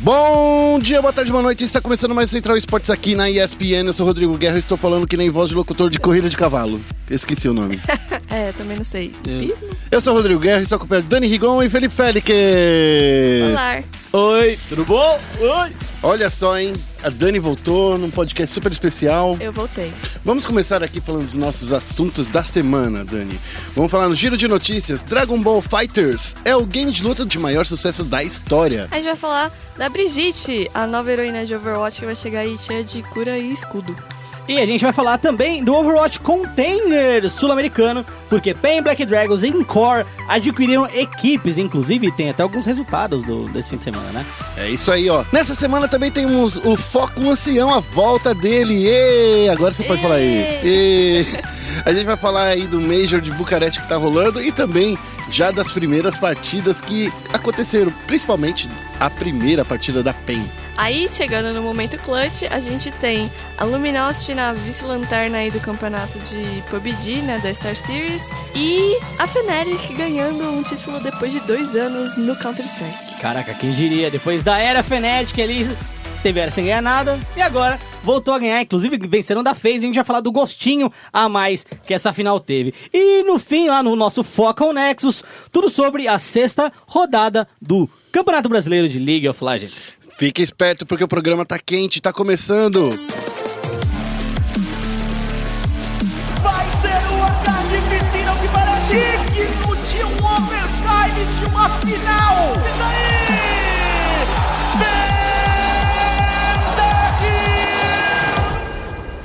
Bom dia, boa tarde, boa noite. Está começando mais Central Esportes aqui na ESPN. Eu sou o Rodrigo Guerra e estou falando que nem voz de locutor de corrida de cavalo. Esqueci o nome. É, também não sei. Fiz, né? Eu sou o Rodrigo Guerra e estou acompanhado de Dani Rigon e Felipe Félix. Olá. Oi, tudo bom? Oi. Olha só, hein? A Dani voltou num podcast super especial. Eu voltei. Vamos começar aqui falando dos nossos assuntos da semana, Dani. Vamos falar no giro de notícias. Dragon Ball Fighters é o game de luta de maior sucesso da história. A gente vai falar da Brigitte, a nova heroína de Overwatch que vai chegar aí cheia de cura e escudo. E a gente vai falar também do Overwatch Container sul-americano, porque PEN, Black Dragons e Encore adquiriram equipes, inclusive tem até alguns resultados do, desse fim de semana, né? É isso aí, ó. Nessa semana também temos o Foco Ancião, a volta dele. E agora você pode falar aí. E a gente vai falar aí do Major de Bucareste que tá rolando e também já das primeiras partidas que aconteceram, principalmente a primeira partida da PEN. Aí, chegando no momento clutch, a gente tem a Luminosity na vice-lanterna aí do campeonato de PUBG, né, da Star Series, e a Fnatic ganhando um título depois de dois anos no Counter-Strike. Caraca, quem diria? Depois da era Fnatic teve era sem ganhar nada, e agora voltou a ganhar, inclusive venceram da FaZe, a gente vai falar do gostinho a mais que essa final teve. E no fim, lá no nosso Focal Nexus, tudo sobre a sexta rodada do Campeonato Brasileiro de League of Legends. Fique esperto porque o programa tá quente, tá começando. Vai ser uma carnificina que para digno de um overtime de uma final. Isso aí!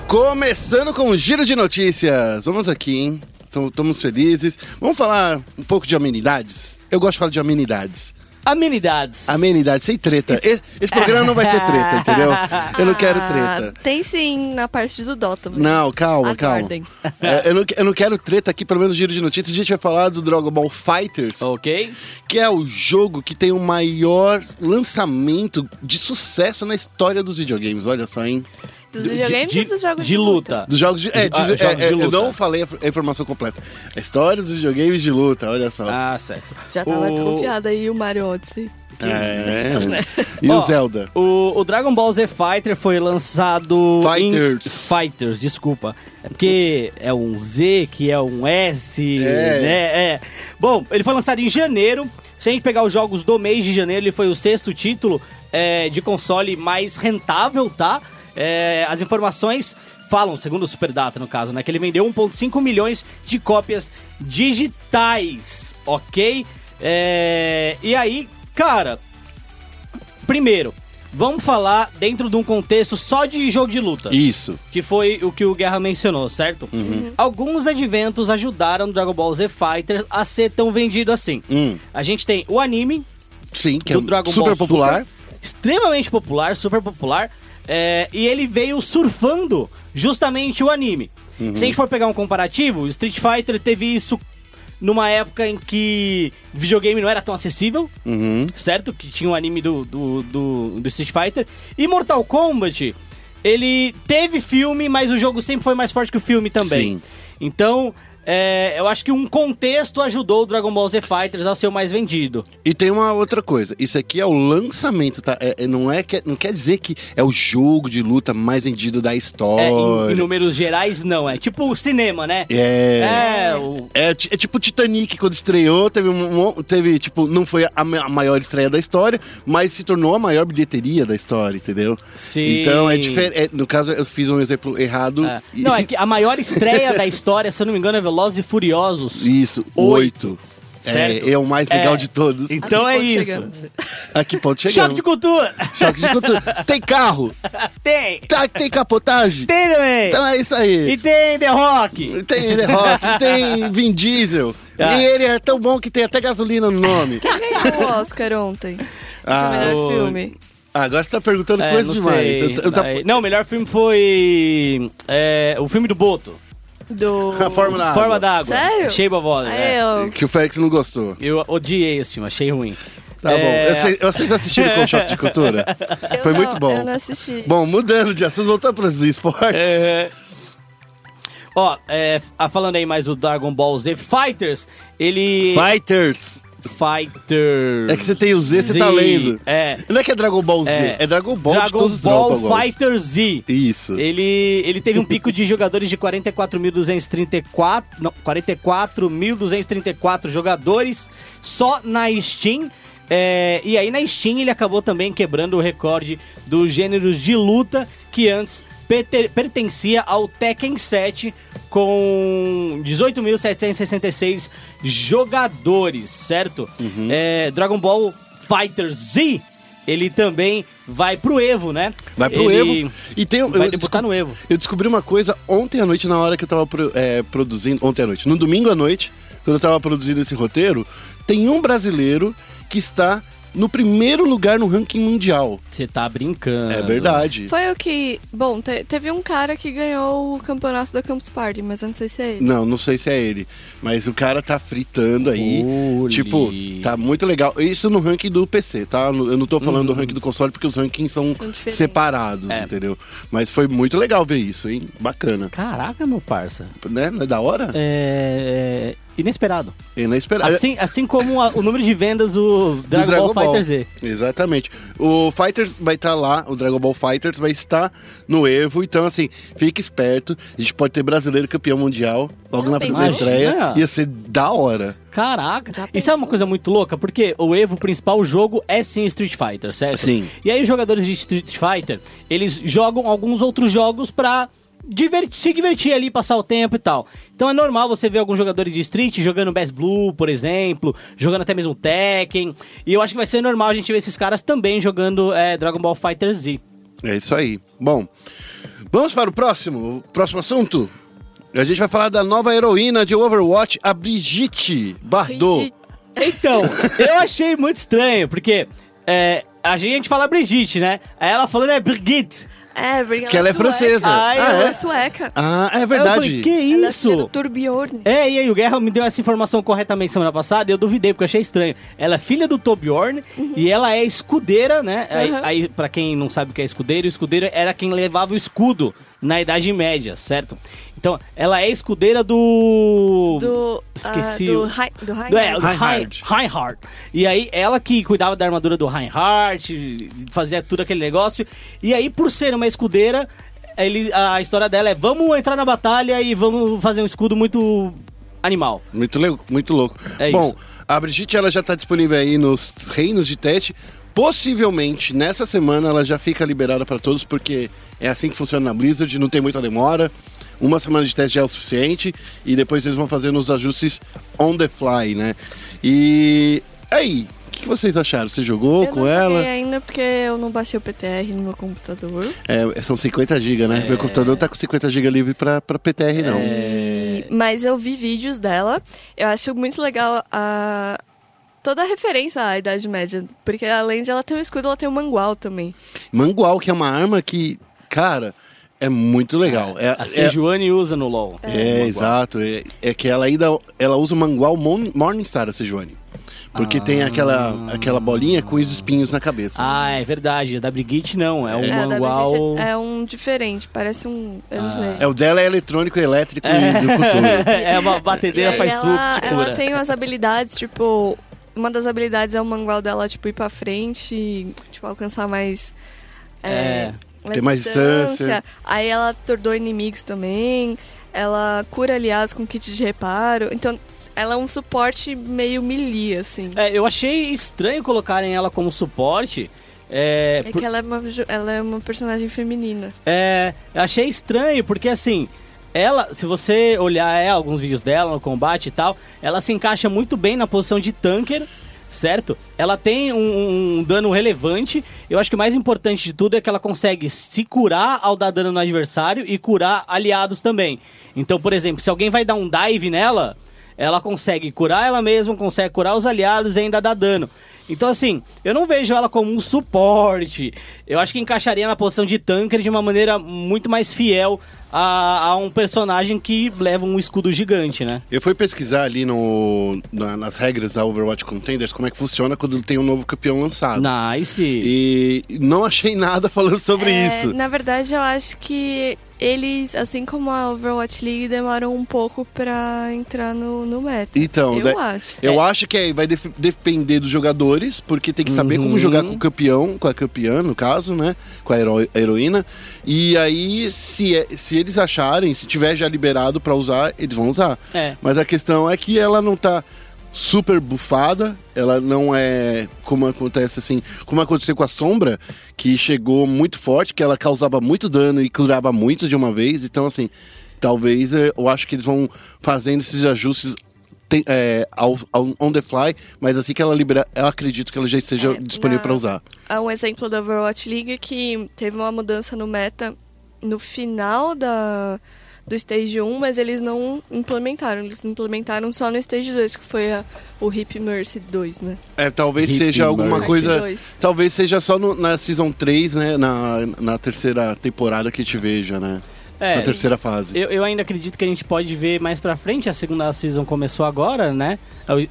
Começando com o giro de notícias. Vamos aqui, hein? Estamos felizes. Vamos falar um pouco de amenidades? Eu gosto de falar de amenidades. Amenidades. Amenidades, sem treta. Esse, esse programa não vai ter treta, entendeu? Eu não quero treta. Ah, tem sim na parte do Dota. mas Não, calma, calma. É, eu, não, eu não quero treta aqui, pelo menos no giro de notícias. A gente vai falar do Dragon Ball Fighters, Ok? que é o jogo que tem o maior lançamento de sucesso na história dos videogames. Olha só, hein? Dos videogames de, ou dos jogos de, de luta. Dos jogos de. É, de- Ah, é, jogos é, de eu luta. não falei a, informação completa. A história dos videogames de luta, olha só. Ah, certo. Já tava O- desconfiada aí o Mario Odyssey. É. né? E o Zelda? O, o Dragon Ball Z Fighter foi lançado. Fighters. Em... Fighters, desculpa. É porque é um Z que é um S, É. né? É. Bom, ele foi lançado em janeiro. Se a gente pegar os jogos do mês de janeiro, ele foi o sexto título é, de console mais rentável, tá? É, as informações falam, segundo o Superdata no caso, né? Que ele vendeu 1,5 milhões de cópias digitais, ok? É, e aí, cara, Primeiro, vamos falar dentro de um contexto só de jogo de luta. Isso. Que foi o que o Guerra mencionou, certo? Alguns adventos ajudaram Dragon Ball Z Fighter a ser tão vendido assim. Hum, A gente tem o anime, sim, que do é Dragon super Ball popular. Super, extremamente popular, super popular. É, e ele veio surfando justamente o anime. Se a gente for pegar um comparativo, o Street Fighter teve isso numa época em que videogame não era tão acessível, Uhum. certo? Que tinha o anime do, do, do, do Street Fighter. E Mortal Kombat, ele teve filme, mas o jogo sempre foi mais forte que o filme também. Sim. Então, é, eu acho que um contexto ajudou o Dragon Ball Z Fighters a ser o mais vendido. E tem uma outra coisa. Isso aqui é o lançamento, tá? É, é- não, é não quer dizer que é o jogo de luta mais vendido da É, em, história. em números gerais, não. É tipo o cinema, né? É. É, o- É, é tipo Titanic quando estreou, teve um, teve tipo não foi a, a maior estreia da história, mas se tornou a maior bilheteria da história, entendeu? Sim. Então é diferente. no caso eu fiz um exemplo errado. é. e- Não, é que a maior estreia da história, se eu não me engano, é Velozes e Furiosos. Isso, Oito. É, é o mais legal É. de todos. Então é isso. chegamos? A que ponto Choque de cultura! Choque de cultura. Tem carro? Tem! Tá, tem capotagem? Tem também! Então é isso aí. E tem The Rock! Tem The Rock, tem Vin Diesel. Ah. E ele é tão bom que tem até gasolina no nome. Quem ganhou o Oscar ontem? Ah, o melhor o- filme. Ah, agora você tá perguntando É, coisa não demais. sei. Eu, eu tá- Não, o melhor filme foi. é, o filme do Boto. Do... A Forma da Forma Água. d'Água. Sério? Shape of Water. É. eu... Que o Félix não gostou. Eu odiei esse filme, achei ruim. Tá É, bom. Eu sei- Vocês assistiram com o Choque de Cultura? eu Foi não- muito bom. Eu não assisti. Bom, mudando de assunto, voltando para os esportes. É. Ó, é, falando aí mais do Dragon Ball Z Fighters, ele. Fighters. Fighter. É que você tem o Z, você tá lendo. É. Não é que é Dragon Ball Z, É. é, Dragon Ball Dragon Ball. Fighter Z. Isso. Ele, ele teve um pico de jogadores de 44.234, não, 44.234 jogadores só na Steam. É, e aí na Steam ele acabou também quebrando o recorde dos gêneros de luta que antes pertencia ao Tekken 7 com 18.766 jogadores, certo? Uhum. É, Dragon Ball Fighter Z ele também vai pro Evo, né? Vai pro Ele Evo. E tem, Vai eu, debutar no Evo. eu descobri uma coisa ontem à noite, na hora que eu tava é, produzindo. Ontem à noite. No domingo à noite, quando eu tava produzindo esse roteiro, tem um brasileiro que está no primeiro lugar no ranking mundial. Você tá brincando. É verdade. Foi o que. Bom, te- teve um cara que ganhou o campeonato da Campus Party, mas eu não sei se é ele. Não, não sei se é ele. Mas o cara tá fritando aí. Olhe. Tipo, tá muito legal. Isso no ranking do PC, tá? Eu não tô falando do ranking do console porque os rankings são, São separados, É. entendeu? Mas foi muito legal ver isso, hein? Bacana. Caraca, meu parça. Né? Não é da hora? É. Inesperado. Inesperado. Assim, assim como a- o número de vendas do do Dragon, Ball, Fighter Z. Exatamente. O Fighters vai estar lá, o Dragon Ball Fighters vai estar no Evo, então assim, fique esperto. A gente pode ter brasileiro campeão mundial logo Já na primeira estreia. Ia ser da hora. Caraca. Isso é uma coisa muito louca, porque o Evo, o principal jogo, é sim Street Fighter, certo? Sim. E aí os jogadores de Street Fighter, eles jogam alguns outros jogos pra divertir- se divertir ali, passar o tempo e tal. Então é normal você ver alguns jogadores de Street jogando Best Blue, por exemplo, jogando até mesmo Tekken. E eu acho que vai ser normal a gente ver esses caras também jogando é, Dragon Ball Fighter Z. É isso aí. Bom, vamos para o próximo, o próximo assunto. A gente vai falar da nova heroína de Overwatch, a Brigitte Bardot. Brigitte. Então, eu achei muito estranho, porque é, a gente fala Brigitte, né? Aí ela falando é Brigitte. É, porque Que ela é sueca. francesa. Ah, Ela é? é sueca. Ah, é Aí eu verdade. falei, que Ela é filha isso? do Torbjorn. É, e aí o Guerra me deu essa informação corretamente semana passada e eu duvidei, porque eu achei estranho. Ela é filha do Torbjorn e ela é escudeira, né? Aí, Uhum. aí, pra quem não sabe o que é escudeiro, o escudeiro era quem levava o escudo na Idade Média, certo? Então, ela é escudeira do... Do. Esqueci. ah, do, Hein- do do, é, Reinhardt. do Reinhardt. Reinhardt. E aí, ela que cuidava da armadura do Reinhardt, fazia tudo aquele negócio. E aí, por ser uma escudeira, ele, a história dela é: vamos entrar na batalha e vamos fazer um escudo muito animal. Muito, muito louco. É Bom, isso. a Brigitte ela já está disponível aí nos reinos de teste. Possivelmente nessa semana ela já fica liberada para todos, porque é assim que funciona na Blizzard, não tem muita demora. Uma semana de teste já é o suficiente e depois eles vão fazendo os ajustes on the fly, né? E aí, o que vocês acharam? Você jogou Eu com não ela? ainda porque eu não baixei o PTR no meu computador. É, são 50 GB, né? Meu computador tá com 50 GB livre para PTR, não. E- Mas eu vi vídeos dela. Eu acho muito legal a. Toda a referência à Idade Média. Porque além de ela ter um escudo, ela tem um mangual também. Mangual, que é uma arma que, cara, é muito legal. É, A é- Sejuani usa no LoL. É, exato. É, é que ela ainda ela usa o mangual Morningstar, a Sejuani. Porque tem aquela, aquela bolinha com os espinhos na cabeça. Ah, é verdade. A da Brigitte não, é um É, da mangual. É um diferente, parece um. Eu não sei. É, o dela é eletrônico e elétrico e do futuro. é uma batedeira faz ela, suco de ela cura. tem umas habilidades, tipo. Uma das habilidades é o mangual dela, tipo, ir pra frente e, tipo, alcançar mais. É. Tem mais distância. Aí ela atordoa inimigos também. Ela cura aliados com kit de reparo. Então, ela é um suporte meio melee, assim. É, eu achei estranho colocarem ela como suporte. É, É por- que ela é, uma, ela é uma personagem feminina. É, eu achei estranho, porque assim, ela, se você olhar é, alguns vídeos dela no combate e tal, ela se encaixa muito bem na posição de tanker, certo? Ela tem um, um dano relevante. Eu acho que o mais importante de tudo é que ela consegue se curar ao dar dano no adversário e curar aliados também. Então, por exemplo, se alguém vai dar um dive nela, ela consegue curar ela mesma, consegue curar os aliados e ainda dar dano. Então, assim, eu não vejo ela como um suporte. Eu acho que encaixaria na posição de tanker de uma maneira muito mais fiel a, a um personagem que leva um escudo gigante, né? Eu fui pesquisar ali no, na- nas regras da Overwatch Contenders como é que funciona quando tem um novo campeão lançado. Nice. E não achei nada falando sobre É, isso. Na verdade, eu acho que eles, assim como a Overwatch League, demoram um pouco pra entrar no, no meta. Então, eu da- acho. Eu acho que aí vai def- depender dos jogadores, porque tem que saber como Uhum. jogar com o campeão, com a campeã, no caso, né? Com a, hero- a heroína. E aí, se, é- se eles acharem, se tiver já liberado pra usar, eles vão usar. É. Mas a questão é que ela não tá super bufada, ela não é como acontece assim, como aconteceu com a Sombra, que chegou muito forte, que ela causava muito dano e curava muito de uma vez, então assim, talvez eh, eu acho que eles vão fazendo esses ajustes tem- é, ao, ao- on the fly, mas assim que ela liberar, eu acredito que ela já esteja É, disponível para usar. Há um exemplo da Overwatch League que teve uma mudança no meta no final da, do Stage 1, mas eles não implementaram. Eles implementaram só no Stage 2, que foi a- o Hip Mercy 2, né? É, talvez Hip seja alguma Mercy. coisa. Dois. Talvez seja só no- na Season 3, né? Na, na terceira temporada que te veja, né? É, na terceira fase. eu, eu ainda acredito que a gente pode ver mais pra frente. A segunda season começou agora, né?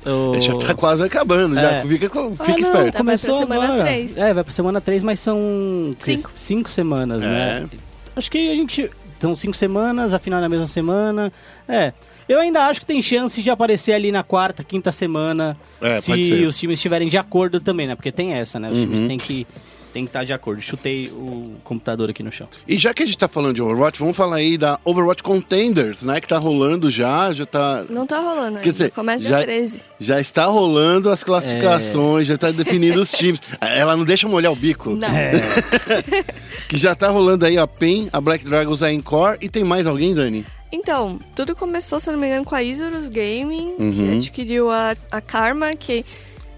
O, o- Já tá quase acabando, já É. fica, com- Ah, fica não, esperto. Começou Vai pra semana agora. três. É, vai pra semana 3, mas são Cinco. cinco semanas, É. né? Acho que a gente. São cinco semanas, a final é na mesma semana. É. Eu ainda acho que tem chance de aparecer ali na quarta, quinta semana. É, se os times estiverem de acordo também, né? Porque tem essa, né? Os Uhum. times têm que, têm que estar de acordo. Chutei o computador aqui no chão. E já que a gente tá falando de Overwatch, vamos falar aí da Overwatch Contenders, né? Que tá rolando já, já tá. Não tá rolando ainda. Quer dizer, Começa já- dia 13. Já está rolando as classificações, já tá definido os times. Ela não deixa molhar o bico. Não. Que já tá rolando aí a PEN, a Black Dragons, a Encore. E tem mais alguém, Dani? Então, tudo começou, se eu não me engano, com a Isurus Gaming, Uhum. que adquiriu a, a Karma, que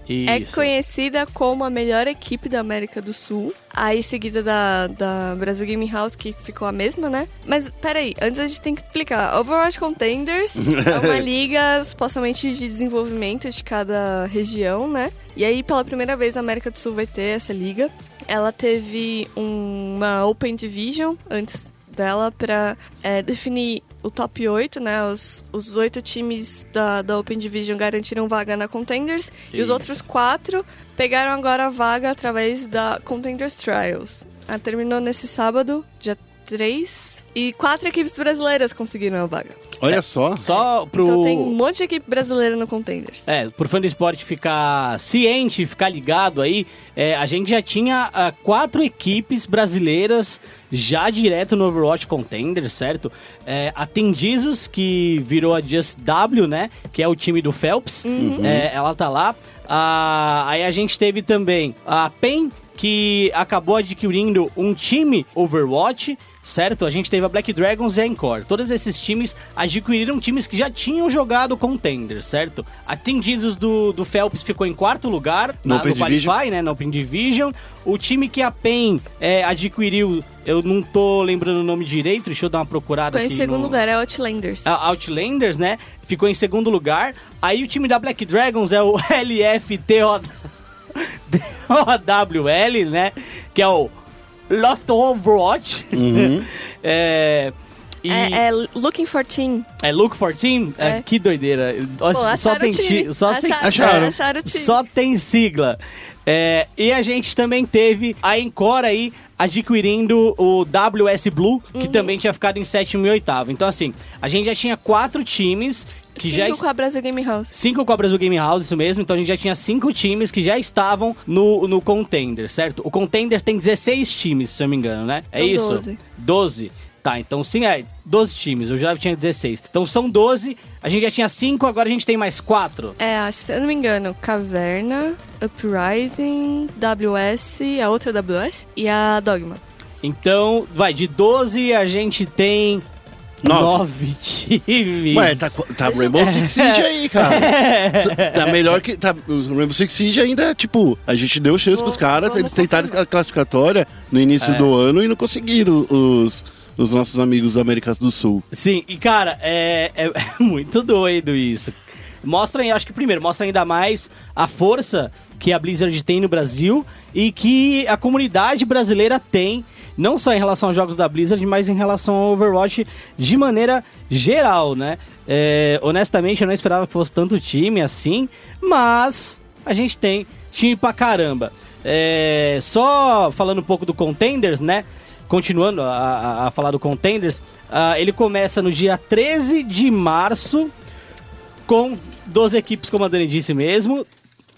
é Isso. conhecida como a melhor equipe da América do Sul. Aí seguida da, da Brasil Gaming House, que ficou a mesma, né? Mas peraí, antes a gente tem que explicar. Overwatch Contenders é uma liga supostamente de desenvolvimento de cada região, né? E aí, pela primeira vez, a América do Sul vai ter essa liga. Ela teve um- uma Open Division antes dela pra é, definir o top 8, né? Os, os oito times da, da Open Division garantiram vaga na Contenders e os Isso. outros quatro pegaram agora a vaga através da Contenders Trials. Ah, terminou nesse sábado, dia 3, e quatro equipes brasileiras conseguiram a vaga. Olha só. Só pro. Então tem um monte de equipe brasileira no Contenders. É, pro fã do esporte ficar ciente, ficar ligado aí, é, a gente já tinha ah, quatro equipes brasileiras já direto no Overwatch Contender, certo? É, a Team Jesus, que virou a Just W, né? Que é o time do Phelps. É, ela tá lá. Ah, aí a gente teve também a PEN, que acabou adquirindo um time Overwatch, certo? A gente teve a Black Dragons e a Encore. Todos esses times adquiriram times que já tinham jogado Contender, certo? A Team Jesus do, do Phelps ficou em quarto lugar No na, Open no Qualify, Division. né? No Open Division. O time que a PEN é, adquiriu, eu não tô lembrando o nome direito, deixa eu dar uma procurada Foi em aqui segundo no... lugar, é Outlanders. A Outlanders, né? Ficou em segundo lugar. Aí o time da Black Dragons é o LFTO... DOWL, né? Que é o Lost Overwatch. é... E É, é Looking for Team. é Look for Team? É, É. que doideira. Pô, só tem o time. ti- só, Acharam- Acharam. acharam o time. só tem sigla. É, e a gente também teve a Encore aí adquirindo o WS Blue, Uhum. que também tinha ficado em sétimo e oitavo. Então, assim, a gente já tinha quatro times que já. Cinco com a Brasil Game House. Cinco com a Brasil Game House, isso mesmo. Então a gente já tinha cinco times que já estavam no, no Contender, certo? O Contender tem 16 times, se eu não me engano, né? é São isso? 12. 12. Tá, então sim, é 12 times. Eu já tinha 16. Então são 12. A gente já tinha 5, agora a gente tem mais 4. É, se eu não me engano, Caverna, Uprising, WS, a outra WS e a Dogma. Então, vai, de 12 a gente tem Nove. 9 times. Ué, tá, tá Rainbow Six Siege aí, cara. Tá melhor que. Tá, o Rainbow Six Siege ainda, tipo, a gente deu chance pros caras, eles tentaram a classificatória no início É. do ano e não conseguiram os, os nossos amigos da América do Sul. Sim, e cara, é, é- é muito doido isso. Mostra, aí, acho que primeiro, mostra ainda mais a força que a Blizzard tem no Brasil e que a comunidade brasileira tem, não só em relação aos jogos da Blizzard, mas em relação ao Overwatch de maneira geral, né? É, honestamente, eu não esperava que fosse tanto time assim, mas a gente tem time pra caramba. É, só falando um pouco do Contenders, né? continuando a, a- a falar do Contenders, ah, ele começa no dia 13 de março com 12 equipes, como a Dani disse mesmo.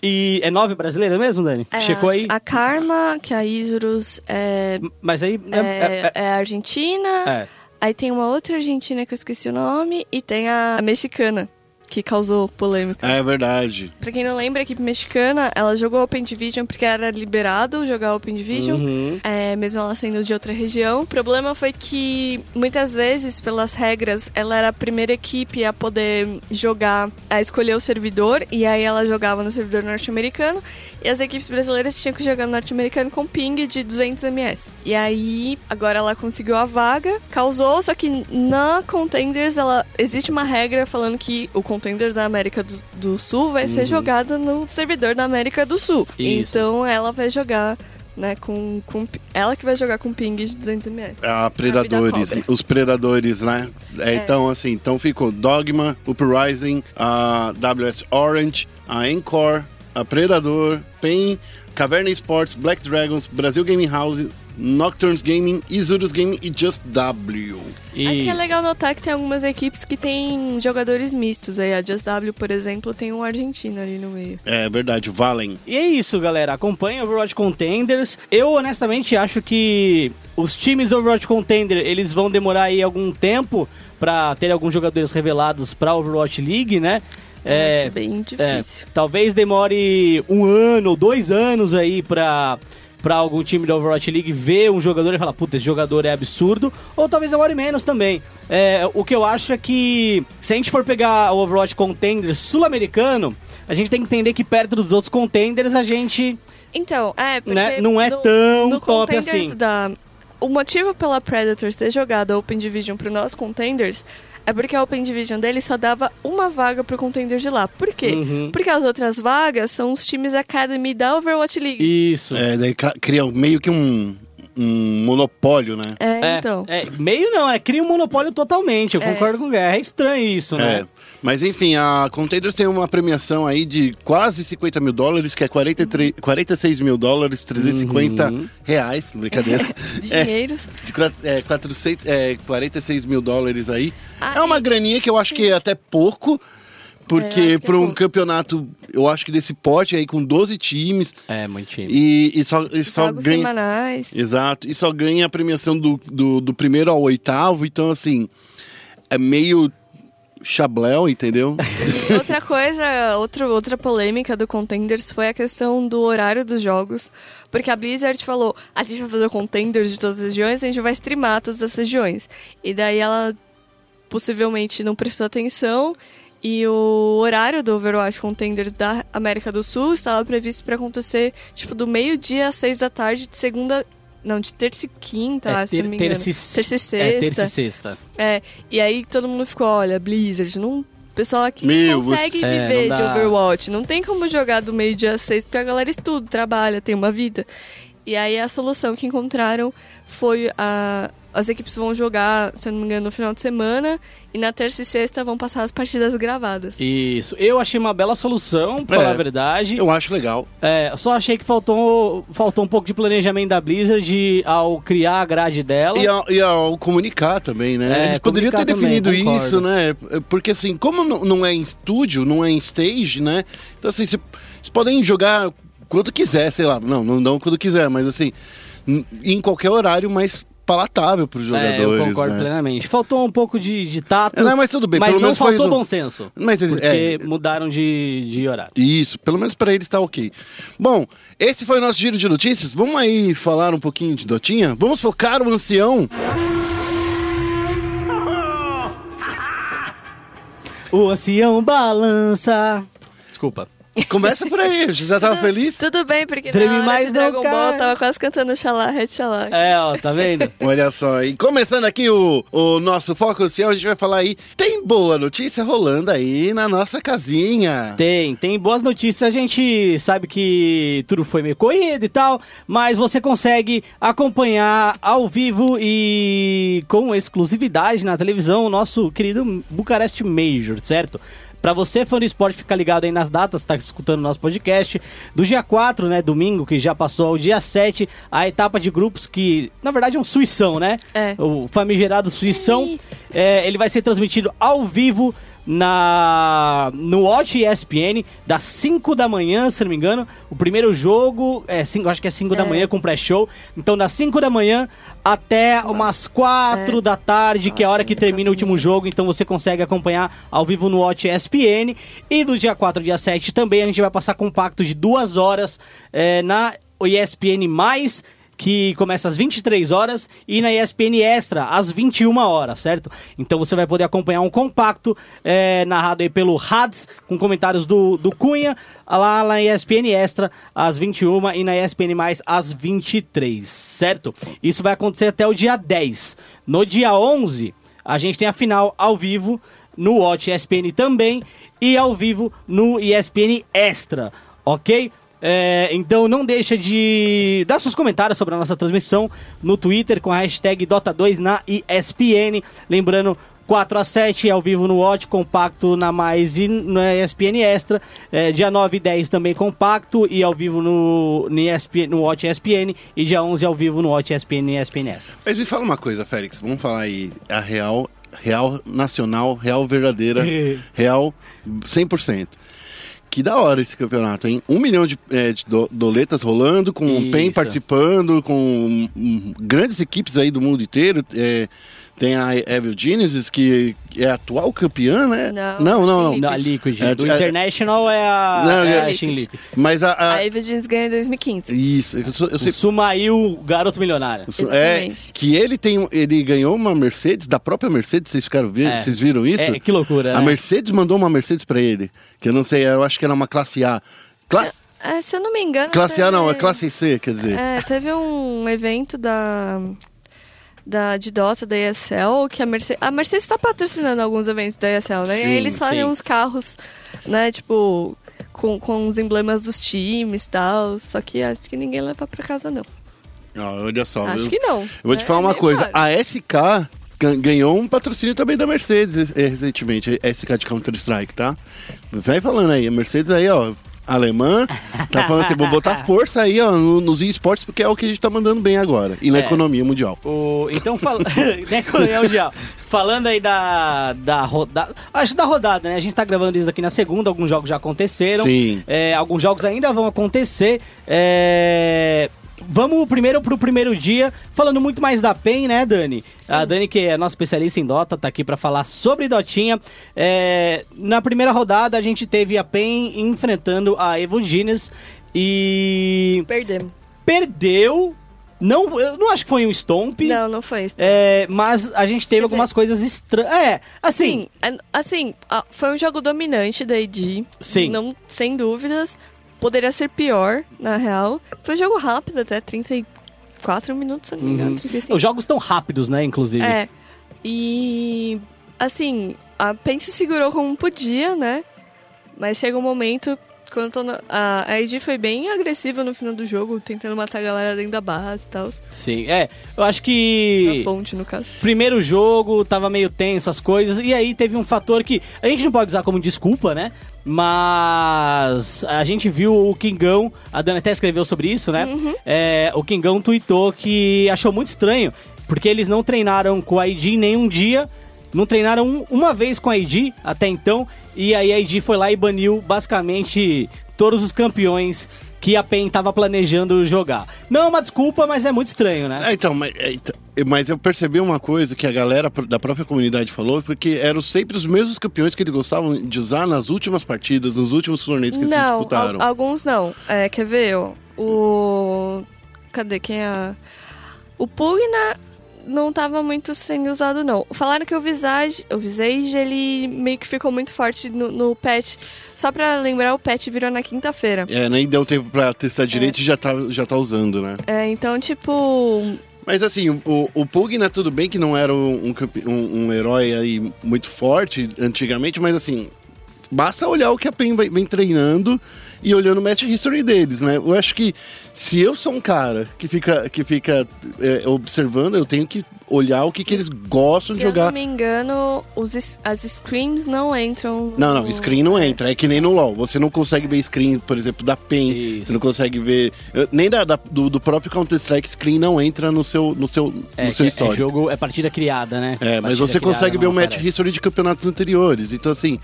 E é nove brasileiras mesmo, Dani? É, Checou aí? A Karma, que é a Isurus, é, Mas aí... é, é- é- é a Argentina. é. Aí tem uma outra Argentina que eu esqueci o nome. E tem a mexicana, que causou polêmica. É verdade. Pra quem não lembra, a equipe mexicana, ela jogou Open Division porque era liberado jogar Open Division, Uhum. é, mesmo ela sendo de outra região. O problema foi que, muitas vezes, pelas regras, ela era a primeira equipe a poder jogar, a escolher o servidor, e aí ela jogava no servidor norte-americano, e as equipes brasileiras tinham que jogar no norte-americano com ping de 200 ms. E aí, agora ela conseguiu a vaga, causou, só que na Contenders, ela existe uma regra falando que o Contenders da América do, do Sul vai ser jogado no servidor da América do Sul. Isso. Então ela vai jogar, né, com, com. Ela que vai jogar com ping de 200 ms. A Predadores, os Predadores, né? É, Então, assim, então ficou Dogma, Uprising, a WS Orange, a Encore, a Predador, PEN, Caverna Sports, Black Dragons, Brasil Gaming House, Nocturnes Gaming, Isurus Gaming e Just W. Acho que é Isso. legal notar que tem algumas equipes que tem jogadores mistos. Aí a Just W, por exemplo, tem um argentino ali no meio. É verdade, Valen. E é isso, galera. Acompanhe o Overwatch Contenders. Eu, honestamente, acho que os times do Overwatch Contender, eles vão demorar aí algum tempo pra ter alguns jogadores revelados pra Overwatch League, né? É, acho bem é, difícil. talvez demore um ano ou dois anos aí pra, pra algum time da Overwatch League ver um jogador e falar, puta, esse jogador é absurdo. Ou talvez demore menos também. É, o que eu acho é que se a gente for pegar o Overwatch Contender sul-americano, a gente tem que entender que perto dos outros contenders a gente. Então, é, porque Né, não é no, tão no top assim. Da, o motivo pela Predators ter jogado a Open Division pro nosso Contenders é porque a Open Division dele só dava uma vaga pro Contender de lá. Por quê? Uhum. Porque as outras vagas são os times Academy da Overwatch League. Isso. É, daí cria meio que um, um monopólio, né? É, então. é, meio não, é cria um monopólio totalmente. Eu É. concordo com o Guerra. É estranho isso, né? É. Mas enfim, a Containers tem uma premiação aí de quase 50 mil dólares, que é 43, 46 mil dólares, 350 Uhum. reais, brincadeira. é, Dinheiros. de é, 400, é, 46 mil dólares aí. Ah, é uma e- graninha que eu acho que é até pouco, porque que é para um campeonato, eu acho que desse pote aí com 12 times É, muito time. e, e só, e só Jogos ganha. semanais. Exato, e só ganha a premiação do, do, do primeiro ao oitavo, então assim, é meio chabléu, entendeu? E outra coisa, outra, outra polêmica do Contenders foi a questão do horário dos jogos. Porque a Blizzard falou, a gente vai fazer o Contenders de todas as regiões, a gente vai streamar todas as regiões. E daí ela possivelmente não prestou atenção e o horário do Overwatch Contenders da América do Sul estava previsto para acontecer tipo do meio-dia às seis da tarde de segunda, não, de terça e quinta, É, acho, se ter- não me engano. terça e- terça e sexta. É, terça e sexta. É, e aí todo mundo ficou, olha, Blizzard, não. O pessoal aqui Meu, não consegue você- É, viver não de. Overwatch. Não tem como jogar do meio-dia às seis, porque a galera estuda, trabalha, tem uma vida. E aí a solução que encontraram foi a. As equipes vão jogar, se eu não me engano, no final de semana. E na terça e sexta vão passar as partidas gravadas. Isso. Eu achei uma bela solução, pra falar É, a verdade. Eu acho legal. É, só achei que faltou, faltou um pouco de planejamento da Blizzard ao criar a grade dela. E ao, e ao comunicar também, né? É, Eles poderiam ter também, definido concordo. isso, né? Porque assim, como não, é em estúdio, não é em stage, né? Então assim, cê- vocês podem jogar quando quiser, sei lá. Não, não dão quando quiser, mas assim, em qualquer horário mais palatável para os É, jogadores. eu concordo né? plenamente. Faltou um pouco de, de tato. É, não, mas tudo bem, mas não faltou bom senso. Mas eles, Porque é, mudaram de, de horário. Isso, pelo menos pra eles tá ok. Bom, esse foi o nosso giro de notícias. Vamos aí falar um pouquinho de Dotinha? Vamos focar o ancião? O ancião balança. Desculpa. Começa por aí, já tava feliz? Tudo bem, porque Treme na hora mais de Dragon Ball cara. tava quase cantando Xalá, Red Xalá. É, ó, tá vendo? Olha só, e começando aqui o, o nosso foco ancião, a gente vai falar aí, tem boa notícia rolando aí na nossa casinha. Tem, tem boas notícias. A gente sabe que tudo foi meio corrido e tal, mas você consegue acompanhar ao vivo e com exclusividade na televisão o nosso querido Bucarest Major, certo? Pra você, fã do esporte, ficar ligado aí nas datas, tá escutando o nosso podcast. Do dia 4, né, domingo, que já passou, ao dia 7, a etapa de grupos que, na verdade, é um suição, né? É. O famigerado suição. É, ele vai ser transmitido ao vivo na no Watch ESPN das 5 da manhã, se não me engano. O primeiro jogo é cinco, acho que é 5 da É. manhã com pré-show. Então das 5 da manhã até umas 4 É. da tarde, que é a hora que termina o último jogo, então você consegue acompanhar ao vivo no Watch ESPN. E do dia 4 ao dia 7 também a gente vai passar compacto de duas horas é, na ESPN+, que começa às 23 horas e na ESPN Extra às 21 horas, certo? Então você vai poder acompanhar um compacto é, narrado aí pelo Hads, com comentários do, do Cunha, lá na ESPN Extra às 21 e na ESPN Mais às 23, certo? Isso vai acontecer até o dia 10. No dia 11, a gente tem a final ao vivo no Watch ESPN também e ao vivo no ESPN Extra, ok? É, então não deixa de dar seus comentários sobre a nossa transmissão no Twitter com a hashtag Dota2 na ESPN. Lembrando, 4 a 7 ao vivo no Watch, compacto na Mais e na ESPN Extra. É, dia 9 e 10 também compacto e ao vivo no, no, ESPN, no Watch ESPN. E dia 11 ao vivo no Watch ESPN e ESPN Extra. Mas me fala uma coisa, Félix. Vamos falar aí a real, real nacional, real verdadeira, real 100%. Que da hora esse campeonato, hein? Um milhão de, é, de do- doletas rolando, com o PEN participando, com hum, grandes equipes aí do mundo inteiro. É, tem a Evil Genesis, que é a atual campeã, né? Não, não, não. não. Liquid. Na Liquid. É, do é- International é a, Não, é é- a Shin Liquid. Mas a... a- A Evidence ganha em 2015. isso, eu, sou- eu sei... O Sumail, garoto milionário. É, que ele tem, ele ganhou uma Mercedes da própria Mercedes, vocês ficaram ver, É. vocês viram isso? É, que loucura, A né? Mercedes mandou uma Mercedes pra ele, que eu não sei, eu acho que era uma classe A. Classe, É, se eu não me engano. classe A não, é teve- classe C, quer dizer. É, teve um evento da. Da, de Dota da ESL, que a Mercedes. A Mercedes está patrocinando alguns eventos da ESL, né? Sim, eles fazem sim. uns carros, né, tipo, com, com os emblemas dos times e tal. Só que acho que ninguém leva pra casa, não. Ó, olha só, acho viu? que não. eu vou te É falar uma coisa, claro. a SK gan- ganhou um patrocínio também da Mercedes eh, recentemente, a SK de Counter-Strike, tá? Vai falando aí, a Mercedes aí, ó, alemã, tá falando assim, vou botar força aí, ó, no- nos esportes, porque é o que a gente tá mandando bem agora, e na É. economia mundial. O, então, fala, né, Coronel Mundial, falando aí da, da rodada, acho da rodada, né? A gente tá gravando isso aqui na segunda, alguns jogos já aconteceram. Sim. É, alguns jogos ainda vão acontecer. É, Vamos primeiro pro primeiro dia, falando muito mais da PEN, né, Dani? A Dani, que é nossa especialista em Dota, tá aqui pra falar sobre Dotinha. É, na primeira rodada, a gente teve a PEN enfrentando a Evo Genius e Perdemos. perdeu. Não, eu não acho que foi um stomp. Não, não foi isso. É, mas a gente teve Quer algumas coisas estranhas. É, assim. Sim, assim, foi um jogo dominante da AD. Sim. Não, sem dúvidas. Poderia ser pior, na real. Foi um jogo rápido, até 34 minutos, se não me engano. 35. Os jogos estão rápidos, né, inclusive. É. E assim, a PEN se segurou como podia, né? Mas chega um momento. Quando na- a, a foi bem agressiva no final do jogo, tentando matar a galera dentro da base e tal. Sim, é. Eu acho que. Na fonte, no caso. Primeiro jogo, tava meio tenso as coisas, e aí teve um fator que a gente não pode usar como desculpa, né? Mas a gente viu o Kingão, a Dana até escreveu sobre isso, né? É, o Kingão tweetou que achou muito estranho, porque eles não treinaram com a ID nenhum dia, não treinaram um- uma vez com a ID até então, e aí a ID foi lá e baniu basicamente todos os campeões que a PEN tava planejando jogar. Não é uma desculpa, mas é muito estranho, né? É, então, mas, é, então, mas eu percebi uma coisa que a galera da própria comunidade falou, porque eram sempre os mesmos campeões que eles gostavam de usar nas últimas partidas, nos últimos torneios que eles Não, disputaram. al- alguns não. É, quer ver? O. Cadê? Quem é? a- O Pugna não tava muito sendo usado, não. Falaram que o Visage, o Visage, ele meio que ficou muito forte no, no patch. Só pra lembrar, o patch virou na quinta-feira. É, nem deu tempo pra testar direito e já tá, já tá usando, né? É, então, tipo. Mas assim, o, o Pugna, tudo bem que não era um, um um- herói aí muito forte antigamente, mas assim, basta olhar o que a PEN vem treinando e olhando o match history deles, né? Eu acho que se eu sou um cara que fica, que fica é, observando, eu tenho que olhar o que, que eles gostam Se de eu jogar. não me engano, os, as screams não entram. Não, não, no- screen não entra. É que nem no LoL. Você não consegue ver screen, por exemplo, da PEN. Isso. Você não consegue ver. Nem da, da- do, do próprio Counter-Strike, screen não entra no seu, no seu, É, no seu é histórico. jogo, é partida criada, né? É, mas Partida você criada consegue ver o match aparece. history de campeonatos anteriores. Então, assim,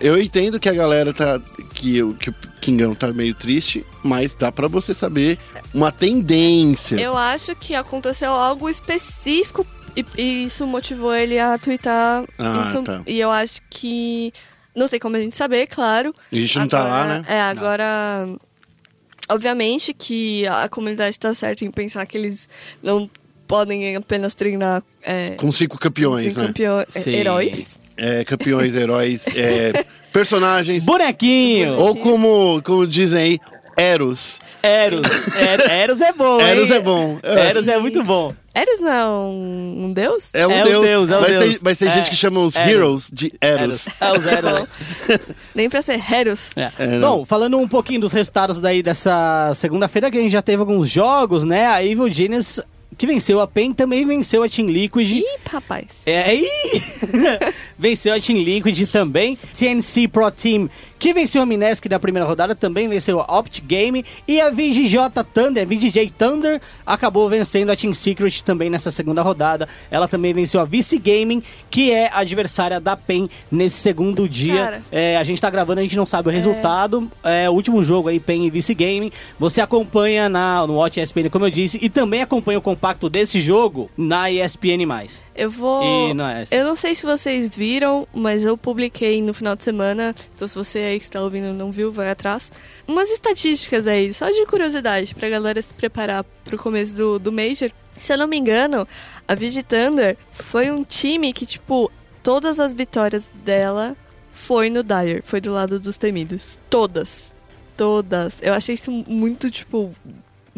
eu entendo que a galera tá. que, o- que o Kingão tá meio triste, mas dá pra você saber uma tendência. Eu acho que aconteceu algo específico e, e isso motivou ele a twittar Ah, isso. tá. E eu acho que. Não tem como a gente saber, claro. A gente não tá lá, né? É, agora. Obviamente que a comunidade tá certa em pensar que eles não podem apenas treinar é, Com cinco campeões, sem né? campeão- é, heróis. É, campeões, heróis, é, personagens. Bonequinho! Ou como, como dizem aí, Eros. Eros. Er- Eros é bom, hein? Eros é bom. Eros é muito bom. Eres não é um, um deus? É um É o deus. deus, é o mas, deus. Tem, mas tem É, gente que chama os Eros. heroes de Eros. É os Eros. Nem pra ser Heros. É. É. Bom, falando um pouquinho dos resultados daí dessa segunda-feira, que a gente já teve alguns jogos, né? A Evil Genius, que venceu a PEN, também venceu a Team Liquid. Ih, rapaz. É, ih! venceu a Team Liquid também. TNC Pro Team, que venceu a Minesc da primeira rodada, também venceu a Opt Game. E a VGJ Thunder, a VGJ Thunder, acabou vencendo a Team Secret também nessa segunda rodada. Ela também venceu a Vice Gaming, que é adversária da PEN nesse segundo dia. Cara. É, a gente tá gravando, a gente não sabe o resultado. É, o último jogo aí, PEN e Vice Gaming. Você acompanha na, no Watch ESPN, como eu disse, e também acompanha o compacto desse jogo na ESPN+. Eu vou. É. Eu não sei se vocês viram, mas eu publiquei no final de semana. Então, se você aí que está ouvindo não viu, vai atrás. Umas estatísticas aí, só de curiosidade, pra galera se preparar pro começo do, do Major. Se eu não me engano, a Vigi Thunder foi um time que, tipo, todas as vitórias dela foi no Dire, foi do lado dos temidos. Todas. Todas. Eu achei isso muito, tipo.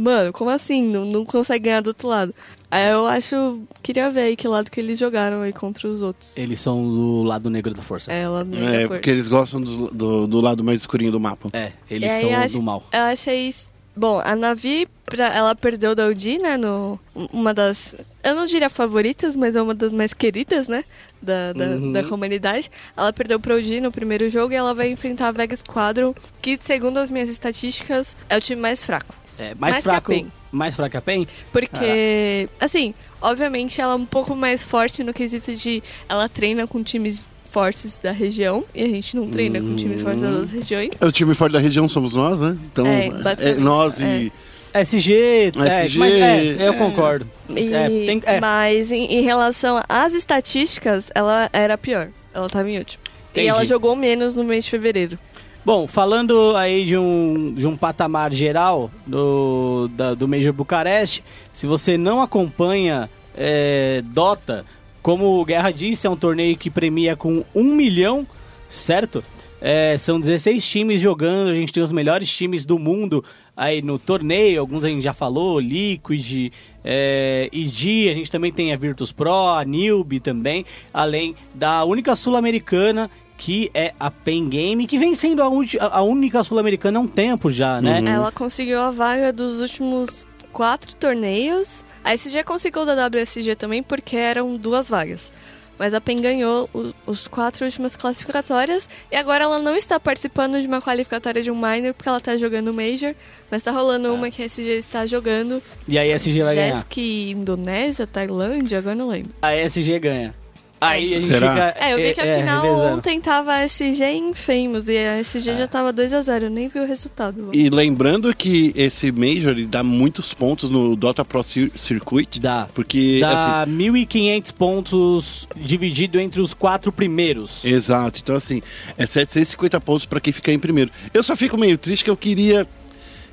Mano, como assim? Não, não consegue ganhar do outro lado. Aí eu acho. Queria ver aí que lado que eles jogaram aí contra os outros. Eles são do lado negro da força. É, lá no É, da porque eles gostam do, do, do lado mais escurinho do mapa. É, eles são acho- do mal. Eu achei. Bom, a Navi, pra- ela perdeu da Audi, né? No, uma das. Eu não diria favoritas, mas é uma das mais queridas, né? Da, da, Uhum. da comunidade. Ela perdeu pro Audi no primeiro jogo e ela vai enfrentar a Vega Squadron, que, segundo as minhas estatísticas, é o time mais fraco. É, mais, Mais que a fraco. PEN. Mais fraco que a PEN? Porque, assim, obviamente ela é um pouco mais forte no quesito de ela treina com times fortes da região e a gente não treina com times fortes das outras regiões. É, O time forte da região somos nós, né? Então, É, é, nós é. e. SG, é, SG, mas é, eu é. concordo. E- É, tem- é. Mas em, em relação às estatísticas, ela era pior. Ela tava em último. Entendi. E ela jogou menos no mês de fevereiro. Bom, falando aí de um, de um patamar geral do, da- do Major Bucareste, se você não acompanha é, Dota, como o Guerra disse, é um torneio que premia com um milhão, certo? É, são 16 times jogando, a gente tem os melhores times do mundo aí no torneio, alguns a gente já falou, Liquid, é, EG, a gente também tem a Virtus Pro, a Newbie também, além da única sul-americana que é a Pen Game, que vem sendo a, a única sul-americana há um tempo já, né? Ela conseguiu a vaga dos últimos quatro torneios. A SG conseguiu da WSG também, porque eram duas vagas. Mas a PEN ganhou o- os quatro últimas classificatórias e agora ela não está participando de uma qualificatória de um minor porque ela está jogando Major, mas está rolando uma que a SG está jogando. E a ESG vai ganhar. Jesk, Indonésia, Tailândia, agora não lembro. A ESG ganha. Aí a gente Será? fica. É, eu vi que a final revezando. ontem tava a SG em Famous e a SG já tava 2x0, eu nem vi o resultado. E lembrando que esse Major ele dá muitos pontos no Dota Pro Cir- Circuit. Dá. Porque, Dá 1.500 pontos dividido entre os quatro primeiros. assim. Exato. Então, assim, é 750 pontos pra quem ficar em primeiro. Eu só fico meio triste que eu queria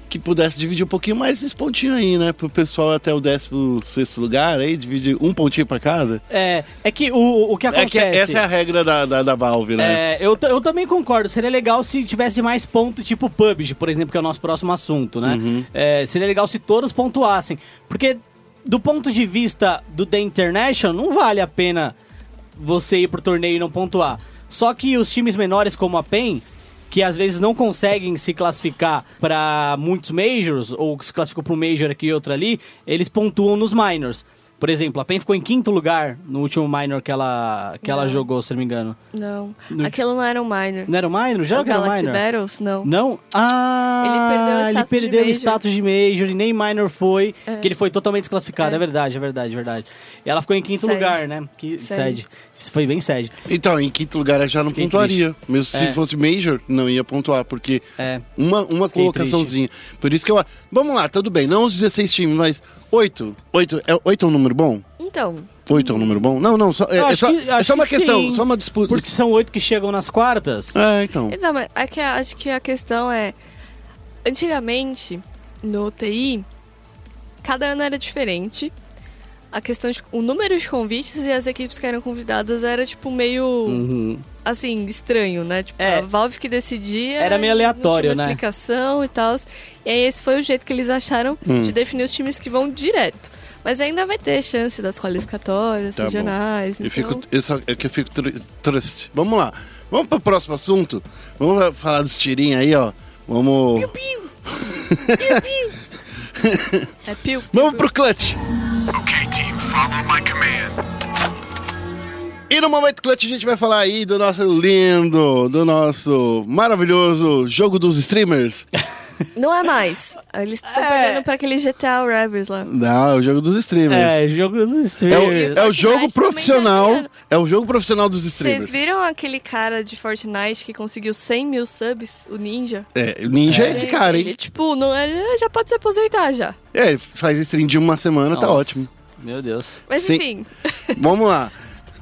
que pudesse dividir um pouquinho mais esses pontinhos aí, né? Pro pessoal até o 16 lugar aí, dividir um pontinho pra cada. É, é que o, o que É acontece. que essa é a regra da, da, da Valve, né? É, eu, eu também concordo. Seria legal se tivesse mais ponto, tipo PUBG, por exemplo, que é o nosso próximo assunto, né? Uhum. É, seria legal se todos pontuassem. Porque, do ponto de vista do The International, não vale a pena você ir pro torneio e não pontuar. Só que os times menores como a PEN, que às vezes não conseguem se classificar para muitos majors, ou se classificam para um major aqui e outro ali, eles pontuam nos minors. Por exemplo, a PEN ficou em quinto lugar no último minor que ela, que ela jogou, se não me engano. Não. No- Aquilo não era um minor. Não era o minor? Já o era Galaxy minor? Battles? Não. Não? Ah, Ele perdeu o ele status de perdeu o Major. status de Major e nem Minor foi, É. que ele foi totalmente desclassificado. É. É. verdade, é verdade, é verdade. E ela ficou em quinto Sede. lugar, né? Que, Sede. sede. Isso foi bem sede. Então, em quinto lugar ela já não Fiquei pontuaria. Mesmo se É. fosse Major, não ia pontuar, porque É. uma, uma Fiquei colocaçãozinha. Por isso que eu. Vamos lá, tudo bem. Não os 16 times, mas 8. 8 é, 8 é um número bom? Então, 8 é um número bom? Não, não, só, é, Eu é só, que- é só uma que questão, sim. só uma disputa. Porque são oito que chegam nas quartas. É, então. então mas é que, acho que a questão é... Antigamente, no TI, cada ano era diferente. A questão de... O número de convites e as equipes que eram convidadas era, tipo, meio... Uhum. assim, estranho, né? Tipo, É. a Valve que decidia. Era meio aleatório, não tinha né? uma explicação e tal. E aí esse foi o jeito que eles acharam Hum. de definir os times que vão direto. Mas ainda vai ter chance das qualificatórias, Tá bom. regionais. Eu então... fico, eu só, é que eu fico tr- triste. Vamos lá. Vamos pro próximo assunto. Vamos falar dos tirinhos aí, ó. Vamos. É pio. Vamos pro clutch. Follow my command. E no momento clutch a gente vai falar aí do nosso lindo, do nosso maravilhoso jogo dos streamers. Não é mais. Eles estão É. pegando pra aquele GTA Ravers lá. Não, é o jogo dos streamers. É, jogo dos É o, streamers. é o jogo Fortnite também tá profissional. É o jogo profissional dos Vocês streamers. viram aquele cara de Fortnite que conseguiu 100 mil subs, o Ninja? É, o Ninja é, esse Ele- cara, Ele, hein? tipo, não, ele já pode se aposentar já. É, ele faz stream de uma semana, tá Nossa, ótimo. Meu Deus. Mas Sim. enfim. Vamos lá.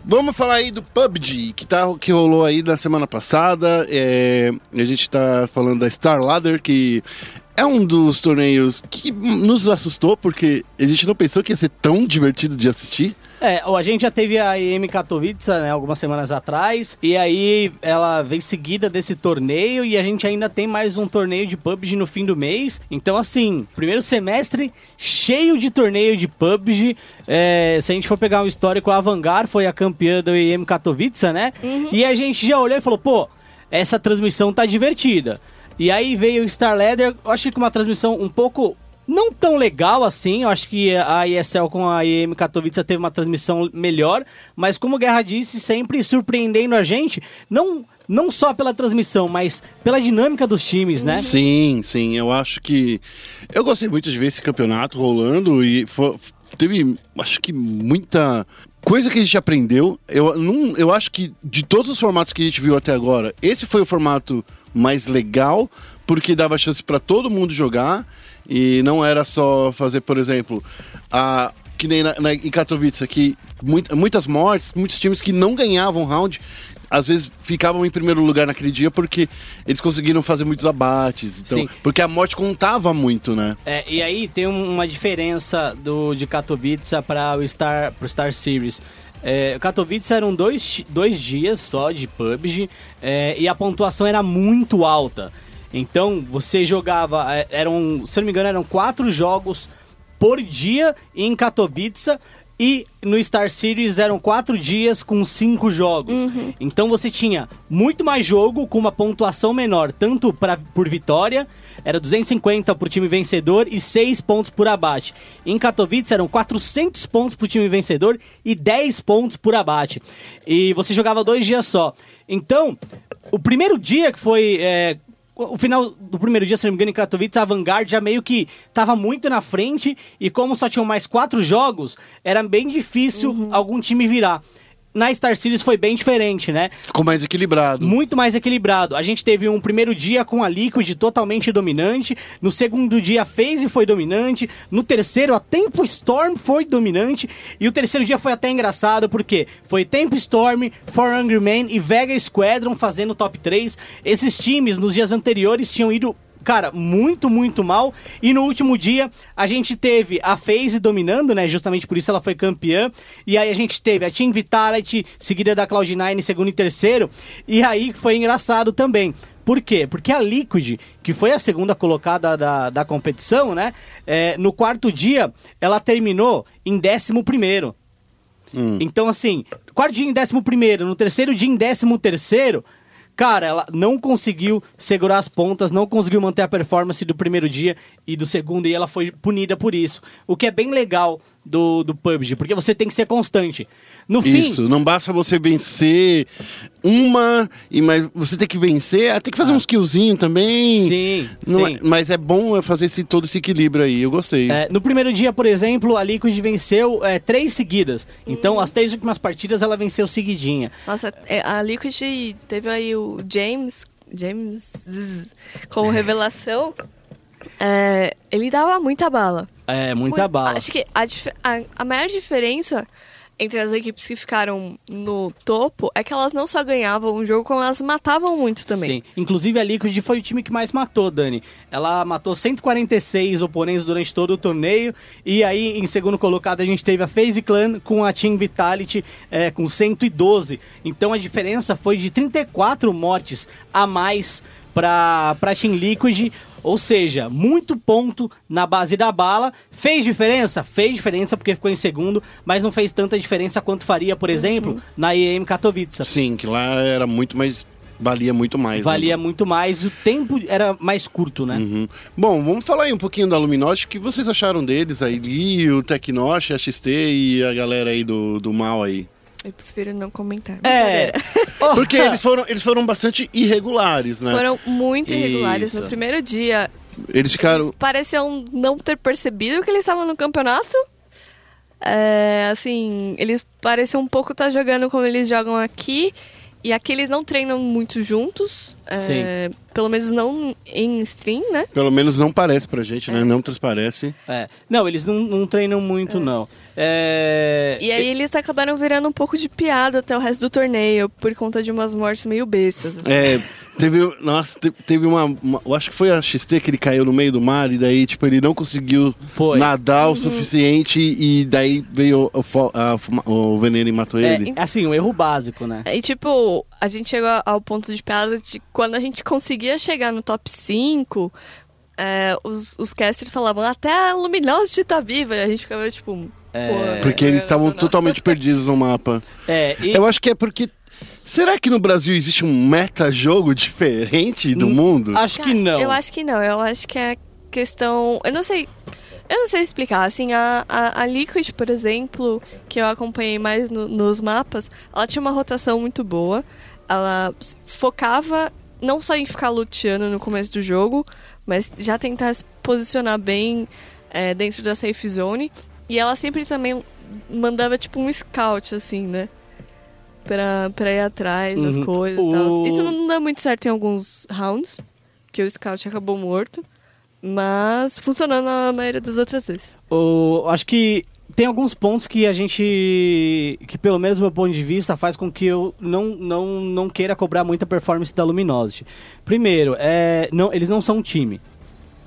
Vamos falar aí do PUBG, que, tá, que rolou aí na semana passada. É, a gente tá falando da Star Ladder, que é um dos torneios que nos assustou, porque a gente não pensou que ia ser tão divertido de assistir. É, a gente já teve a EM Katowice, né, algumas semanas atrás, e aí ela vem seguida desse torneio e a gente ainda tem mais um torneio de PUBG no fim do mês. Então, assim, primeiro semestre cheio de torneio de PUBG. É, se a gente for pegar um histórico, a Vanguard foi a campeã do EM Katowice, né? E a gente já olhou e falou, pô, essa transmissão tá divertida. E aí veio o Star Leather, eu acho que com uma transmissão um pouco não tão legal assim, eu acho que a ESL com a EM Katowice teve uma transmissão melhor, mas como o Guerra disse, sempre surpreendendo a gente, não, não só pela transmissão, mas pela dinâmica dos times, né? Sim, sim. Eu acho que. Eu gostei muito de ver esse campeonato rolando e fo- teve, acho que muita coisa que a gente aprendeu. Eu, não, eu acho que de todos os formatos que a gente viu até agora, esse foi o formato mais legal, porque dava chance para todo mundo jogar e não era só fazer, por exemplo, a. Que nem na, na, em Katowice aqui, muita- muitas mortes, muitos times que não ganhavam round, às vezes ficavam em primeiro lugar naquele dia porque eles conseguiram fazer muitos abates. Então, Sim. porque a morte contava muito, né? É, e aí tem um- uma diferença do de Katowice para o Star, pro Star Series. É, Katowice eram dois, dois dias só de PUBG é, e a pontuação era muito alta. Então você jogava, é, eram, se eu não me engano, eram quatro jogos por dia em Katowice e no Star Series eram quatro dias com cinco jogos. Então você tinha muito mais jogo com uma pontuação menor, tanto pra, por vitória, era 250 por time vencedor e 6 pontos por abate. Em Katowice eram 400 pontos pro time vencedor e 10 pontos por abate. E você jogava dois dias só. Então, o primeiro dia que foi é, o final do primeiro dia, se não me engano, em Katowice, a Vanguard já meio que tava muito na frente e como só tinham mais quatro jogos, era bem difícil algum time virar. Na Star Series foi bem diferente, né? Ficou mais equilibrado. Muito mais equilibrado. A gente teve um primeiro dia com a Liquid totalmente dominante. No segundo dia, a FaZe foi dominante. No terceiro, a Tempo Storm foi dominante. E o terceiro dia foi até engraçado, porque foi Tempo Storm, For Hungry Man e Vega Squadron fazendo top 3. Esses times, nos dias anteriores, tinham ido cara, muito, muito mal. E no último dia, a gente teve a FaZe dominando, né? Justamente por isso ela foi campeã. E aí a gente teve a Team Vitality, seguida da Cloud9 em segundo e terceiro. E aí foi engraçado também. Por quê? Porque a Liquid, que foi a segunda colocada da, da competição, né? é, no quarto dia, ela terminou em décimo primeiro. Então, assim, quarto dia em décimo primeiro, no terceiro dia em décimo terceiro, cara, ela não conseguiu segurar as pontas, não conseguiu manter a performance do primeiro dia e do segundo, e ela foi punida por isso. O que é bem legal do, do PUBG, porque você tem que ser constante. No fim, Isso, não basta você vencer uma, e mas você tem que vencer, ah, tem que fazer uns killzinhos também. Sim, Não sim. é- mas é bom fazer esse, todo esse equilíbrio aí, eu gostei. É, no primeiro dia, por exemplo, a Liquid venceu é, três seguidas. Então, as três últimas partidas ela venceu seguidinha. Nossa, é, a Liquid teve aí o James, James como revelação. É, ele dava muita bala. É, muita Muito- bala. Acho que a, a- a maior diferença entre as equipes que ficaram no topo é que elas não só ganhavam o jogo, como elas matavam muito também. Sim. Inclusive, a Liquid foi o time que mais matou, Dani. Ela matou 146 oponentes durante todo o torneio. E aí, em segundo colocado, a gente teve a FaZe Clan com a Team Vitality é, com 112. Então, a diferença foi de 34 mortes a mais para a Team Liquid. Ou seja, muito ponto na base da bala. Fez diferença? Fez diferença porque ficou em segundo, mas não fez tanta diferença quanto faria, por exemplo, na EM Katowice. Sim, que lá era muito mais. Valia muito mais. né? Valia muito mais, o tempo era mais curto, né? Uhum. Bom, vamos falar aí um pouquinho da Luminosity. O que vocês acharam deles aí? O Tecnosh, a XT e a galera aí do, do mal aí. Eu prefiro não comentar. É. Brincadeira. Porque eles foram, eles foram bastante irregulares, né? Foram muito irregulares. Isso. No primeiro dia, Eles ficaram. eles pareciam não ter percebido que eles estavam no campeonato. É, assim, eles pareciam um pouco estar jogando como eles jogam aqui. E aqui eles não treinam muito juntos. É, pelo menos não em stream, né? Pelo menos não parece pra gente, né? Não transparece. É. Não, eles não, não treinam muito, não. É... E aí eles acabaram virando um pouco de piada até o resto do torneio, por conta de umas mortes meio bestas. assim. É, teve. Nossa, te- teve uma, uma- Eu acho que foi a XT que ele caiu no meio do mar e daí, tipo, ele não conseguiu Foi. nadar o suficiente e daí veio o, a o veneno e matou É, ele. assim, um erro básico, né? E tipo, a gente chegou ao ponto de piada de quando a gente conseguia chegar no top 5, é, os, os casters falavam até a Luminosity tá viva. E a gente ficava tipo. É. pô, Porque eles estavam totalmente perdidos no mapa. É, e... Eu acho que é porque. Será que no Brasil existe um meta-jogo diferente do Hum, mundo? Acho que não. Eu acho que não. Eu acho que é questão. Eu não sei. Eu não sei explicar. Assim, a, a, a Liquid, por exemplo, que eu acompanhei mais no- nos mapas, ela tinha uma rotação muito boa. Ela focava não só em ficar luteando no começo do jogo, mas já tentar se posicionar bem é, dentro da safe zone. E ela sempre também mandava tipo um scout, assim, né? Pra, pra ir atrás das Uhum. coisas e tal. O- Isso não dá muito certo em alguns rounds, que o scout acabou morto. Mas funcionou na maioria das outras vezes. Acho que tem alguns pontos que a gente, que pelo menos do meu ponto de vista, faz com que eu não, não, não queira cobrar muita performance da Luminosity. Primeiro, é, não, eles não são um time,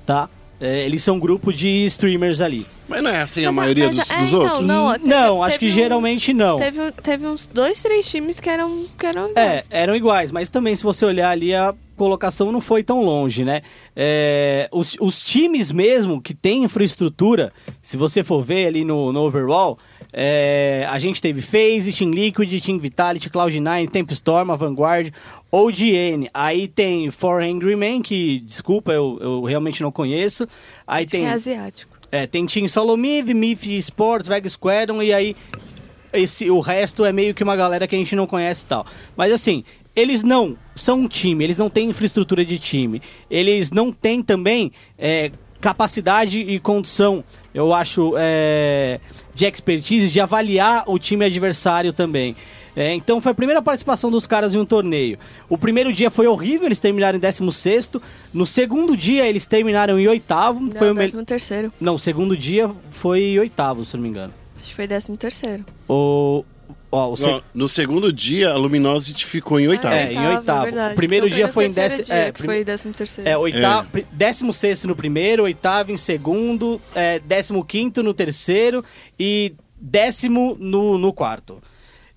tá? É, eles são um grupo de streamers ali. Mas não é assim a Mas- maioria mas- dos, é, dos então, outros? Não, teve- não, acho teve que um- geralmente não. Teve, teve uns dois, três times que eram, que eram É, iguais. eram iguais, mas também se você olhar ali a colocação não foi tão longe, né? É, os, os times mesmo que têm infraestrutura, se você for ver ali no, no overall, é, a gente teve FaZe, Team Liquid, Team Vitality, Cloud9, Tempestorm, a Vanguard, OGN. Aí tem For Angry Man, que, desculpa, eu, eu realmente não conheço. Aí que tem... é asiático. É, tem Team Solomiv, Mif Sports, Vega Squadron e aí esse, o resto é meio que uma galera que a gente não conhece e tal. Mas assim, eles não são um time, eles não têm infraestrutura de time. Eles não têm também é, capacidade e condição, eu acho, é, de expertise de avaliar o time adversário também. É, então foi a primeira participação dos caras em um torneio. O primeiro dia foi horrível, eles terminaram em 16 No segundo dia eles terminaram em oitavo. Não, foi o décimo terceiro. Não, o segundo dia foi oitavo, se eu não me engano. Acho que foi décimo terceiro. O. Ó, o se- Não, no segundo dia, a Luminosity ficou em oitavo. É, em oitavo. verdade. O primeiro Então dia no foi em décimo- dia, é, prim- foi décimo terceiro. é, oitavo, pri- décimo sexto no primeiro, oitavo em segundo, é, décimo quinto no terceiro e décimo no, no quarto.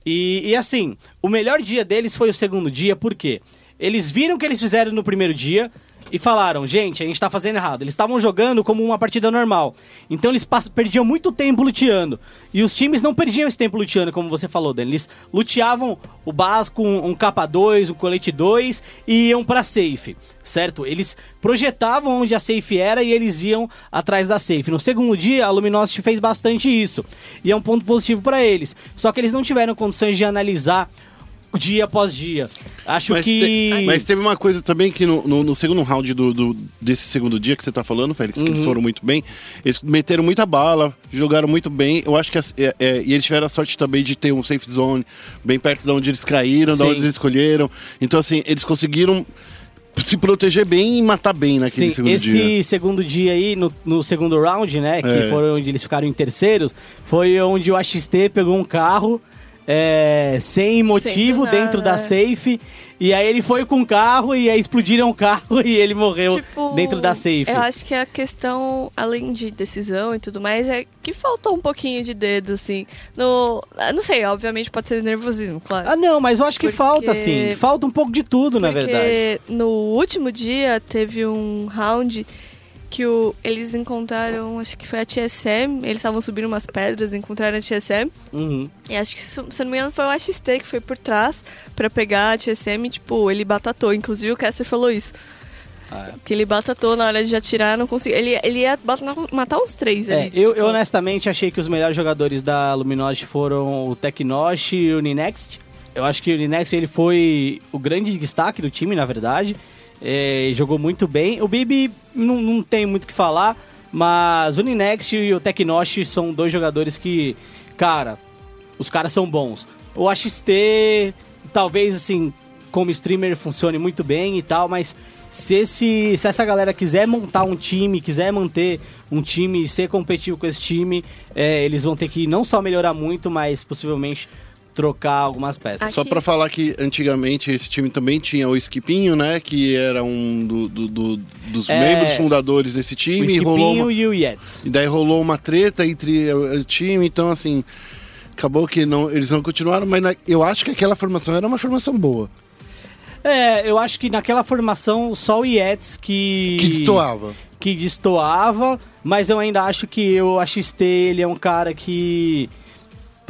E, e assim, o melhor dia deles foi o segundo dia, por quê? Eles viram o que eles fizeram no primeiro dia e falaram, gente, a gente tá fazendo errado. Eles estavam jogando como uma partida normal. Então eles perdiam muito tempo luteando. E os times não perdiam esse tempo luteando, como você falou, Dan. Eles luteavam o básico, um, um capa 2, um colete 2 e iam pra safe, certo? Eles projetavam onde a safe era e eles iam atrás da safe. No segundo dia, a Luminosity fez bastante isso. E é um ponto positivo pra eles. Só que eles não tiveram condições de analisar dia após dia. Acho Mas, que. te- mas teve uma coisa também que no, no- no segundo round do, do- desse segundo dia que você tá falando, Félix, que Uhum. eles foram muito bem. Eles meteram muita bala, jogaram muito bem. Eu acho que as- é- é, e eles tiveram a sorte também de ter um safe zone bem perto de onde eles caíram, de Sim. onde eles escolheram. Então, assim, eles conseguiram se proteger bem e matar bem naquele Sim, segundo esse dia. segundo dia aí, no, no segundo round, né? Que É. foram onde eles ficaram em terceiros, foi onde o AXT pegou um carro é, sem motivo dentro da safe. E aí ele foi com o carro e aí explodiram o carro e ele morreu Tipo, dentro da safe. Eu acho que a questão, além de decisão e tudo mais, é que falta um pouquinho de dedo, assim. No. eu Não sei, obviamente pode ser nervosismo, claro. Ah, não, mas eu acho que Porque- falta, sim. Falta um pouco de tudo, na Porque verdade. no último dia teve um round que o, eles encontraram, acho que foi a TSM, eles estavam subindo umas pedras, encontraram a TSM, Uhum. e acho que, se, eu não me engano, foi o AXT que foi por trás pra pegar a TSM tipo, ele batatou. Inclusive o Caster falou isso. Ah, é. Que ele batatou na hora de atirar, não conseguiu. Ele, ele ia batar- matar os três É, ali. eu, tipo, eu honestamente achei que os melhores jogadores da Luminosity foram o Tecnosh e o Ninext. Eu acho que o Ninext ele foi o grande destaque do time, na verdade. É, jogou muito bem. O Bibi não, não tem muito o que falar, mas o Ninext e o Tecnosh são dois jogadores que, cara, os caras são bons. O AXT, talvez assim, como streamer funcione muito bem e tal, mas se, esse, se essa galera quiser montar um time, quiser manter um time e ser competitivo com esse time, é, eles vão ter que não só melhorar muito, mas possivelmente trocar algumas peças. Aqui- Só pra falar que antigamente esse time também tinha o Skipinho, né? Que era um do- do- do- dos É. membros fundadores desse o time. e rolou uma, e o Yetz. e daí rolou uma treta entre o, time, então assim. Acabou que não, eles não continuaram, mas na- eu acho que aquela formação era uma formação boa. É, eu acho que naquela formação só o Yetz que... Que destoava. que destoava, mas eu ainda acho que o AXT ele é um cara que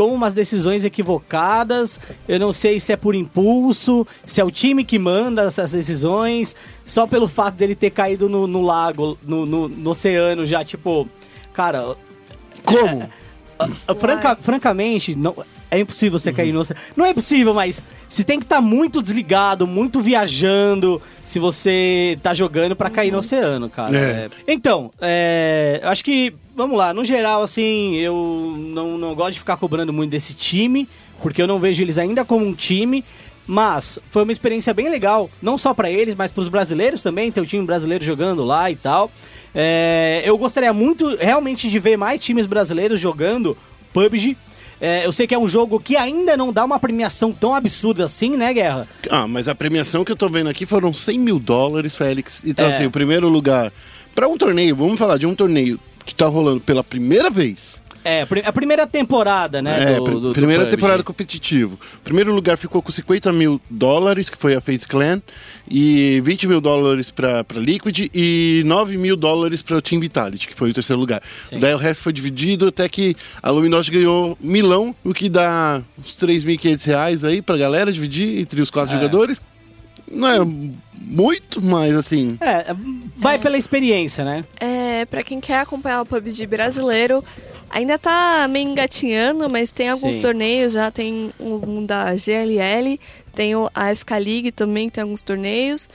toma umas decisões equivocadas. Eu não sei se é por impulso, se é o time que manda essas decisões, só pelo fato dele ter caído no, no lago, no, no- no oceano já, tipo, cara, Como? franca- francamente, não, é impossível você cair no oceano. Não é impossível, mas você tem que estar muito desligado, muito viajando, se você tá jogando pra cair no oceano, cara. É. É. Então, é, eu acho que, vamos lá, no geral, assim, eu não, não gosto de ficar cobrando muito desse time, porque eu não vejo eles ainda como um time. Mas foi uma experiência bem legal, não só pra eles, mas pros brasileiros também, ter o time brasileiro jogando lá e tal. É, eu gostaria muito realmente de ver mais times brasileiros jogando PUBG. É, eu sei que é um jogo que ainda não dá uma premiação tão absurda assim, né, Guerra? Ah, mas a premiação que eu tô vendo aqui foram 100 mil dólares, Félix. Então, É. assim, o primeiro lugar. Pra um torneio, vamos falar de um torneio que tá rolando pela primeira vez. É, a primeira temporada, né? É, do- do- do primeira PUBG. temporada competitivo. O primeiro lugar ficou com 50 mil dólares, que foi a FaZe Clan, e 20 mil dólares pra, pra Liquid e 9 mil dólares pra Team Vitality, que foi o terceiro lugar. Sim. Daí o resto foi dividido até que a Luminosity ganhou milão, o que dá uns 3.500 reais aí pra galera dividir entre os quatro É. jogadores. Não é muito, mas assim. É, vai pela experiência, né? É, pra quem quer acompanhar o PUBG brasileiro, ainda tá meio engatinhando, mas tem alguns Sim. torneios, já tem um, da GLL, tem o AFK League também, tem alguns torneios.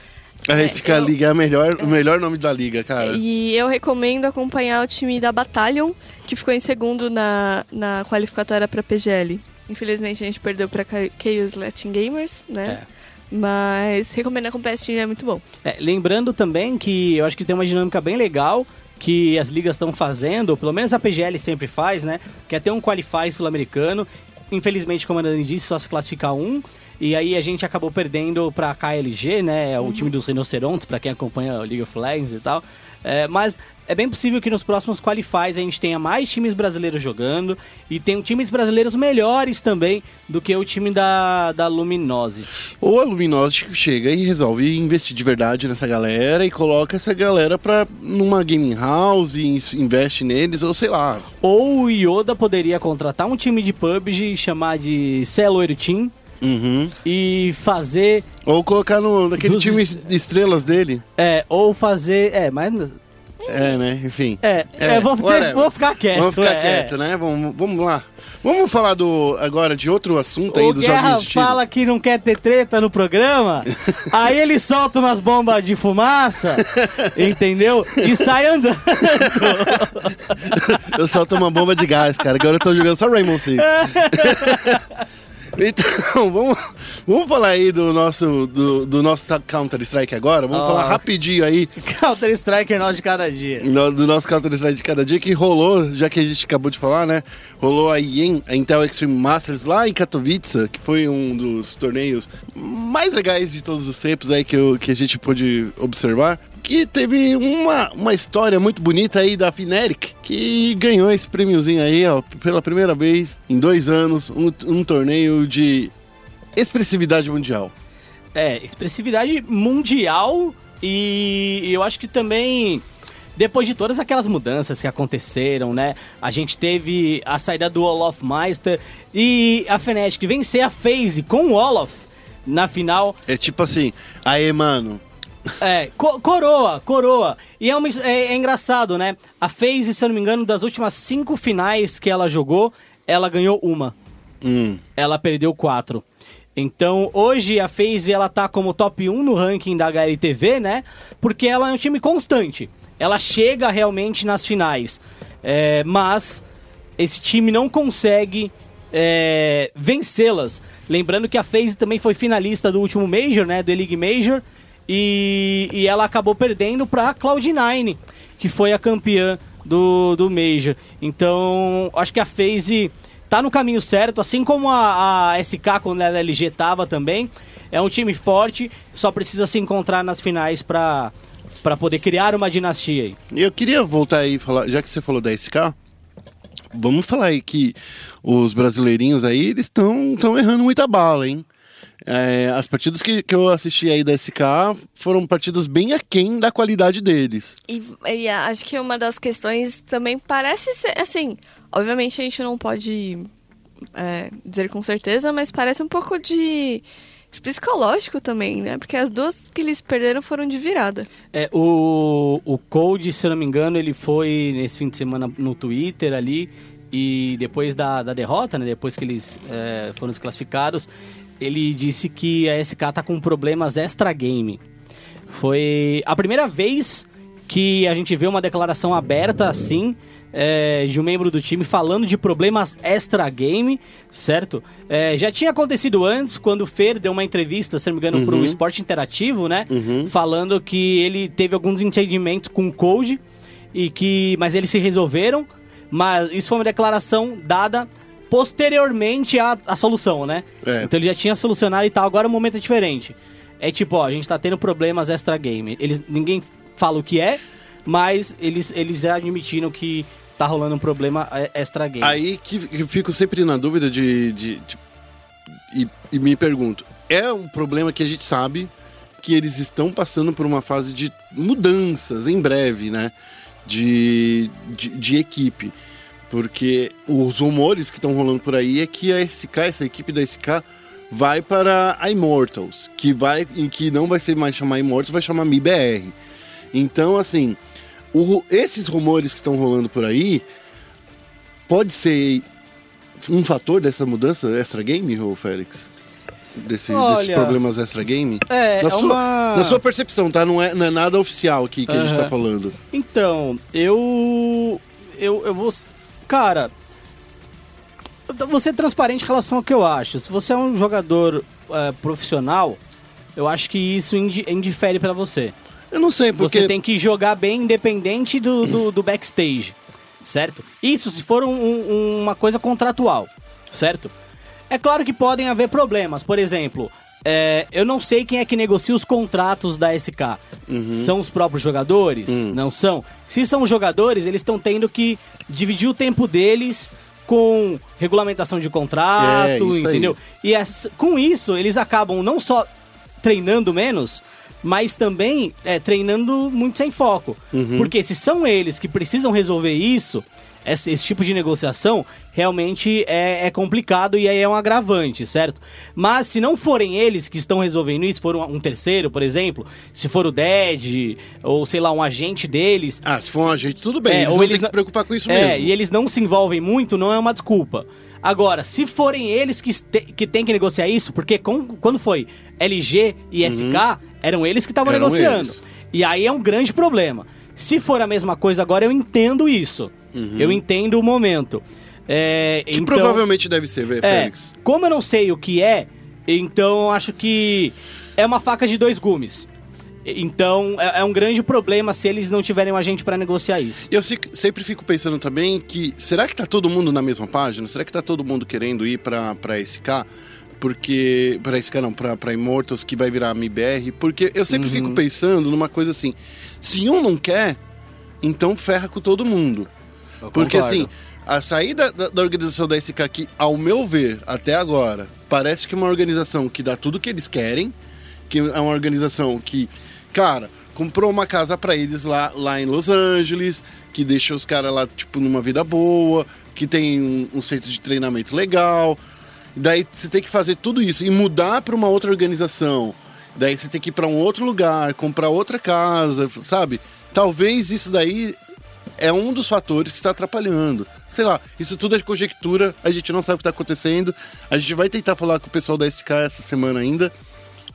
Aí É, fica a eu- liga, é a melhor, o melhor nome da liga, cara. E eu recomendo acompanhar o time da Battalion, que ficou em segundo na, na qualificatória pra PGL. Infelizmente a gente perdeu pra Chaos Latin Gamers, né? É. Mas acompanhar esse time, é muito bom. É, lembrando também que eu acho que tem uma dinâmica bem legal que as ligas estão fazendo, ou pelo menos a PGL sempre faz, né? Que é ter um Qualify sul-americano. Infelizmente, como a Dani disse, só se classifica um. E aí a gente acabou perdendo pra KLG, né? É o time dos rinocerontes, pra quem acompanha o League of Legends e tal. É, mas é bem possível que nos próximos qualifies a gente tenha mais times brasileiros jogando e tenham times brasileiros melhores também do que o time da, da Luminosity. Ou a Luminosity chega e resolve investir de verdade nessa galera e coloca essa galera pra numa gaming house e investe neles, ou sei lá. Ou o Yoda poderia contratar um time de PUBG e chamar de Celoiro Team Uhum. e fazer. Ou colocar no, naquele Dos time de estrelas dele. É, ou fazer. É, mas. É, né? Enfim. É, é, vou, ter- vou ficar quieto. Vamos ficar é, quieto, né? Vamos, vamos lá. Vamos falar do, agora de outro assunto aí O dos Guerra joguinhos de tiro. fala que não quer ter treta no programa, aí ele solta umas bombas de fumaça, entendeu? E sai andando. Eu solto uma bomba de gás, cara. Agora eu tô jogando só Rainbow Six. Então, vamos, vamos falar aí do nosso, do, do nosso Counter-Strike agora. Vamos Ó. falar rapidinho aí Counter Striker nós de cada dia. no- do nosso Counter-Strike de cada dia que rolou, já que a gente acabou de falar, né? Rolou a IEM, a Intel Extreme Masters lá em Katowice, que foi um dos torneios mais legais de todos os tempos aí que, eu- que a gente pôde observar. Que teve uma, uma história muito bonita aí da Fnatic, que ganhou esse prêmiozinho aí, ó, pela primeira vez em dois anos, um, um torneio de expressividade mundial. É, expressividade mundial e eu acho que também depois de todas aquelas mudanças que aconteceram, né? A gente teve a saída do Olaf Meister e a Fnatic vencer a FaZe com o Olaf na final. É tipo assim, aê, mano, É, co- coroa, coroa. E é, uma, é, é engraçado, né? A FaZe, se eu não me engano, das últimas cinco finais que ela jogou, ela ganhou uma. hum, Ela perdeu quatro. Então, hoje a FaZe ela tá como top 1 no ranking da HLTV, né? Porque ela é um time constante. Ela chega realmente nas finais. É, mas esse time não consegue é, vencê-las. Lembrando que a FaZe também foi finalista do último Major, né? Do League Major. E, e ela acabou perdendo pra Cloud9, que foi a campeã do, do Major. Então, acho que a FaZe tá no caminho certo, assim como a, a SK quando ela LG tava também. É um time forte, só precisa se encontrar nas finais pra, pra poder criar uma dinastia aí. Eu queria voltar aí falar, já que você falou da SK, vamos falar aí que os brasileirinhos aí, eles estão errando muita bala, hein? É, as partidas que, que eu assisti aí da SK foram partidas bem aquém da qualidade deles. E, e acho que uma das questões também parece ser, assim, obviamente a gente não pode é, dizer com certeza, mas parece um pouco de, de psicológico também, né? Porque as duas que eles perderam foram de virada. É, o, o Code, se eu não me engano, ele foi nesse fim de semana no Twitter ali. E depois da, da derrota, né? Depois que eles é, foram desclassificados, ele disse que a SK tá com problemas extra game. Foi a primeira vez que a gente vê uma declaração aberta assim. é, de um membro do time falando de problemas extra game, certo? É, já tinha acontecido antes, quando o Fer deu uma entrevista, se não me engano, pro Esporte Interativo, né? Falando que ele teve alguns entendimentos com o Code, e que, mas eles se resolveram. Mas isso foi uma declaração dada posteriormente à, à solução, né? É. Então ele já tinha solucionado e tal, agora o momento é diferente. É tipo, ó, a gente tá tendo problemas extra game. Eles, ninguém fala o que é, mas eles, eles admitiram que tá rolando um problema é, extra game. Aí que que eu fico sempre na dúvida de. de- de- e, e me pergunto: é um problema que a gente sabe que eles estão passando por uma fase de mudanças em breve, né? De, de, de equipe. Porque os rumores que estão rolando por aí é que a SK, essa equipe da SK, vai para a Immortals, que vai em que não vai ser mais chamar Immortals, vai chamar MIBR. Então, assim, o- esses rumores que estão rolando por aí pode ser um fator dessa mudança extra game, ô Félix? Desse, desses Olha, problemas extra game? é, na, é sua, uma- na sua percepção, tá? Não é, não é nada oficial aqui que a gente tá falando. Então, eu. Eu, eu vou. Cara. Vou ser transparente em relação ao que eu acho. Se você é um jogador é, profissional, eu acho que isso indi- indifere pra você. Eu não sei, porque. Você tem que jogar bem independente do, do, do backstage, certo? Isso se for um- um- uma coisa contratual, certo? É claro que podem haver problemas. Por exemplo, é, eu não sei quem é que negocia os contratos da SK. São os próprios jogadores? Não são? Se são os jogadores, eles estão tendo que dividir o tempo deles com regulamentação de É, contrato, aí. entendeu? E essa- com isso, eles acabam não só treinando menos, mas também é, treinando muito sem foco. Uhum. Porque se são eles que precisam resolver isso, esse, esse tipo de negociação, realmente é, é complicado e aí é um agravante, certo? Mas se não forem eles que estão resolvendo isso, for um, um terceiro, por exemplo, se for o Dead, ou sei lá, um agente deles, Ah, se for um agente, tudo bem. É, eles ou eles não- se preocupar com isso é, mesmo. e eles não se envolvem muito, não é uma desculpa. Agora, se forem eles que, este- que têm que negociar isso, porque com- quando foi LG e SK, eram eles que estavam Uhum. Negociando. eles. E aí é um grande problema. Se for a mesma coisa agora, eu entendo isso. Eu entendo o momento. É, Uhum. Que então, provavelmente deve ser, velho, é, Félix. como eu não sei o que é, então eu acho que é uma faca de dois gumes. Então é, é um grande problema se eles não tiverem um agente pra negociar isso. Eu se- sempre fico pensando também que será que tá todo mundo na mesma página? Será que tá todo mundo querendo ir pra, pra SK? Porque. Pra SK não, pra, pra Immortals que vai virar MBR. Porque eu sempre Uhum. fico pensando numa coisa assim: se um não quer, então ferra com todo mundo. Porque concordo. assim, a saída da, da organização da SK que, ao meu ver, até agora, parece que é uma organização que dá tudo que eles querem, que é uma organização que, cara, comprou uma casa pra eles lá, lá em Los Angeles, que deixa os caras lá, tipo, numa vida boa, que tem um, um centro de treinamento legal. Daí você tem que fazer tudo isso e mudar pra uma outra organização. Daí você tem que ir pra um outro lugar, comprar outra casa, sabe? Talvez isso daí é um dos fatores que está atrapalhando. Sei lá, isso tudo é conjectura, a gente não sabe o que está acontecendo. A gente vai tentar falar com o pessoal da SK essa semana ainda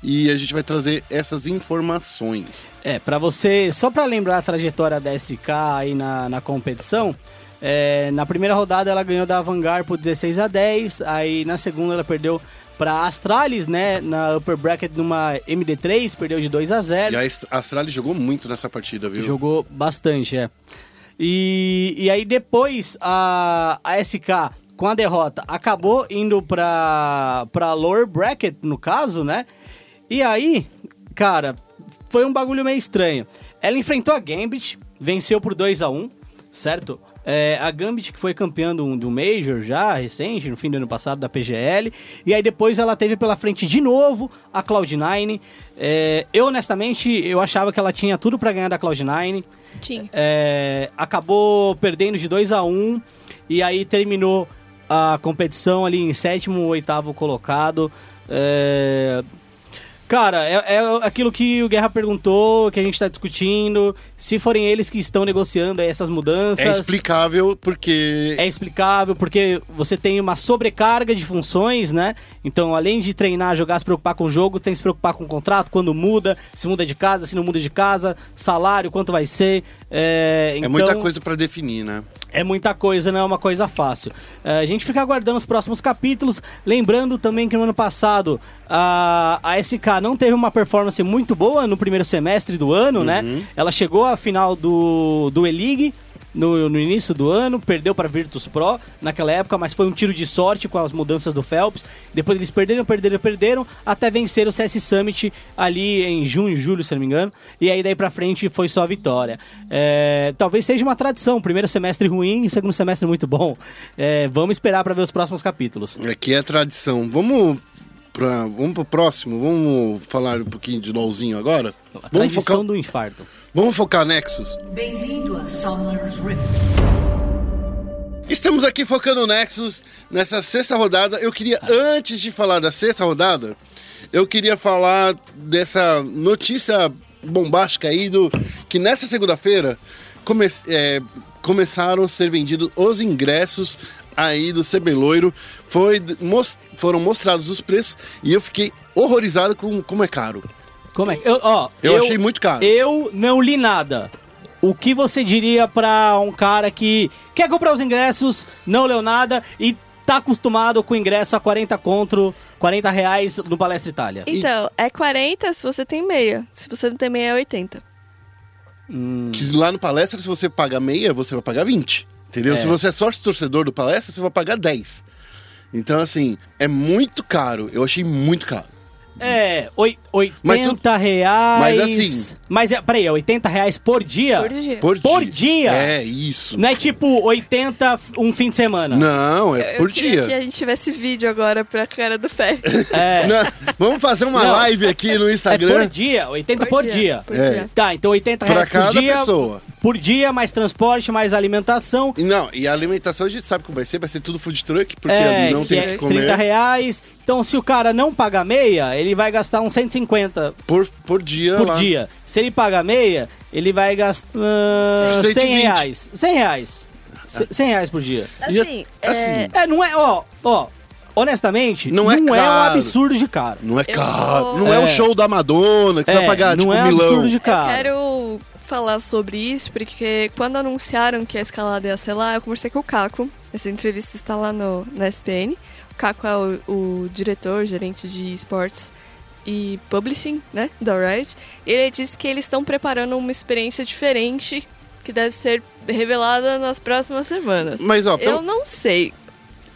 e a gente vai trazer essas informações. É, pra você, só pra lembrar a trajetória da SK aí na, na competição, é, na primeira rodada ela ganhou da Vanguard por 16 a 10, aí na segunda ela perdeu pra Astralis, né, na upper bracket numa MD3, perdeu de 2 a 0. E a Astralis jogou muito nessa partida, viu? Jogou bastante, é. E, e aí depois a, a SK, com a derrota, acabou indo pra, pra lower bracket, no caso, né? E aí, cara, foi um bagulho meio estranho. Ela enfrentou a Gambit, venceu por 2 a 1 certo? É, a Gambit que foi campeã do, do Major já, recente, no fim do ano passado, da PGL. E aí depois ela teve pela frente de novo a Cloud9. É, eu, honestamente, eu achava que ela tinha tudo pra ganhar da Cloud9. Tinha. É, acabou perdendo de 2 a 1 e aí terminou a competição ali em sétimo ou oitavo colocado. É, Cara, é, é aquilo que o Guerra perguntou, que a gente tá discutindo. Se forem eles que estão negociando essas mudanças. É explicável porque É explicável porque você tem uma sobrecarga de funções, né? Então, além de treinar, jogar, se preocupar com o jogo, tem que se preocupar com o contrato, quando muda, se muda de casa, se não muda de casa, salário, quanto vai ser. É, é então, muita coisa para definir, né? É muita coisa, não é uma coisa fácil. É, a gente fica aguardando os próximos capítulos. Lembrando também que no ano passado a, a SK não teve uma performance muito boa no primeiro semestre do ano, né? Ela chegou à final do, do E-League. No, no início do ano, perdeu para Virtus Pro naquela época, mas foi um tiro de sorte com as mudanças do Phelps. Depois eles perderam, perderam, perderam, até vencer o CS Summit ali em junho, julho, se não me engano. E aí daí pra frente foi só vitória. É, talvez seja uma tradição, primeiro semestre ruim e segundo semestre muito bom. É, vamos esperar para ver os próximos capítulos. Aqui é tradição. Vamos vamos pro próximo. Vamos falar um pouquinho de LOLzinho agora. A Vamos tradição focar, do infarto. Vamos focar Nexus. Bem-vindo a Summoner's Rift. Estamos aqui focando Nexus nessa sexta rodada. Eu queria, antes de falar da sexta rodada, eu queria falar dessa notícia bombástica aí do que nessa segunda-feira come- é, começaram a ser vendidos os ingressos aí do CB Loiro. Foi, mos- foram mostrados os preços e eu fiquei horrorizado com como é caro. Como é? que- Eu, ó, Eu achei muito caro. Eu não li nada. O que você diria pra um cara que quer comprar os ingressos, não leu nada e tá acostumado com o ingresso a 40 conto, 40 reais no Palestra Itália? Então, é 40 se você tem meia. Se você não tem meia, é 80. Que lá no palestra, se você paga meia, você vai pagar 20. Entendeu? É. Se você é sócio torcedor do palestra, você vai pagar 10. Então, assim, é muito caro. Eu achei muito caro. É, oi- 80 Mas tu- reais. mas assim- Mas é, peraí, é 80 reais por dia? Por dia. Por, Por dia? É, isso. Não é tipo 80 um fim de semana. Não, é Eu por queria dia. que a gente tivesse vídeo agora pra cara do Félix. É, Não, vamos fazer uma Não. live aqui no é Instagram. por dia, 80 por, dia. Por É. dia. Tá, então 80 Pra reais cada por dia. pessoa. Por dia, mais transporte, mais alimentação. Não, e a alimentação a gente sabe como vai ser, vai ser tudo food truck, porque é, ali não que tem o é que comer. 30 reais. Então, se o cara não paga meia, ele vai gastar uns 150 Por, por dia por lá. dia. Se ele paga meia, ele vai gastar ah, 100 120. reais. 100 reais. C- 100 reais por dia. E Assim, é, assim, É, não é, ó, ó, honestamente, Não não, é é, um absurdo de caro. Não é Eu caro. vou- Não é. o É. show da Madonna que você vai pagar, não tipo, é milão. absurdo de eu caro. quero falar sobre isso porque quando anunciaram que a escalada ia ser lá, eu conversei com o Caco. Essa entrevista está lá no, na SPN. O Caco é o, o diretor, gerente de esportes e publishing, né, da Riot. Ele disse que eles estão preparando uma experiência diferente que deve ser revelada nas próximas semanas. Mas, ó, pelo- Eu não sei.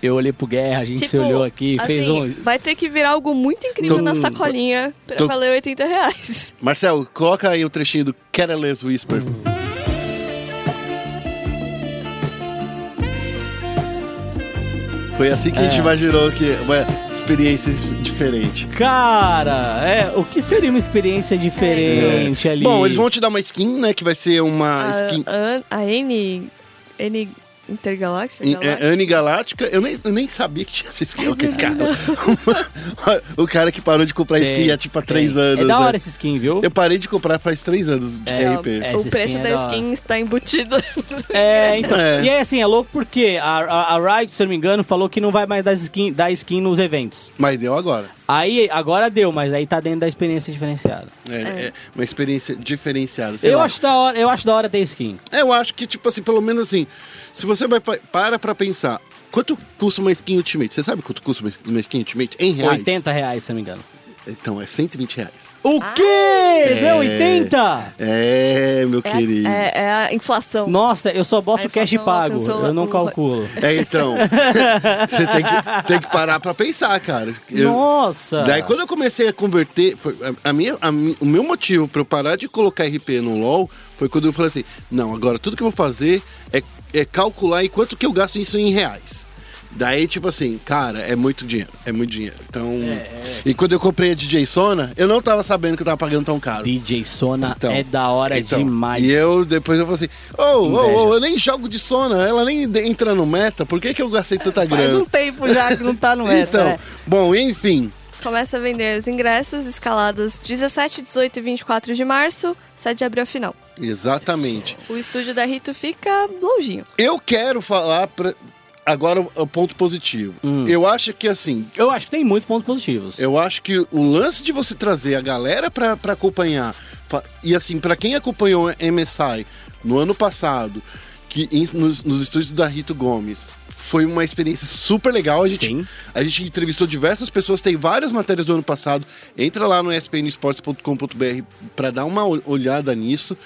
Eu olhei pro Guerra, a gente se Tipo, olhou aqui, fez assim, um... Vai ter que virar algo muito incrível Tô- na sacolinha pra tô- valer 80 reais. Marcel, coloca aí o trechinho do Careless Whisper. Foi assim que a gente imaginou que uma experiência diferente. Cara, é, o que seria uma experiência diferente ali? Bom, eles vão te dar uma skin, né? Que vai ser uma A, skin a, a N. N. Intergaláctica? é, Anne Galáctica. Eu nem, eu nem sabia que tinha essa skin. Aquele cara. o cara que parou de comprar Tem, skin há tipo há tem. três anos. É da né? hora esse skin, viu? Eu parei de comprar faz três anos de É, RP. é. o essa preço skin é da da skin está embutido. É, então. É. E aí, assim, é louco porque a, a, a Riot, se eu não me engano, falou que não vai mais dar skin, dar skin nos eventos. Mas deu agora. Aí, agora deu, mas aí tá dentro da experiência diferenciada. É, é uma experiência diferenciada. Eu lá. acho, da hora, eu acho da hora ter skin. Eu acho que, tipo assim, pelo menos assim, se você vai pa- para pra pensar, quanto custa uma skin Ultimate? Você sabe quanto custa uma- skin Ultimate? Em reais? 80 reais, se não me engano. Então, é 120 reais. O quê? Deu 80? É, meu querido. É, é a inflação. Nossa, eu só boto cash pago. Eu não o- calculo. É, então. você tem que, tem que parar pra pensar, cara. Eu- Nossa! Daí quando eu comecei a converter, foi- a, a minha, a o meu motivo pra eu parar de colocar RP no LoL foi quando eu falei assim, não, agora tudo que eu vou fazer é, é calcular em quanto que eu gasto isso em reais. Daí, tipo assim, cara, é muito dinheiro, é muito dinheiro. Então, e quando eu comprei a DJ Sona, eu não tava sabendo que eu tava pagando tão caro. DJ Sona Então, é da hora então, demais. E eu depois eu falei assim, ô, ô, ô, eu nem jogo de Sona, ela nem entra no meta, por que que eu gastei tanta Faz grana? um tempo já que não tá no meta, então, né? bom, enfim, Começa a vender os ingressos escaladas 17, 18 e 24 de março, 7 de abril a final. exatamente. O estúdio da Rito fica longinho. Eu quero falar pra... agora o- ponto positivo. Hum. Eu acho que assim, Eu acho que tem muitos pontos positivos. eu acho que o lance de você trazer a galera pra, pra acompanhar, e assim, pra quem acompanhou MSI no ano passado, que nos, nos estúdios da Rito Gomes, foi uma experiência super legal. A gente, Sim. a gente entrevistou diversas pessoas, tem várias matérias do ano passado. Entra lá no spnesports.com.br pra dar uma ol- olhada nisso.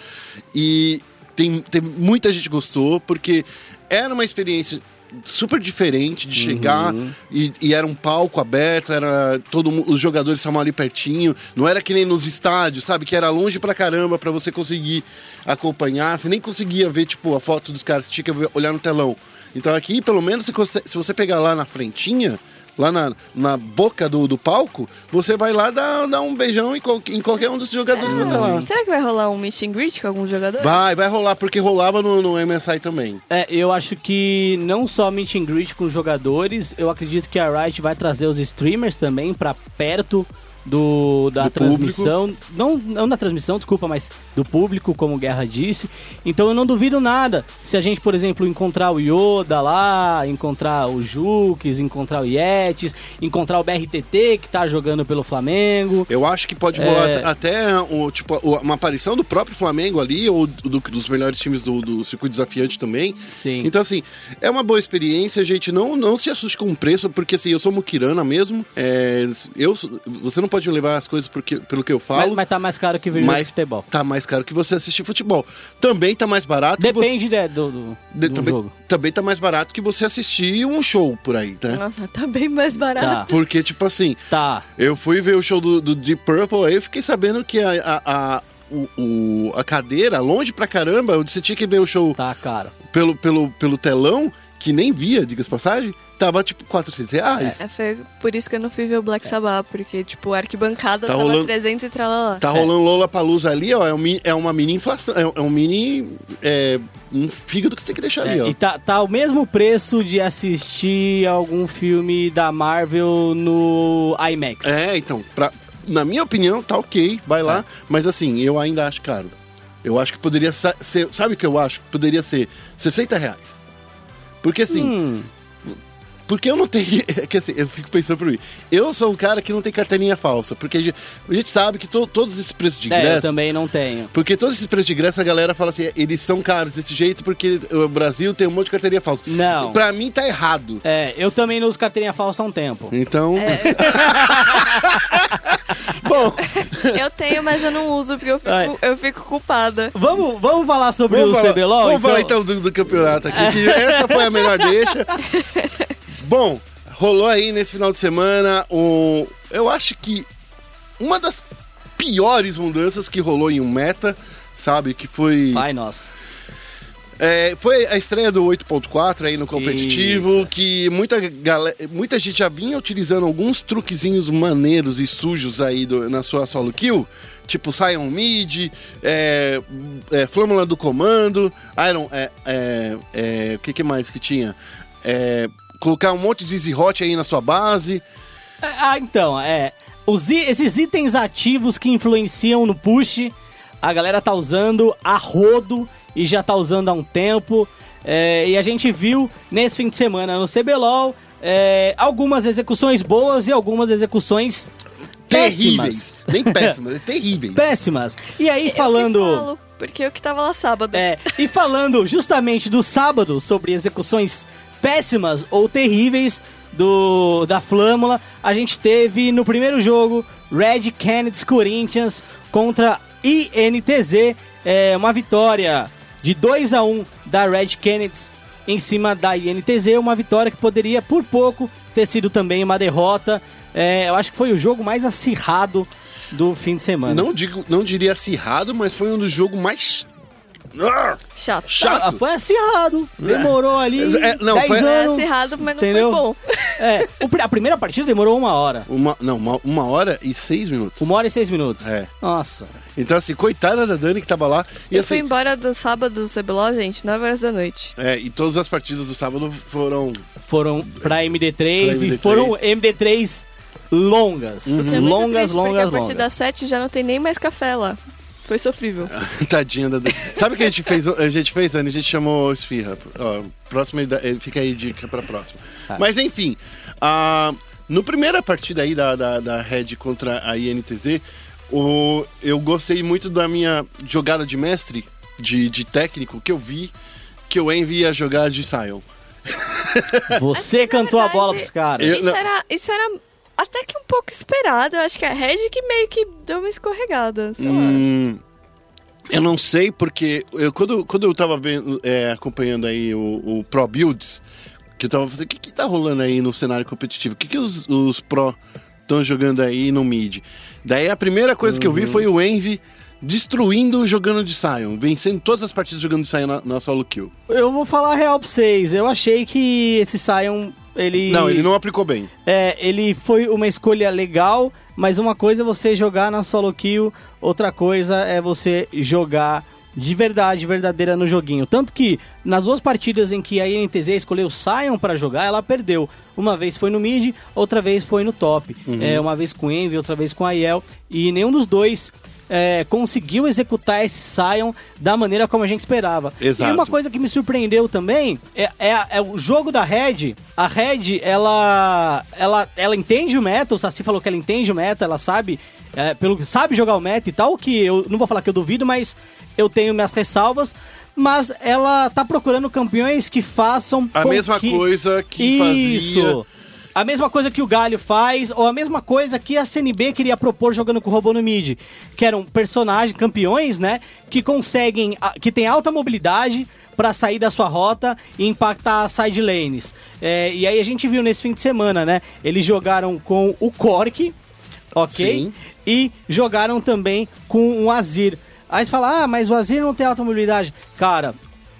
E tem, tem muita gente gostou, porque era uma experiência super diferente de chegar e, e era um palco aberto, era todo os jogadores estavam ali pertinho, não era que nem nos estádios, sabe, que era longe pra caramba pra você conseguir acompanhar, você nem conseguia ver tipo a foto dos caras, você tinha que olhar no telão. Então aqui, pelo menos, você consegue- se você pegar lá na frentinha, lá na, na boca do, do palco, você vai lá dar, dar um beijão em, qual- em qualquer um dos jogadores que vai estar lá. Será que vai rolar um meet and greet com algum jogador? Vai, vai rolar, porque rolava no, no MSI também. É, eu acho que não só meet and greet com os jogadores, eu acredito que a Riot vai trazer os streamers também pra perto do da Do transmissão, não não da transmissão, desculpa, mas do público, como o Guerra disse. Então eu não duvido nada se a gente, por exemplo, encontrar o Yoda lá, encontrar o Jukes, encontrar o Yetis, encontrar o BRTT que tá jogando pelo Flamengo. Eu acho que pode rolar É. at- até o, tipo, uma aparição do próprio Flamengo ali, ou do- dos melhores times do, do circuito desafiante também. Sim. Então, assim, é uma boa experiência, gente. Não, não se assuste com o preço, porque assim, eu sou muquirana mesmo. É, eu, você não pode pode levar as coisas porque, pelo que eu falo. Mas, mas tá mais caro que mas futebol. tá mais caro que você assistir futebol. Também tá mais barato que você... Depende né, do, do, de- do também, jogo. também tá mais barato que você assistir um show por aí, né? Nossa, tá bem mais barato. Tá. Porque, tipo assim, Tá. eu fui ver o show do, do Deep Purple, aí eu fiquei sabendo que a, a, a, o, o- a cadeira, longe pra caramba, onde você tinha que ver o show Tá caro. pelo, pelo, pelo telão, que nem via, diga-se passagem, tava tipo 400 reais. É, foi por isso que eu não fui ver o Black Sabbath, porque, tipo, a arquibancada Tá tava rolando- 300 e tralalá. Tá rolando Lola Palusa ali, ó. É, um, é uma mini inflação. É, um- é um mini. É, um fígado que você tem que deixar ali, É, ó. e tá, tá o mesmo preço de assistir algum filme da Marvel no IMAX. É, então, pra- na minha opinião, tá ok, vai É. lá. Mas assim, eu ainda acho caro. Eu acho que poderia ser. Sabe o que eu acho? Poderia ser 60 reais. Porque assim. Hum, Porque eu não tenho. É que assim, eu fico pensando por mim. Eu sou um cara que não tem carteirinha falsa. Porque a gente, a gente sabe que to- todos esses preços de é, ingresso. eu também não tenho. Porque todos esses preços de ingresso, a galera fala assim, eles são caros desse jeito porque o Brasil tem um monte de carteirinha falsa. Não. Pra mim tá errado. É, eu também não uso carteirinha falsa há um tempo. Então. É. Bom, Eu tenho, mas eu não uso, porque eu fico, Ai. eu fico culpada. Vamos, vamos falar sobre vamos o falar, CBLOL? vamos falar então do, do campeonato aqui, que essa foi a melhor deixa. Bom, rolou aí nesse final de semana um. Eu acho que uma das piores mudanças que rolou em um meta, sabe? Que foi. Ai, nossa. É, foi a estreia do 8.4 aí no competitivo, Isso. que muita, galera, muita gente já vinha utilizando alguns truquezinhos maneiros e sujos aí do- na sua solo kill, tipo Sion Mid, é, é, Flâmula do Comando, Iron. É, é, é, o que, que mais que tinha? É, colocar um monte de Easy Hot aí na sua base. É, Ah, então, é. Os, esses itens ativos que influenciam no push, a galera tá usando a rodo e já tá usando há um tempo. É, e a gente viu nesse fim de semana no CBLOL é, algumas execuções boas e algumas execuções Terríveis. Nem péssimas, é terríveis. Péssimas. E aí, Eu falando. que falo, porque eu que tava lá sábado. É, e falando justamente do sábado sobre execuções péssimas ou terríveis do da Flâmula, a gente teve no primeiro jogo Red Canids Corinthians contra INTZ, é, uma vitória de 2 a 1 da Red Canids em cima da INTZ, uma vitória que poderia por pouco ter sido também uma derrota. É, eu acho que foi o jogo mais acirrado do fim de semana. Não, digo, não diria acirrado, mas foi um dos jogos mais. Ah, Chato. chato. Ah, foi acirrado. Demorou ali É, não, 10 foi- É anos. acirrado, mas não entendeu? foi bom. É, a primeira partida demorou uma hora. Uma, não, uma, uma hora e seis minutos. Uma hora e seis minutos. É. Nossa. Então, assim, coitada da Dani que tava lá. E Eu fui assim, embora do sábado do CBLOL, gente, 9 horas da noite. é, e todas as partidas do sábado foram. Foram pra MD3, Pra e MD3. foram MD3 longas. Porque é Uhum. Longas, triste, porque longas, a partir das longas. 7 já não tem nem mais café lá. Foi sofrível. Tadinha da Dani. Sabe o que a gente fez? A gente fez, Dani? A gente chamou Esfirra. Ó, próxima, eh, fica aí dica pra próxima. Ah. Mas enfim, a, no primeira partida aí da, da, da Red contra a INTZ, o, eu gostei muito da minha jogada de mestre, de, de técnico, que eu vi que o Envy ia jogar de Sion. Você Na cantou a verdade, bola pros caras. Isso, não. era, isso era até que um pouco esperado. Eu acho que a Red que meio que deu uma escorregada, sei lá. Hum, eu não sei, porque eu, quando, quando eu tava vendo, é, acompanhando aí o, o Pro Builds, que eu tava fazendo, o que, que tá rolando aí no cenário competitivo? O que, que os, os Pro estão jogando aí no mid? Daí a primeira coisa que eu vi foi o Envy destruindo jogando de Sion, vencendo todas as partidas jogando de Sion na, na solo kill. Eu vou falar a real pra vocês. Eu achei que esse Sion, ele... Não, ele não aplicou bem. É, ele foi uma escolha legal, mas uma coisa é você jogar na solo kill, outra coisa é você jogar de verdade, verdadeira no joguinho. Tanto que nas duas partidas em que a INTZ escolheu Sion pra jogar, ela perdeu. Uma vez foi no mid, outra vez foi no top. É, uma vez com Envy, outra vez com a Yel. E nenhum dos dois é, conseguiu executar esse Sion da maneira como a gente esperava. Exato. E uma coisa que me surpreendeu também é, é- é o jogo da Red. A Red, ela, ela, ela entende o meta, o Saci falou que ela entende o meta, ela sabe, é, pelo, sabe jogar o meta e tal, que eu não vou falar que eu duvido, mas eu tenho minhas ressalvas. Mas ela tá procurando campeões que façam A mesma que- coisa que Isso. fazia A mesma coisa que o Galho faz, ou a mesma coisa que a CNB queria propor jogando com o Robô no Mid. Que eram personagens, campeões, né? Que conseguem. que tem alta mobilidade pra sair da sua rota e impactar as side lanes. É, e aí a gente viu nesse fim de semana, né? Eles jogaram com o Cork, ok? Sim. E jogaram também com o Azir. Aí você fala, ah, mas o Azir não tem alta mobilidade. Cara,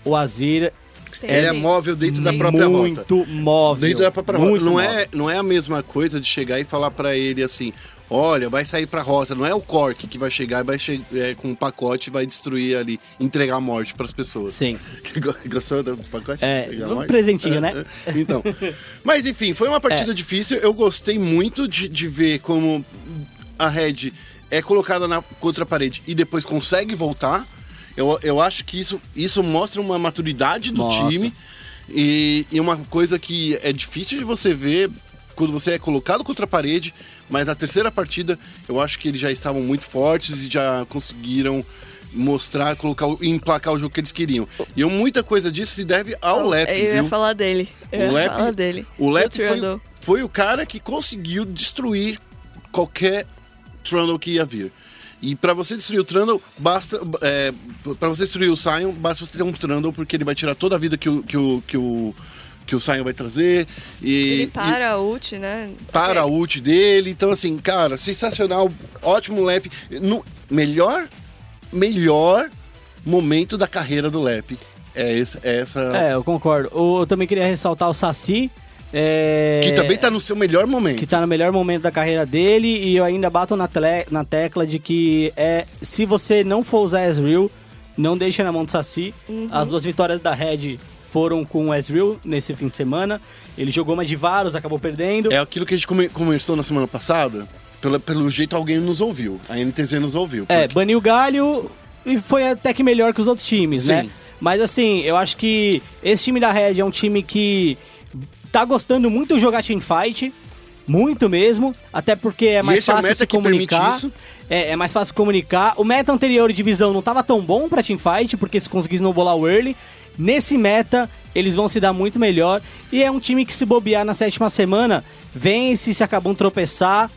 o Azir Tem é móvel dentro da própria rota. muito móvel. Dentro da própria muito rota. Não móvel. é, não é a mesma coisa de chegar e falar pra ele assim: olha, vai sair pra rota. Não é o Cork que vai chegar e vai che é, com um pacote e vai destruir ali, entregar a morte pras pessoas. Sim. Gostou do pacote? É, um presentinho, né? É, é. Então. Mas enfim, foi uma É. partida difícil. Eu gostei muito de, de ver como a Red é colocada na contra a parede e depois consegue voltar. Eu, eu acho que isso, isso mostra uma maturidade do Mostra. time. E, e uma coisa que é difícil de você ver quando você é colocado contra a parede, mas na terceira partida eu acho que eles já estavam muito fortes e já conseguiram mostrar, colocar, o- emplacar o jogo que eles queriam. E muita coisa disso se deve ao Lep, Eu ia viu? falar dele. Eu O ia Lep, falar dele. o Lep foi, foi o cara que conseguiu destruir qualquer Trundle que ia vir. E pra você destruir o Trundle, basta. É, para você destruir o Sion, basta você ter um Trundle, porque ele vai tirar toda a vida que o, que o, que o, que o Sion vai trazer. E, Ele e para a ult, né? para a ult dele. Então, assim, cara, sensacional. Ótimo Lep. No, melhor, melhor momento da carreira do Lep. É, esse, é essa. É, eu concordo. Eu também queria ressaltar o Saci. É, Que também tá no seu melhor momento. que tá no melhor momento da carreira dele e eu ainda bato na, tele- na tecla de que é se você não for usar Ezreal, não deixa na mão do Saci. As duas vitórias da Red foram com o Ezreal nesse fim de semana. Ele jogou uma de Varus, acabou perdendo. É aquilo que a gente come- conversou na semana passada. Pelo, pelo jeito, alguém nos ouviu. A NTZ nos ouviu. É, porque- baniu o Galho e foi até que melhor que os outros times, né? Sim. Mas assim, eu acho que esse time da Red é um time que tá gostando muito de jogar teamfight. Muito mesmo, até porque é mais é fácil meta se comunicar. É, é mais fácil comunicar. O meta anterior de divisão não tava tão bom pra teamfight, porque se conseguisse snowballar o early. Nesse meta, eles vão se dar muito melhor. E é um time que se bobear na sétima semana, vence, se acabam tropeçar,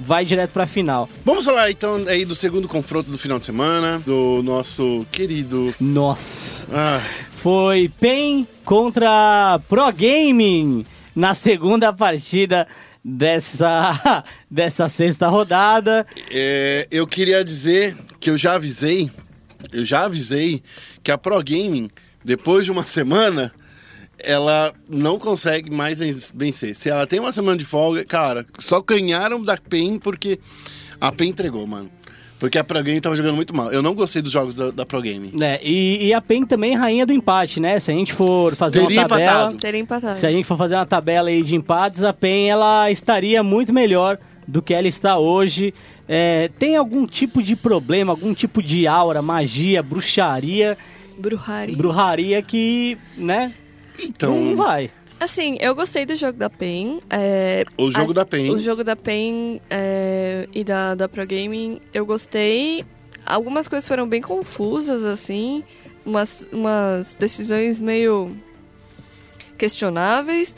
vai direto pra final. Vamos falar então aí do segundo confronto do final de semana. Do nosso querido. Nossa. Ah, foi PEN contra Pro Gaming na segunda partida dessa, dessa sexta rodada. é, eu queria dizer que eu já avisei. Eu já avisei que a Pro Gaming, depois de uma semana. Ela não consegue mais vencer. Se ela tem uma semana de folga, cara, só ganharam da PEN porque a PEN entregou, mano. Porque a Pro Gaming tava jogando muito mal. Eu não gostei dos jogos da, da Pro Gaming. né? e, e a PEN também é rainha do empate, né? Se a gente for fazer Teria uma tabela. empatado. Teria empatado. Se a gente for fazer uma tabela aí de empates, a PEN ela estaria muito melhor do que ela está hoje. É, tem algum tipo de problema, algum tipo de aura, magia, bruxaria, Bruhari. bruxaria que, né? Então, Não vai. Assim, eu gostei do jogo da PEN. é, O jogo acho- da PEN. O jogo da PEN é, e da, da Pro Gaming, eu gostei. Algumas coisas foram bem confusas, assim. Umas, umas decisões meio questionáveis.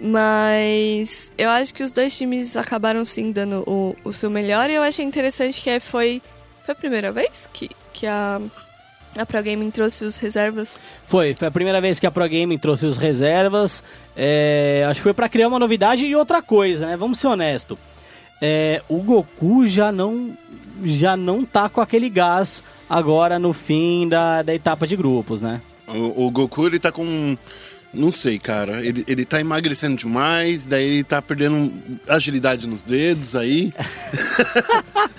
Mas eu acho que os dois times acabaram sim dando o, o seu melhor. E eu achei interessante que é, foi, foi a primeira vez que, que a, a Pro Gaming trouxe os reservas. Foi, foi a primeira vez que a Pro Gaming trouxe os reservas. É, acho que foi pra criar uma novidade e outra coisa, né? Vamos ser honesto. É, o Goku já não já não tá com aquele gás agora no fim da, da etapa de grupos, né? O, o Goku, ele tá com. Não sei, cara. Ele, ele tá emagrecendo demais, daí ele tá perdendo agilidade nos dedos aí.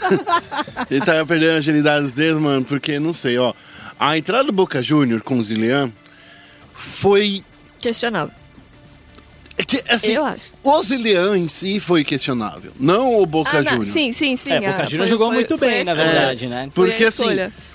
ele tá perdendo agilidade nos dedos, mano, porque não sei, ó. A entrada do Boca Júnior com o Zilian foi. Questionável. é que, assim, Eu acho. O Zilian em si foi questionável, não o Boca Ah, Júnior. Sim, sim, sim. É, ah, Boca Juniors foi- jogou foi- muito foi bem, na verdade, né? Foi Porque a assim,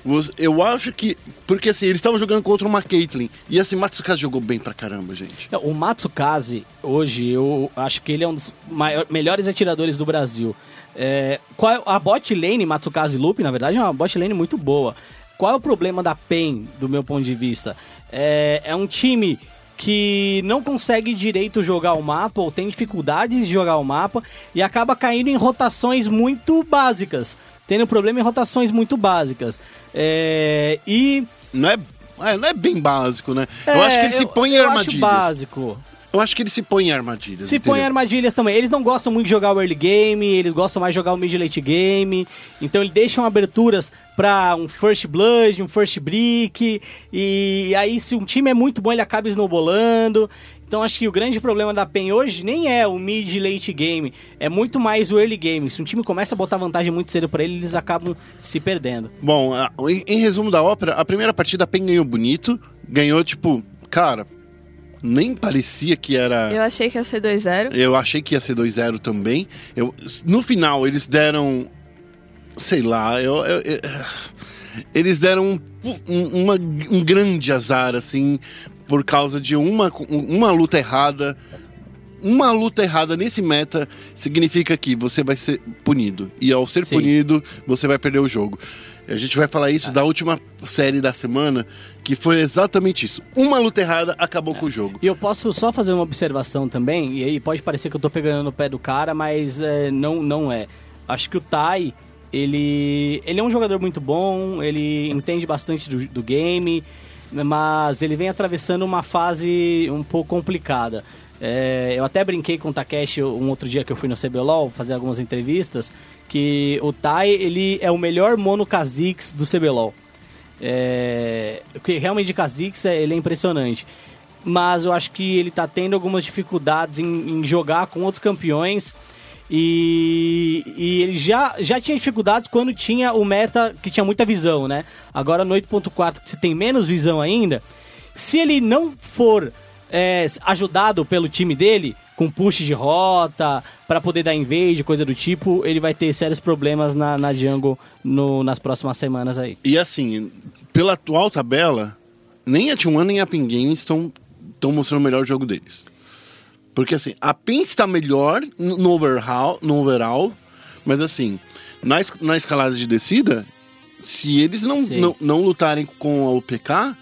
os- eu acho que. Porque assim, eles estavam jogando contra uma Caitlyn. E assim, Matsukaze jogou bem pra caramba, gente. Não, O Matsukaze, hoje, eu acho que ele é um dos maior- melhores atiradores do Brasil. É, qual é- a bot lane Matsukaze Loop, na verdade, é uma bot lane muito boa. Qual é o problema da PEN, do meu ponto de vista? É, é um time que não consegue direito jogar o mapa ou tem dificuldades de jogar o mapa e acaba caindo em rotações muito básicas, tendo problema em rotações muito básicas. É, e Não é, é, não é bem básico, né? eu acho que ele se põe em eu acho armadilhas. básico. Eu acho que ele se põe em armadilhas. Se põe em entendeu? armadilhas também. Eles não gostam muito de jogar o early game, eles gostam mais de jogar o mid late game. Então eles deixam aberturas pra um first blood, um first brick. E aí, se um time é muito bom, ele acaba snowbolando. Então acho que o grande problema da PEN hoje nem é o mid late game, é muito mais o early game. Se um time começa a botar vantagem muito cedo pra ele, eles acabam se perdendo. Bom, em, em resumo da ópera, a primeira partida a PEN ganhou bonito. Ganhou, tipo, cara, nem parecia que era. Eu achei que ia ser 2-0. Eu achei que ia ser 2-0 também. Eu, no final, eles deram. Sei lá, eu, eu- eu- eles deram um, um- uma- um grande azar, assim, por causa de uma, uma luta errada. Uma luta errada nesse meta significa que você vai ser punido. E ao ser Sim. punido, você vai perder o jogo. A gente vai falar isso da última série da semana, que foi exatamente isso. Uma luta errada acabou com o jogo. E eu posso só fazer uma observação também, e aí pode parecer que eu tô pegando no pé do cara, mas é, não, não é. Acho que o Tai, ele, ele é um jogador muito bom, ele entende bastante do, do game, mas ele vem atravessando uma fase um pouco complicada. É, eu até brinquei com o Takeshi um outro dia que eu fui no CBLOL fazer algumas entrevistas, que o Tai, ele é o melhor mono Kha'Zix do CBLOL. É, porque realmente Kha'Zix é- ele é impressionante. Mas eu acho que ele tá tendo algumas dificuldades em, em jogar com outros campeões. E, e ele já, já tinha dificuldades quando tinha o meta que tinha muita visão, né? Agora no 8.4 que você tem menos visão ainda. Se ele não for é, ajudado pelo time dele, com push de rota, para poder dar invade, coisa do tipo, ele vai ter sérios problemas na, na jungle no- nas próximas semanas aí. E assim, pela atual tabela, nem a T1 nem a Pin Games estão mostrando o melhor jogo deles. Porque assim, a PEN está melhor no overall, no overall mas assim, na, na escalada de descida, se eles não, Sim. não, não lutarem com a OPK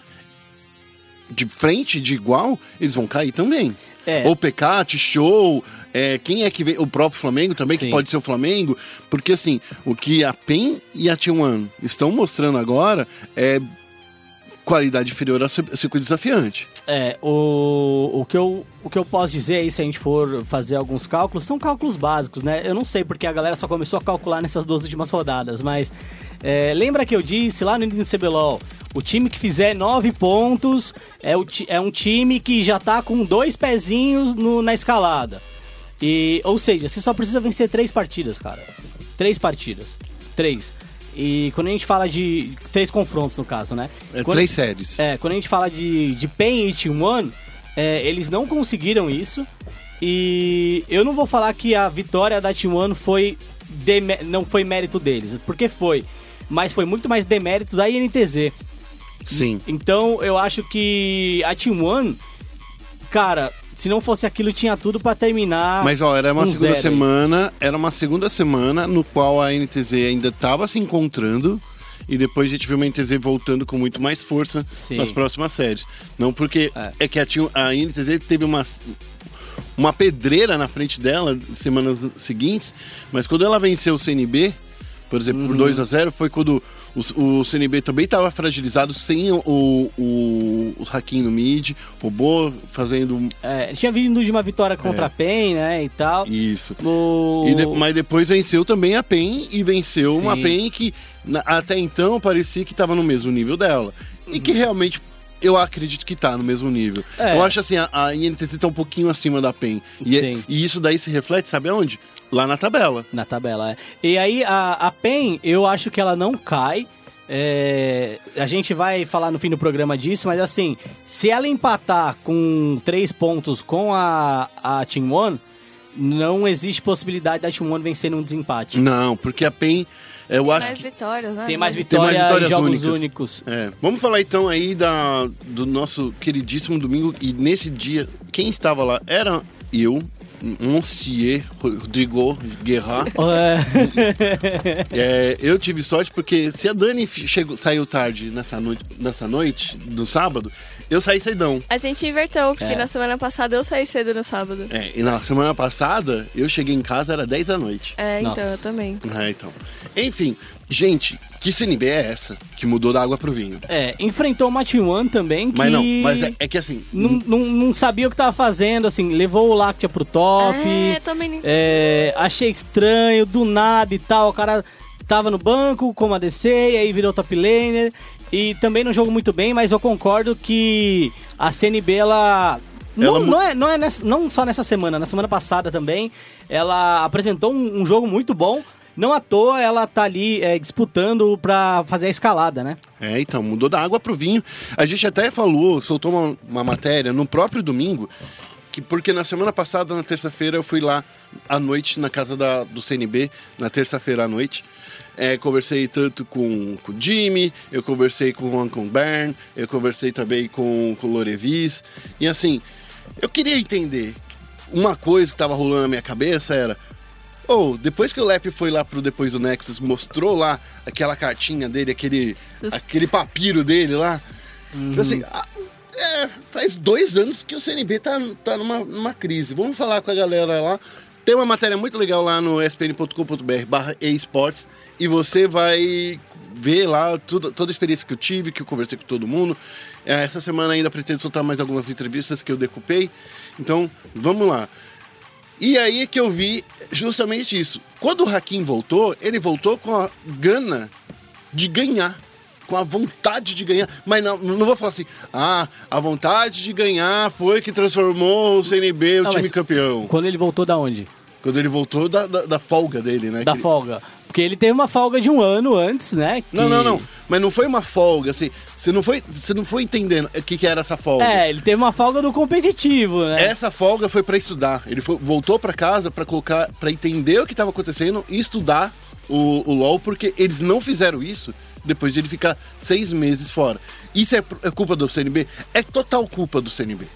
de frente, de igual, eles vão cair também. É. OPK, T-Show, é, quem é que vem? O próprio Flamengo também, que Sim. pode ser o Flamengo. Porque assim, o que a PEN e a T1 estão mostrando agora é qualidade inferior ao cir- circuito desafiante. É, o, o, que eu, o que eu posso dizer aí, se a gente for fazer alguns cálculos, são cálculos básicos, né? Eu não sei porque a galera só começou a calcular nessas duas últimas rodadas, mas é, lembra que eu disse lá no início do CBLOL, o time que fizer nove pontos é, o é um time que já tá com dois pezinhos no- na escalada. E, ou seja, você só precisa vencer três partidas, cara. Três partidas. Três. E quando a gente fala de. Três confrontos, no caso, né? É Quando- três séries. é, quando a gente fala de, de PEN e T1, é, eles não conseguiram isso. E eu não vou falar que a vitória da T1 foi demé- não foi mérito deles, porque foi. Mas foi muito mais demérito da INTZ. Sim. Então eu acho que a T1, cara, se não fosse aquilo, tinha tudo pra terminar. Mas ó, era uma um segunda aí. semana, era uma segunda semana no qual a NTZ ainda estava se encontrando e depois a gente viu uma NTZ voltando com muito mais força Sim. nas próximas séries. Não porque É. é, que a, T1 a NTZ teve uma uma pedreira na frente dela semanas seguintes, mas quando ela venceu o CNB, por exemplo, Uhum. por 2 a 0 foi quando o, o CNB também estava fragilizado sem o, o, o Hakim no mid, robô fazendo É, tinha vindo de uma vitória contra É. a PEN, né, e tal. isso. O... E de- mas depois venceu também a PEN e venceu uma Sim. PEN que na- até então parecia que estava no mesmo nível dela. E que realmente eu acredito que tá no mesmo nível. É. Eu acho assim, a, a INTZ tá um pouquinho acima da PEN. E, é- e isso daí se reflete, sabe aonde? Lá na tabela. Na tabela, é. E aí, a, a PEN, eu acho que ela não cai. É, a gente vai falar no fim do programa disso, mas assim, se ela empatar com três pontos com a, a Team One, não existe possibilidade da Team One vencer num desempate. Não, porque a PEN. Eu acho Mais que- vitórias, né? Tem mais Tem vitória mais vitórias jogos únicas. únicos. É. Vamos falar então aí da, do nosso queridíssimo domingo. E nesse dia, quem estava lá era eu, Monsieur Rodrigo Guerra. É, É, eu tive sorte porque se a Dani chegou, saiu tarde nessa noite, nessa noite do sábado, Eu saí cedão. A gente inverteu, porque É. na semana passada eu saí cedo no sábado. É, e na semana passada, eu cheguei em casa, era 10 da noite. É, então, Nossa. eu também. Ah, então. Enfim, gente, que CNB é essa que mudou da água pro vinho? É, enfrentou o Matiwan também, que... Mas não, mas é, é que assim. Não, não, não sabia o que tava fazendo, assim, levou o Lactia pro top. É, também nem- É, achei estranho, do nada e tal. O cara tava no banco como ADC, e aí virou top laner. E também não jogou muito bem, mas eu concordo que a CNB, ela. Não, Ela não, é, não, é nessa- não só nessa semana, na semana passada também, ela apresentou um, um jogo muito bom. Não à toa ela tá ali é, disputando pra fazer a escalada, né? É, então, mudou da água pro vinho. A gente até falou, soltou uma, uma matéria no próprio domingo, que porque na semana passada, na terça-feira, eu fui lá à noite na casa da, do CNB, na terça-feira à noite. É, conversei tanto com, o Jimmy, eu conversei com o Uncle Bern, eu conversei também com, com o Lorevis. E assim, eu queria entender. Uma coisa que tava rolando na minha cabeça era. Ou, depois que o Lep foi lá pro Depois do Nexus, mostrou lá aquela cartinha dele, aquele, aquele papiro dele lá. Tipo assim, é, faz dois anos que o CNB tá, tá numa, numa crise. Vamos falar com a galera lá. Tem uma matéria muito legal lá no spn.com.br barra esportes e você vai ver lá tudo, toda a experiência que eu tive, que eu conversei com todo mundo. É, essa semana ainda pretendo soltar mais algumas entrevistas que eu decupei. Então, vamos lá. E aí é que eu vi justamente isso. Quando o Hakim voltou, ele voltou com a gana de ganhar. Com a vontade de ganhar. Mas não, não vou falar assim, ah, a vontade de ganhar foi que transformou o CNB, o Não, time campeão. Quando ele voltou da onde? Quando ele voltou da, da, da folga dele, né? Da Que- folga. Porque ele teve uma folga de um ano antes, né? Não, que- não, não. Mas não foi uma folga, assim. Você não foi, você não foi entendendo o que, que era essa folga. É, ele teve uma folga do competitivo, né? Essa folga foi pra estudar. Ele foi- voltou pra casa pra colocar, para entender o que estava acontecendo e estudar o, o LoL, porque eles não fizeram isso depois de ele ficar seis meses fora. Isso é, é culpa do CNB? É total culpa do CNB.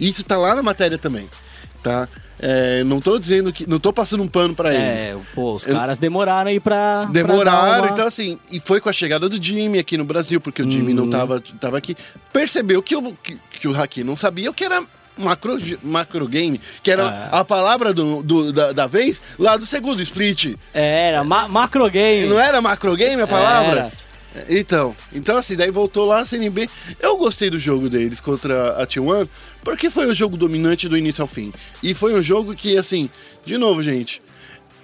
Isso tá lá na matéria também, tá? É, não tô dizendo que, não tô passando um pano pra eles. É, pô, os Eu- caras demoraram aí pra. pra Demoraram, dar uma- então assim, e foi com a chegada do Jimmy aqui no Brasil, porque o Jimmy Uhum. não tava, tava aqui, percebeu que o, que, que o Haki não sabia o que era macro, macro game, que era É. a palavra do, do- da, da vez lá do segundo split. Era, ma macro game. Não era macro game a palavra? Era. Então, então assim, daí voltou lá a CNB. Eu gostei do jogo deles contra a T1, porque foi o jogo dominante do início ao fim. E foi um jogo que, assim, de novo, gente,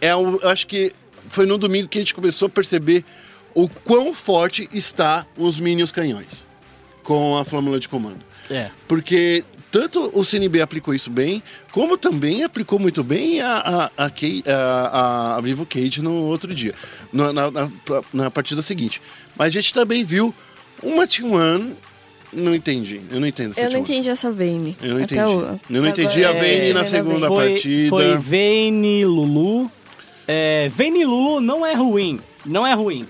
é um, eu acho que foi no domingo que a gente começou a perceber o quão forte está os Minions canhões com a flâmula de comando. É. Porque tanto o CNB aplicou isso bem, como também aplicou muito bem a, a, a, a- a Vivo Cage no outro dia, na, na, na- na partida seguinte. Mas a gente também viu uma T1. Não entendi. Eu não entendo essa Eu não T1. entendi essa Vayne. Eu não Até entendi. o- Eu não entendi a agora- Vayne É, na segunda. Foi, partida. foi Vayne Lulu. É, Vayne Lulu não é ruim. Não é ruim,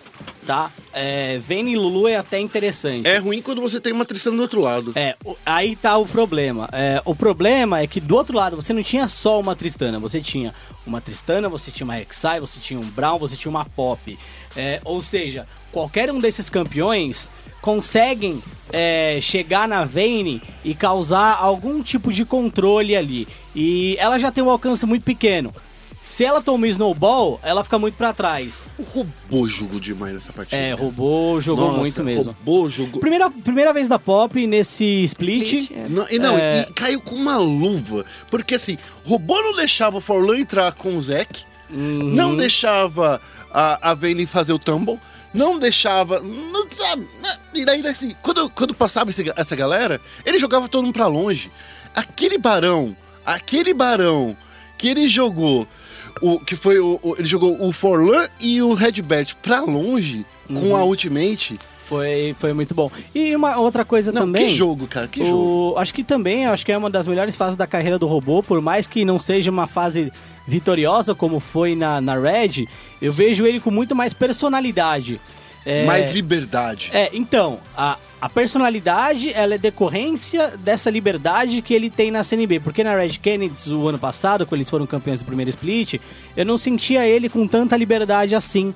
tá? É, Vayne Lulu é até interessante. É ruim quando você tem uma Tristana do outro lado. É, o- aí tá o problema. É, o problema é que do outro lado você não tinha só uma Tristana, você tinha uma Tristana, você tinha uma Rek'Sai, você tinha um Brown, você tinha uma Pop. É, ou seja, qualquer um desses campeões conseguem é, chegar na Vayne e causar algum tipo de controle ali. E ela já tem um alcance muito pequeno. Se ela toma Snowball, ela fica muito pra trás. O robô jogou demais nessa partida. É, roubou, jogou Nossa, muito mesmo. Robô jogou. Primeira, primeira vez da Pop nesse split. Split, é. Não, e não, É. e caiu com uma luva. Porque assim, o robô não deixava o Forlan entrar com o Zek, Uhum. não deixava a, a Vayne fazer o tumble, não deixava. Não, sabe, né? e daí, assim, quando, quando passava esse- essa galera, ele jogava todo mundo pra longe. Aquele barão, aquele barão que ele jogou. O, que foi o, o- ele jogou o Forlan e o Redbert pra longe com Uhum. a ultimate. Foi, foi muito bom. E uma outra coisa Não, também. que jogo, cara, que jogo. o, acho que também, acho que é uma das melhores fases da carreira do robô, por mais que não seja uma fase vitoriosa como foi na, na Red, eu vejo ele com muito mais personalidade. É, Mais liberdade. É, então, a, a personalidade, ela é decorrência dessa liberdade que ele tem na CNB. Porque na Red Kennedy, o ano passado, quando eles foram campeões do primeiro split, eu não sentia ele com tanta liberdade assim.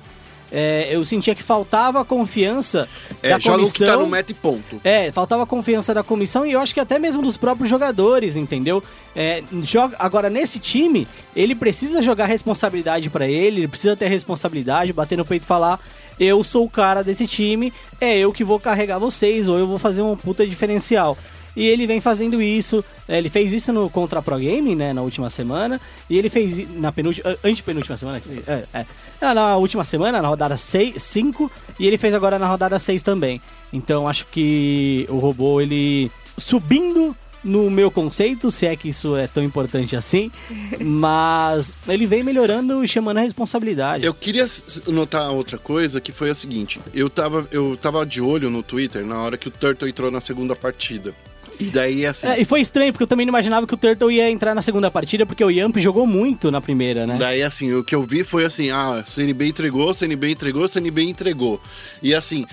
é, eu sentia que faltava confiança É, da joga o que tá comissão. no meta e ponto. É, faltava confiança da comissão e eu acho que até mesmo dos próprios jogadores, entendeu? É, joga, agora, nesse time, ele precisa jogar responsabilidade pra ele, ele precisa ter responsabilidade, bater no peito e falar: eu sou o cara desse time, é eu que vou carregar vocês, ou eu vou fazer um puta diferencial. E ele vem fazendo isso, é, ele fez isso no contra Pro Game, né, na última semana, e ele fez na penúltima, antepenúltima semana, é, é, Ah, na última semana, na rodada 5, e ele fez agora na rodada 6 também. Então acho que o robô, ele subindo no meu conceito, se é que isso é tão importante assim, mas ele vem melhorando e chamando a responsabilidade. Eu queria notar outra coisa, que foi a seguinte. Eu tava, eu tava de olho no Twitter na hora que o Turtle entrou na segunda partida. E daí, assim... É, e foi estranho, porque eu também não imaginava que o Turtle ia entrar na segunda partida, porque o Yamp jogou muito na primeira, né? Daí, assim, o que eu vi foi assim, ah, CNB entregou, CNB entregou, CNB entregou. E assim,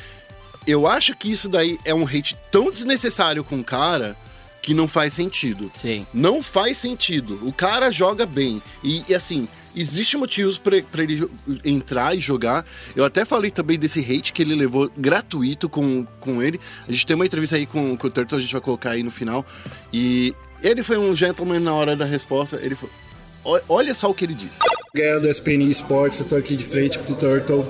eu acho que isso daí é um hate tão desnecessário com o cara que não faz sentido. Sim. Não faz sentido. O cara joga bem. E, e, assim, existe motivos pra pra ele entrar e jogar. Eu até falei também desse hate que ele levou gratuito com, com ele. A gente tem uma entrevista aí com, com o Turtle, a gente vai colocar aí no final. E ele foi um gentleman na hora da resposta. Ele foi. Olha só o que ele disse. Guerra do SPN Esports, eu tô aqui de frente com o Turtle.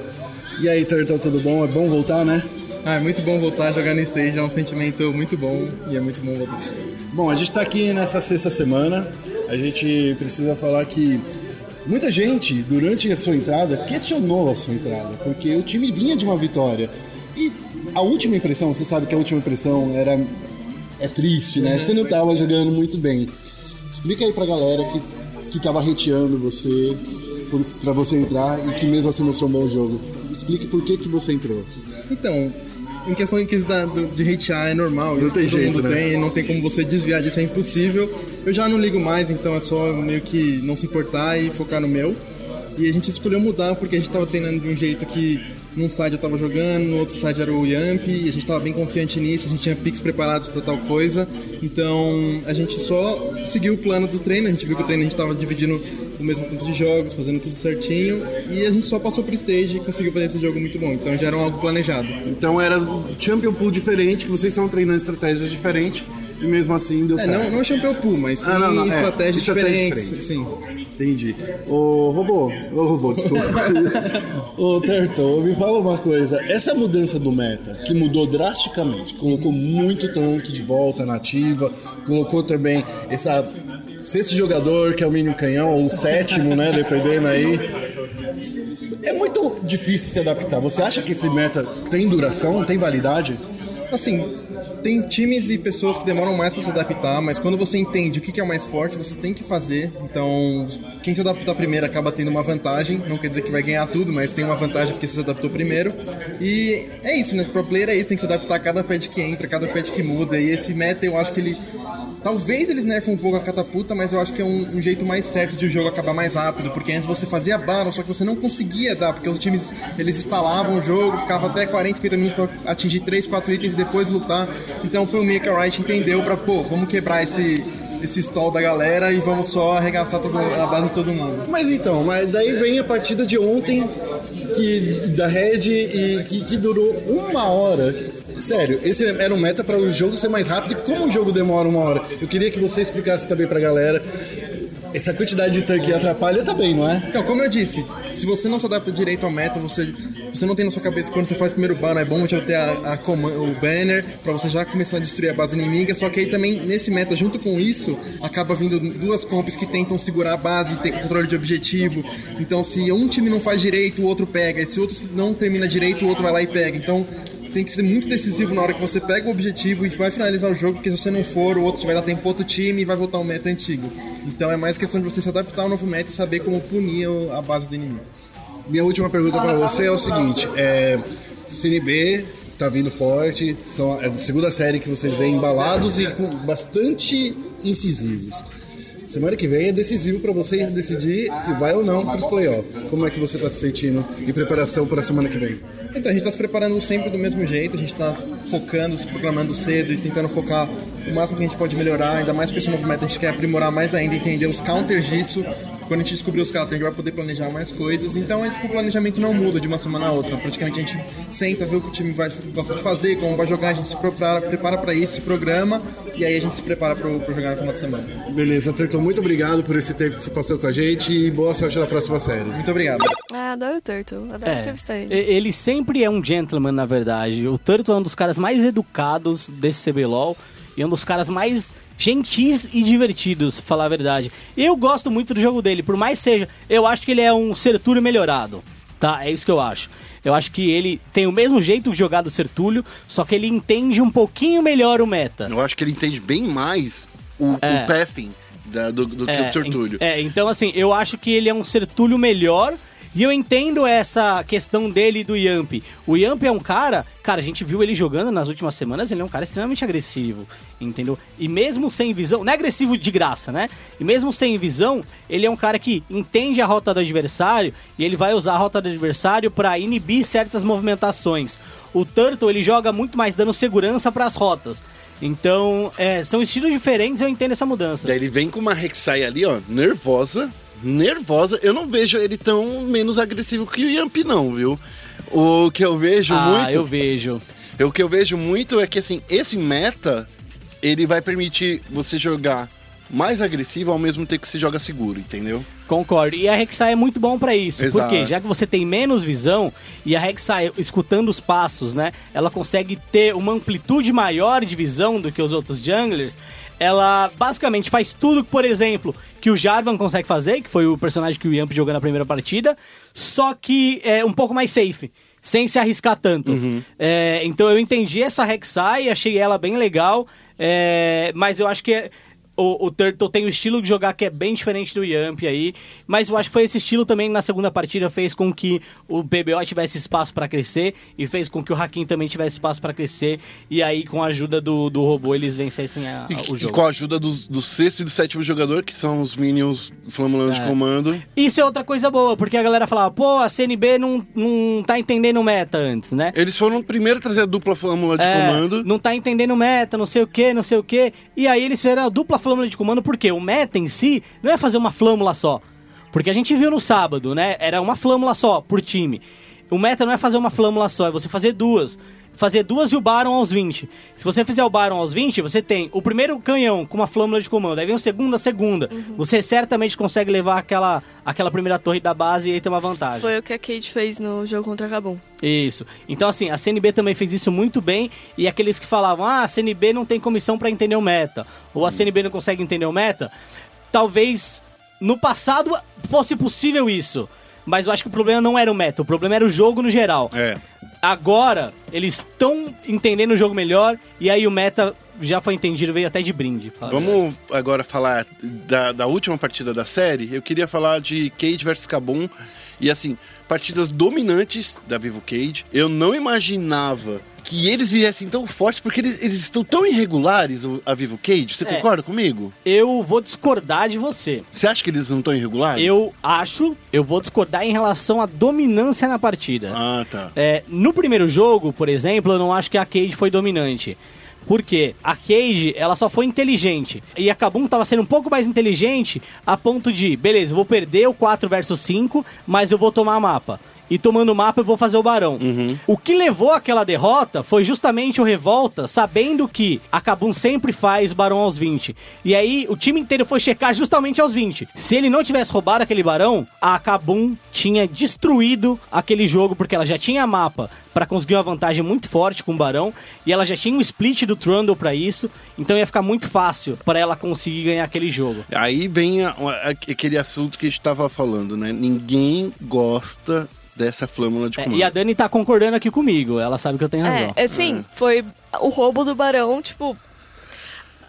E aí, Turtle, tudo bom? É bom voltar, né? Ah, é muito bom voltar a jogar no stage, é um sentimento muito bom e é muito bom voltar. Bom, a gente tá aqui nessa sexta semana. A gente precisa falar que muita gente, durante a sua entrada, questionou a sua entrada, porque o time vinha de uma vitória. E a última impressão, você sabe que a última impressão era. é triste, né? Você não tava jogando muito bem. Explica aí pra galera que, que tava hateando você por, pra você entrar e que mesmo assim mostrou um bom jogo. Explique por que, que você entrou. Então, em questão em questão da- do- de hatear é normal, Não isso tem todo jeito, mundo né? tem, não tem como você desviar disso, é impossível. Eu já não ligo mais, então é só meio que não se importar e focar no meu. E a gente escolheu mudar porque a gente tava treinando de um jeito que num side eu tava jogando, no outro side era o Yamp, e a gente tava bem confiante nisso, a gente tinha picks preparados pra tal coisa. Então a gente só seguiu o plano do treino, a gente viu que o treino a gente tava dividindo o mesmo tanto de jogos, fazendo tudo certinho, e a gente só passou pro stage e conseguiu fazer esse jogo muito bom. Então já era algo planejado. Então era um Champion Pool diferente, que vocês estavam treinando estratégias diferentes e mesmo assim deu É, certo. não, não é Champion Pool, mas sim Ah, não, não, é, estratégias estratégia diferentes. Sim. Entendi. Ô, robô, ô, robô, desculpa. Ô, Turtle, me fala uma coisa. Essa mudança do meta, que mudou drasticamente, colocou muito tanque de volta na ativa, colocou também essa sexto jogador, que é o mínimo canhão, ou o sétimo, né, dependendo aí. É muito difícil se adaptar. Você acha que esse meta tem duração, tem validade? Assim, tem times e pessoas que demoram mais pra se adaptar, mas quando você entende o que é o mais forte, você tem que fazer. Então, quem se adaptar primeiro acaba tendo uma vantagem. Não quer dizer que vai ganhar tudo, mas tem uma vantagem porque se adaptou primeiro. E é isso, né? Pro player é isso, tem que se adaptar a cada patch que entra, cada patch que muda. E esse meta eu acho que ele. Talvez eles nerfem um pouco a catapulta, mas eu acho que é um, um jeito mais certo de o jogo acabar mais rápido, porque antes você fazia battle, só que você não conseguia dar, porque os times eles instalavam o jogo, ficava até 40, 50 minutos pra atingir 3, 4 itens e depois lutar. Então foi o meio que a Riot entendeu pra, pô, vamos quebrar esse, esse stall da galera e vamos só arregaçar todo, a base de todo mundo. Mas então, mas daí vem a partida de ontem que da Red e que, que durou uma hora. Sério, esse era um meta para o jogo ser mais rápido. Como o jogo demora uma hora? Eu queria que você explicasse também pra galera. Essa quantidade de tanque atrapalha também, não é? Então, como eu disse, se você não se adapta direito ao meta, você, você não tem na sua cabeça quando você faz o primeiro banner, é bom já ter a, a o banner pra você já começar a destruir a base inimiga. Só que aí também, nesse meta, junto com isso, acaba vindo duas comps que tentam segurar a base, ter controle de objetivo. Então, se um time não faz direito, o outro pega. E se o outro não termina direito, o outro vai lá e pega. Então, tem que ser muito decisivo na hora que você pega o objetivo e vai finalizar o jogo, porque se você não for, o outro vai dar tempo pro outro time e vai voltar ao meta antigo. Então é mais questão de você se adaptar ao novo meta e saber como punir a base do inimigo. Minha última pergunta para você é o seguinte: é, CNB tá vindo forte, são é a segunda série que vocês vêm embalados e com bastante incisivos. Semana que vem é decisivo para vocês decidir se vai ou não para os playoffs. Como é que você está se sentindo em preparação para a semana que vem? Então a gente tá se preparando sempre do mesmo jeito, a gente tá focando, se proclamando cedo e tentando focar o máximo que a gente pode melhorar, ainda mais com esse movimento a gente quer aprimorar mais ainda, entender os counters disso Quando a gente descobrir os caras, a gente vai poder planejar mais coisas. Então, é, tipo, o planejamento não muda de uma semana a outra. Praticamente a gente senta, vê o que o time vai, gosta de fazer, como vai jogar, a gente se prepara, prepara pra isso, se programa, e aí a gente se prepara pro, pro jogar no final de semana. Beleza, Turtle, muito obrigado por esse tempo que você passou com a gente e boa sorte na próxima série. Muito obrigado. Ah, adoro o Turtle. Adoro É, entrevistar ele. ele sempre é um gentleman, na verdade. O Turtle é um dos caras mais educados desse CBLOL e é um dos caras mais gentis e divertidos, pra falar a verdade. Eu gosto muito do jogo dele, por mais seja, eu acho que ele é um Sertúlio melhorado, tá? É isso que eu acho. Eu acho que ele tem o mesmo jeito de jogar do Sertúlio, só que ele entende um pouquinho melhor o meta. Eu acho que ele entende bem mais o, É. o pathing da- do, do que o Sertúlio. É, então assim, eu acho que ele é um Sertúlio melhor. E eu entendo essa questão dele e do Yamp. O Yamp é um cara, cara, a gente viu ele jogando nas últimas semanas, ele é um cara extremamente agressivo, entendeu? E mesmo sem visão, não é agressivo de graça, né? E mesmo sem visão, ele é um cara que entende a rota do adversário e ele vai usar a rota do adversário pra inibir certas movimentações. O Turtle, ele joga muito mais dando segurança pras rotas. Então, é, são estilos diferentes, eu entendo essa mudança. Daí ele vem com uma Rek'Sai ali, ó, nervosa, nervosa. Eu não vejo ele tão menos agressivo que o Yamp, não, viu? O que eu vejo ah, muito... eu vejo. O que eu vejo muito é que, assim, esse meta, ele vai permitir você jogar mais agressivo ao mesmo tempo que você joga seguro, entendeu? Concordo. E a Rek'Sai é muito bom pra isso. Exato. Porque já que você tem menos visão e a Rek'Sai escutando os passos, né, ela consegue ter uma amplitude maior de visão do que os outros junglers. Ela basicamente faz tudo, por exemplo, que o Jarvan consegue fazer, que foi o personagem que o Yamp jogou na primeira partida, só que é um pouco mais safe. Sem se arriscar tanto. É, então eu entendi essa Rek'Sai, achei ela bem legal, é, mas eu acho que é- o, o Turtle tem um estilo de jogar que é bem diferente do Yamp aí, mas eu acho que foi esse estilo também na segunda partida fez com que o BBO tivesse espaço pra crescer e fez com que o Hakim também tivesse espaço pra crescer e aí com a ajuda do, do robô eles vencessem a- E, a- o e jogo. com a ajuda dos- do, sexto e do sétimo jogador, que são os minions flamulando de É. comando. Isso é outra coisa boa, porque a galera falava, pô, a CNB não, não tá entendendo meta antes, né? Eles foram o primeiro a trazer a dupla flâmula de É, comando. Não tá entendendo meta, não sei o que, não sei o que. E aí eles fizeram a dupla flâmula de comando, porque o meta em si não é fazer uma flâmula só. Porque a gente viu no sábado, né? Era uma flâmula só por time. O meta não é fazer uma flâmula só, é você fazer duas. Fazer duas e o Baron aos 20. Se você fizer o Baron aos 20, você tem o primeiro canhão com uma flâmula de comando, aí vem o segundo, a segunda. Você certamente consegue levar aquela, aquela primeira torre da base e aí tem uma vantagem. Foi o que a Kate fez no jogo contra a Kabum. Isso. Então, assim, a CNB também fez isso muito bem. E aqueles que falavam, ah, a CNB não tem comissão pra entender o meta. Ou a CNB não consegue entender o meta. Talvez no passado fosse possível isso. Mas eu acho que o problema não era o meta, o problema era o jogo no geral. É. Agora, eles estão entendendo o jogo melhor. E aí o meta já foi entendido, veio até de brinde. Vamos agora falar da, da última partida da série. Eu queria falar de Cage versus Kabum. E assim, partidas dominantes da Vivo Cage. Eu não imaginava que eles viessem tão fortes, porque eles, eles estão tão irregulares, a Vivo Cage. Você É. concorda comigo? Eu vou discordar de você. Você acha que eles não estão irregulares? Eu acho, eu vou discordar em relação à dominância na partida. Ah, tá. É, no primeiro jogo, por exemplo, eu não acho que a Cage foi dominante. Por quê? A Cage, ela só foi inteligente. E a Kabum tava sendo um pouco mais inteligente a ponto de, beleza, eu vou perder o 4 versus 5, mas eu vou tomar mapa. E tomando o mapa eu vou fazer o Barão. O que levou àquela derrota foi justamente o Revolta, sabendo que a Kabum sempre faz Barão aos 20. E aí o time inteiro foi checar justamente aos 20. Se ele não tivesse roubado aquele Barão, a Kabum tinha destruído aquele jogo, porque ela já tinha mapa pra conseguir uma vantagem muito forte com o Barão, e ela já tinha um split do Trundle pra isso, então ia ficar muito fácil pra ela conseguir ganhar aquele jogo. Aí vem a- a- aquele assunto que a gente tava falando, né? Ninguém gosta dessa flâmula de É, comando. e a Dani tá concordando aqui comigo, ela sabe que eu tenho razão. É, assim, foi o roubo do Barão, tipo.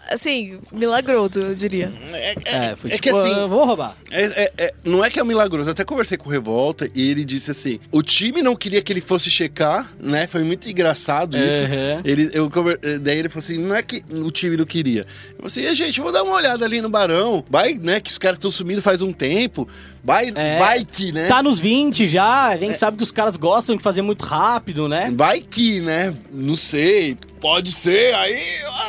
Assim, milagroso, eu diria. É, foi é tipo, que assim- eu vou roubar. É, é- é- não é que é um milagroso. Eu até conversei com o Revolta e ele disse assim: o time não queria que ele fosse checar, né? Foi muito engraçado isso. Uhum. Ele, eu, daí ele falou assim: não é que o time não queria. Eu falei assim: "E, gente, eu vou dar uma olhada ali no Barão. Vai, né? Que os caras estão sumindo faz um tempo. Vai, É. vai que, né? Tá nos 20 já, a gente sabe que os caras gostam de fazer muito rápido, né? Vai que, né? Não sei. Pode ser, aí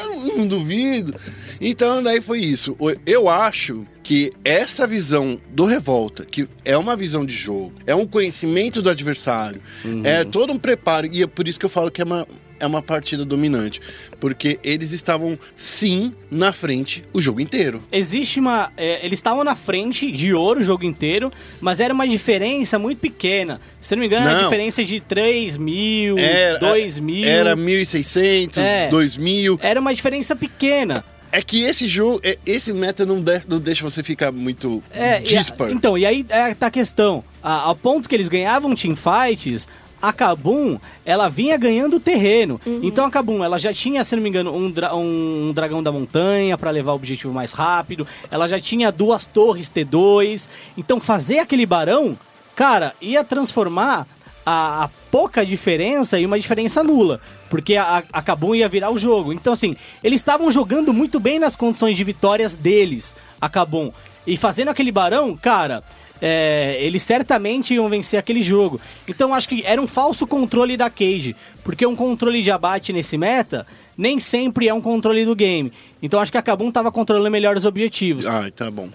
eu não duvido. Então, daí foi isso. Eu acho que essa visão do Revolta, que é uma visão de jogo, é um conhecimento do adversário, é todo um preparo, e é por isso que eu falo que é uma, é uma partida dominante. Porque eles estavam, sim, na frente o jogo inteiro. Existe uma. é, eles estavam na frente de ouro o jogo inteiro, mas era uma diferença muito pequena. Se não me engano, era Não. uma diferença de 3 mil, Era, 2 mil. Era 1.600, É. 2.000. Era uma diferença pequena. É que esse jogo, é- esse meta não, de- não deixa você ficar muito É, e a- dispar. então, e aí é, tá a questão. A- ao ponto que eles ganhavam teamfights, a Kabum, ela vinha ganhando terreno. Então a Kabum, ela já tinha, se não me engano, um, dra- um dragão da montanha pra levar o objetivo mais rápido. Ela já tinha duas torres T2. Então fazer aquele barão, cara, ia transformar a, a pouca diferença em uma diferença nula. Porque a, a Kabum ia virar o jogo. Então, assim, eles estavam jogando muito bem nas condições de vitórias deles, a Kabum. E fazendo aquele barão, cara, é, eles certamente iam vencer aquele jogo. Então, acho que era um falso controle da Cage. Porque um controle de abate nesse meta nem sempre é um controle do game. Então, acho que a Kabum tava controlando melhor os objetivos. Ai, tá bom.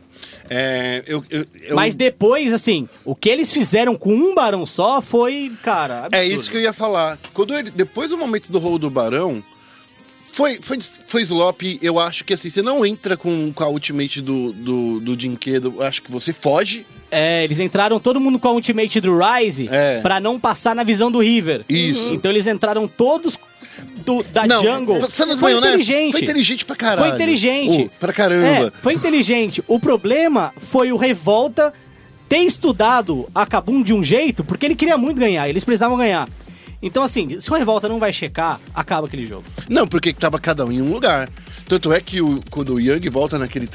É, eu, eu- eu- Mas depois, assim, o que eles fizeram com um barão só foi, cara, absurdo. É isso que eu ia falar. Quando ele, depois do momento do rol do Barão, foi, foi, foi slop. Eu acho que assim, você não entra com, com a ultimate do, do, do Jinkedo. Acho que você foge. É, eles entraram todo mundo com a ultimate do Rise É. pra não passar na visão do River. Isso. Então eles entraram todos do, da não, jungle. Sendo Foi honesto, inteligente. Foi inteligente pra caralho. Foi inteligente. Oh, pra caramba. É, foi inteligente. O problema foi o Revolta ter estudado a Kabum de um jeito, porque ele queria muito ganhar, eles precisavam ganhar. Então, assim, se o Revolta não vai checar, acaba aquele jogo. Não, porque tava cada um em um lugar. Tanto é que o, quando o Yang volta naquele.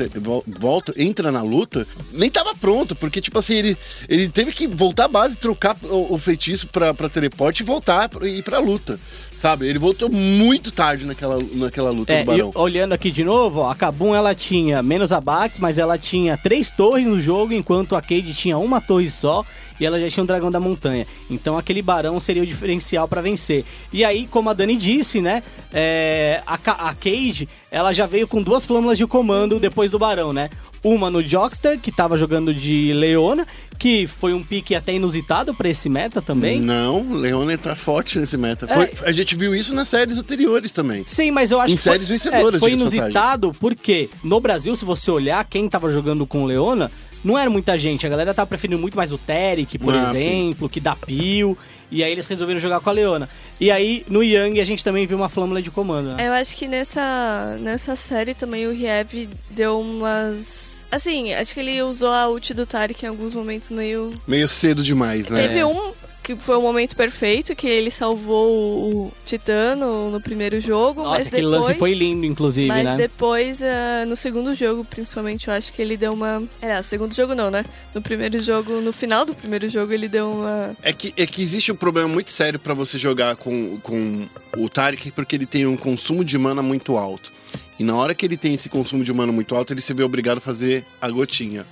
volta, entra na luta, nem tava pronto, porque, tipo assim, ele, ele teve que voltar à base, trocar o, o feitiço pra, pra teleporte e voltar pra, ir pra luta. Sabe? Ele voltou muito tarde naquela, naquela luta É, do e Barão. olhando aqui de novo, ó, a Kabum ela tinha menos abates, mas ela tinha três torres no jogo, enquanto a Cade tinha uma torre só e ela já tinha um dragão da montanha. Então aquele barão seria o diferencial pra vencer. E aí, como a Dani disse, né, é, a, a Cage ela já veio com duas flâmulas de comando depois do barão, né? Uma no Jockster, que tava jogando de Leona, que foi um pique até inusitado pra esse meta também. Não, Leone tá forte nesse meta. É. Foi- a gente viu isso nas séries anteriores também. Sim, mas eu acho Em que foi- séries vencedoras, é, foi inusitado porque no Brasil, se você olhar quem tava jogando com o Leona, não era muita gente. A galera tava preferindo muito mais o Terek, por Ah, exemplo, que dá pio. E aí eles resolveram jogar com a Leona. E aí, no Yang, a gente também viu uma flâmula de comando, né? Eu acho que nessa, nessa série também o Riev deu umas. Assim, acho que ele usou a ult do Tarek em alguns momentos meio. Meio cedo demais, né? Teve um que foi o momento perfeito, que ele salvou o Titano no primeiro jogo. Nossa, mas aquele depois, lance foi lindo, inclusive, Mas né? depois, ah, no segundo jogo, principalmente, eu acho que ele deu uma. É, segundo jogo não, né? No primeiro jogo, no final do primeiro jogo, ele deu uma. É que, é que existe um problema muito sério pra você jogar com, com o Tarek, porque ele tem um consumo de mana muito alto. E na hora que ele tem esse consumo de mana muito alto, ele se vê obrigado a fazer a gotinha.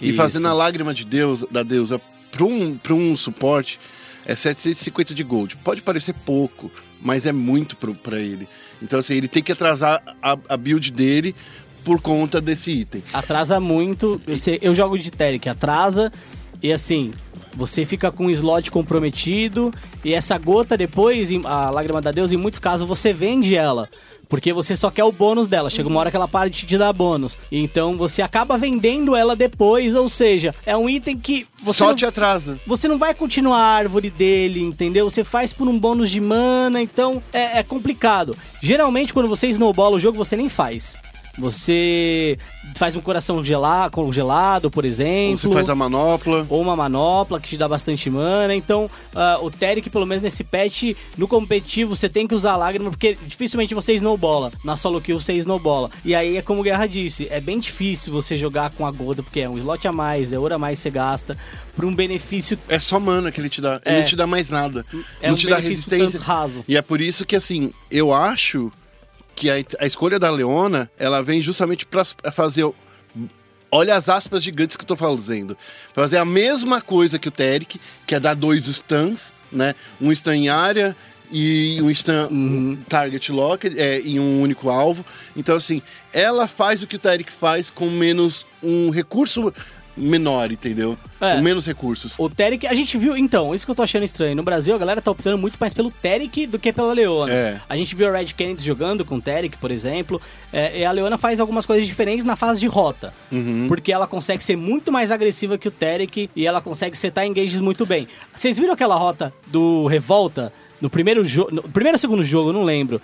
E Isso. fazendo a lágrima de Deus, da deusa pra um, pra um suporte é 750 de gold. Pode parecer pouco, mas é muito pro, pra ele. Então, assim, ele tem que atrasar a, a build dele por conta desse item. Atrasa muito. Eu jogo de Terek, atrasa. E assim, você fica com um slot comprometido. E essa gota depois, a lágrima da Deus, em muitos casos você vende ela. Porque você só quer o bônus dela. Chega uma hora que ela para de te dar bônus. Então você acaba vendendo ela depois. Ou seja, é um item que você. Só não- te atrasa. você não vai continuar a árvore dele, entendeu? Você faz por um bônus de mana, então é, é complicado. Geralmente, quando você snowbola o jogo, você nem faz. Você faz um coração gelado, congelado, por exemplo. Você faz a manopla. Ou uma manopla que te dá bastante mana. Então, ah, o Terek, pelo menos nesse patch, no competitivo, você tem que usar lágrima, porque dificilmente você snowbola. Na solo kill você snowbola. E aí é como o Guerra disse: é bem difícil você jogar com a Golda, porque é um slot a mais, é ouro a mais que você gasta, por um benefício É só mana que ele te dá. É. Ele não te dá mais nada. É não um te dá resistência. raso. E é por isso que, assim, eu acho que a, a escolha da Leona, ela vem justamente pra fazer. Olha as aspas gigantes que eu tô fazendo. Fazer a mesma coisa que o Terek, que é dar dois stuns, né? Um stun em área e um instant target lock é, em um único alvo. Então, assim, ela faz o que o Taric faz com menos um recurso menor, entendeu? É. Com menos recursos. O Teric, a gente viu, então, isso que eu tô achando estranho. No Brasil, a galera tá optando muito mais pelo Teric do que pela Leona. É. A gente viu a Red Kennedy jogando com o Teric, por exemplo. É, e a Leona faz algumas coisas diferentes na fase de rota. Uhum. Porque ela consegue ser muito mais agressiva que o Teric e ela consegue setar engages muito bem. Vocês viram aquela rota do Revolta no primeiro jogo. No primeiro ou segundo jogo, não lembro.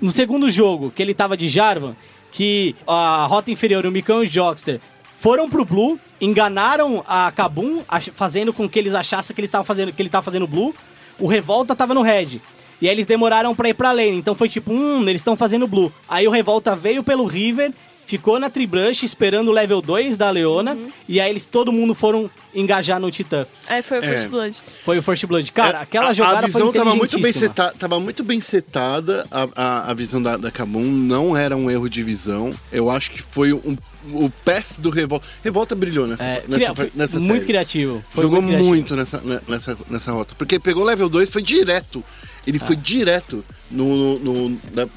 No segundo jogo, que ele tava de Jarvan, que a rota inferior, o Micão e o Jockster, foram pro Blue, enganaram a Kabum, fazendo com que eles achassem que, eles estavam fazendo, que ele tava fazendo Blue. O Revolta tava no Red. E aí eles demoraram pra ir pra lane. Então foi tipo, hum, eles estão fazendo Blue. Aí o Revolta veio pelo River, ficou na Tribrush esperando o level 2 da Leona. E aí eles, todo mundo foram engajar no Titã. Aí foi o É. First Blood. Foi o First Blood. Cara, É, aquela a- jogada a visão foi tava muito bem setada, tava muito bem setada a, a, a visão da, da Kabum, não era um erro de visão. Eu acho que foi um, o path do Revolta. Revolta brilhou nessa, É, nessa, cria- nessa muito série. criativo. Foi Jogou criativo. muito, nessa, né, nessa, nessa rota. Porque pegou level 2 foi direto. Ele Ah. foi direto no. no- no- da-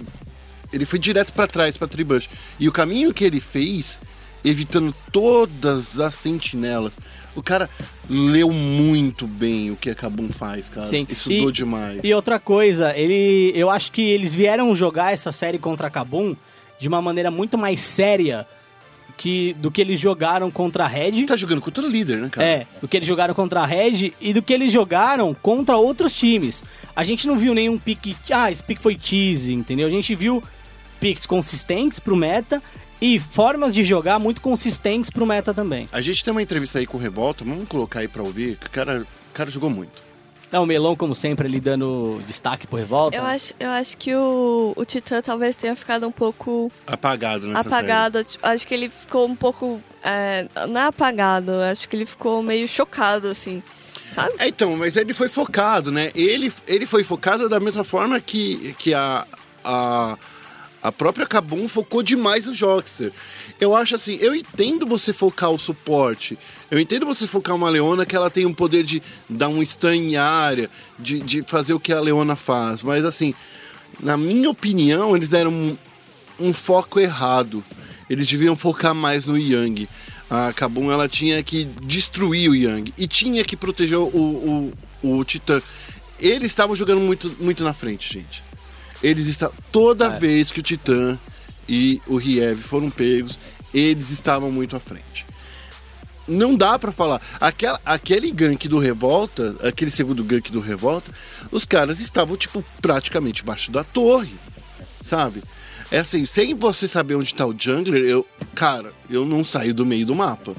ele foi direto pra trás, pra Tribush. E o caminho que ele fez, evitando todas as sentinelas. O cara leu muito bem o que a Kabum faz, cara. Sim. Estudou E- demais. E outra coisa, ele, eu acho que eles vieram jogar essa série contra a Kabum de uma maneira muito mais séria que, do que eles jogaram contra a Red. Tá jogando contra o líder, né, cara? É, do que eles jogaram contra a Red e do que eles jogaram contra outros times. A gente não viu nenhum pique. Ah, esse pique foi cheese, entendeu? A gente viu picks consistentes pro meta e formas de jogar muito consistentes pro meta também. A gente tem uma entrevista aí com o Revolta, vamos colocar aí pra ouvir, que o cara, o cara jogou muito. É o Melão, como sempre, ali dando destaque pro Revolta. Eu acho, eu acho que o, o Titã talvez tenha ficado um pouco Apagado nessa apagado. Tipo, Acho que ele ficou um pouco. é, não é apagado, acho que ele ficou meio chocado, assim. Sabe? É, então, mas ele foi focado, né? Ele, ele foi focado da mesma forma que, que a, a, a própria Kabum focou demais no Joxer. Eu acho assim, eu entendo você focar o suporte, eu entendo você focar uma Leona que ela tem um poder de dar um stun em área, de, de fazer o que a Leona faz, mas assim, na minha opinião, eles deram um, um foco errado. Eles deviam focar mais no Yang. A Kabum ela tinha que destruir o Yang e tinha que proteger o, o, o Titã. Eles estavam jogando muito, muito na frente, gente. Eles estavam. Toda vez que o Titã e o Riev foram pegos, eles estavam muito à frente. Não dá pra falar. Aquela, aquele gank do Revolta, aquele segundo gank do Revolta, os caras estavam, tipo, praticamente embaixo da torre. Sabe? É assim, sem você saber onde tá o jungler, eu. Cara, eu não saio do meio do mapa.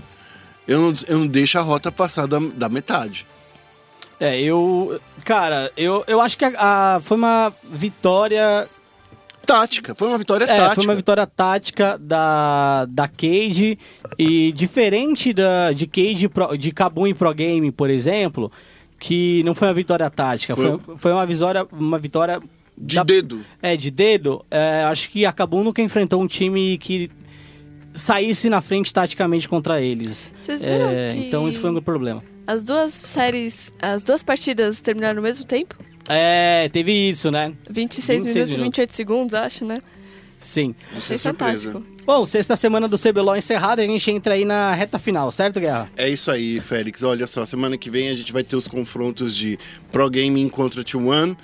Eu não, eu não deixo a rota passar da, da metade. É, eu. Cara, eu, eu acho que a, a- foi uma vitória. Tática, foi uma vitória É, tática. foi uma vitória tática da, da Cage. E diferente da, de Cage Pro- de Kabum e Pro Game, por exemplo, que não foi uma vitória tática, foi, Foi- foi uma vitória. Uma vitória De da- dedo. É, de dedo. É, acho que a Kabum nunca enfrentou um time que saísse na frente taticamente contra eles. Vocês viram É, que- Então isso foi um problema. As duas séries, as duas partidas terminaram ao mesmo tempo? É, teve isso, né? 26, 26 minutos e minutos. 28 segundos, acho, né? Sim. É Achei fantástico. Bom, sexta semana do CBLOL encerrada, a gente entra aí na reta final, certo, Guerra? É isso aí, Félix. Olha só, semana que vem a gente vai ter os confrontos de Pro Gaming contra T1,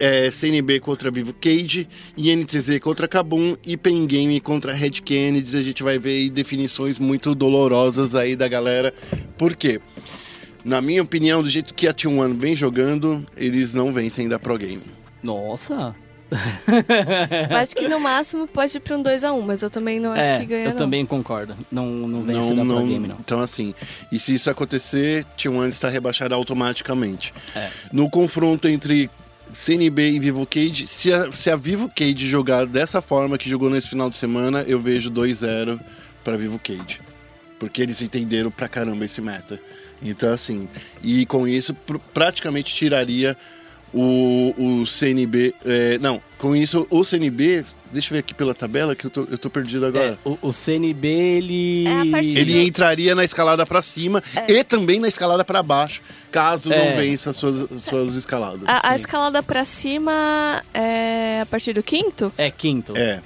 é, CNB contra Vivo Cage, INTZ contra Kabum e Pen Game contra Red Kennedy. A gente vai ver aí definições muito dolorosas aí da galera. Por quê? Na minha opinião, do jeito que a T1 vem jogando, eles não vencem da Pro Game. Nossa. Acho que no máximo pode ir pra um 2x1, mas eu também não acho é, que ganha, eu não. também concordo. Não, não vence da Pro Game, não. Então, assim, e se isso acontecer, T1 está rebaixada automaticamente. É. No confronto entre CNB e Vivo Cage, se a, se a Vivo Cage jogar dessa forma que jogou nesse final de semana, eu vejo 2-0 para Vivo Cage. Porque eles entenderam pra caramba esse meta. Então, assim, e com isso pr- praticamente tiraria O, o CNB. é, não, com isso, o CNB. Deixa eu ver aqui pela tabela que eu tô, eu tô perdido agora. É, o, o CNB, ele... É Ele entraria na escalada pra cima e também na escalada pra baixo, caso É. não vença as suas, as suas escaladas. A, a escalada pra cima é a partir do quinto? É quinto. É,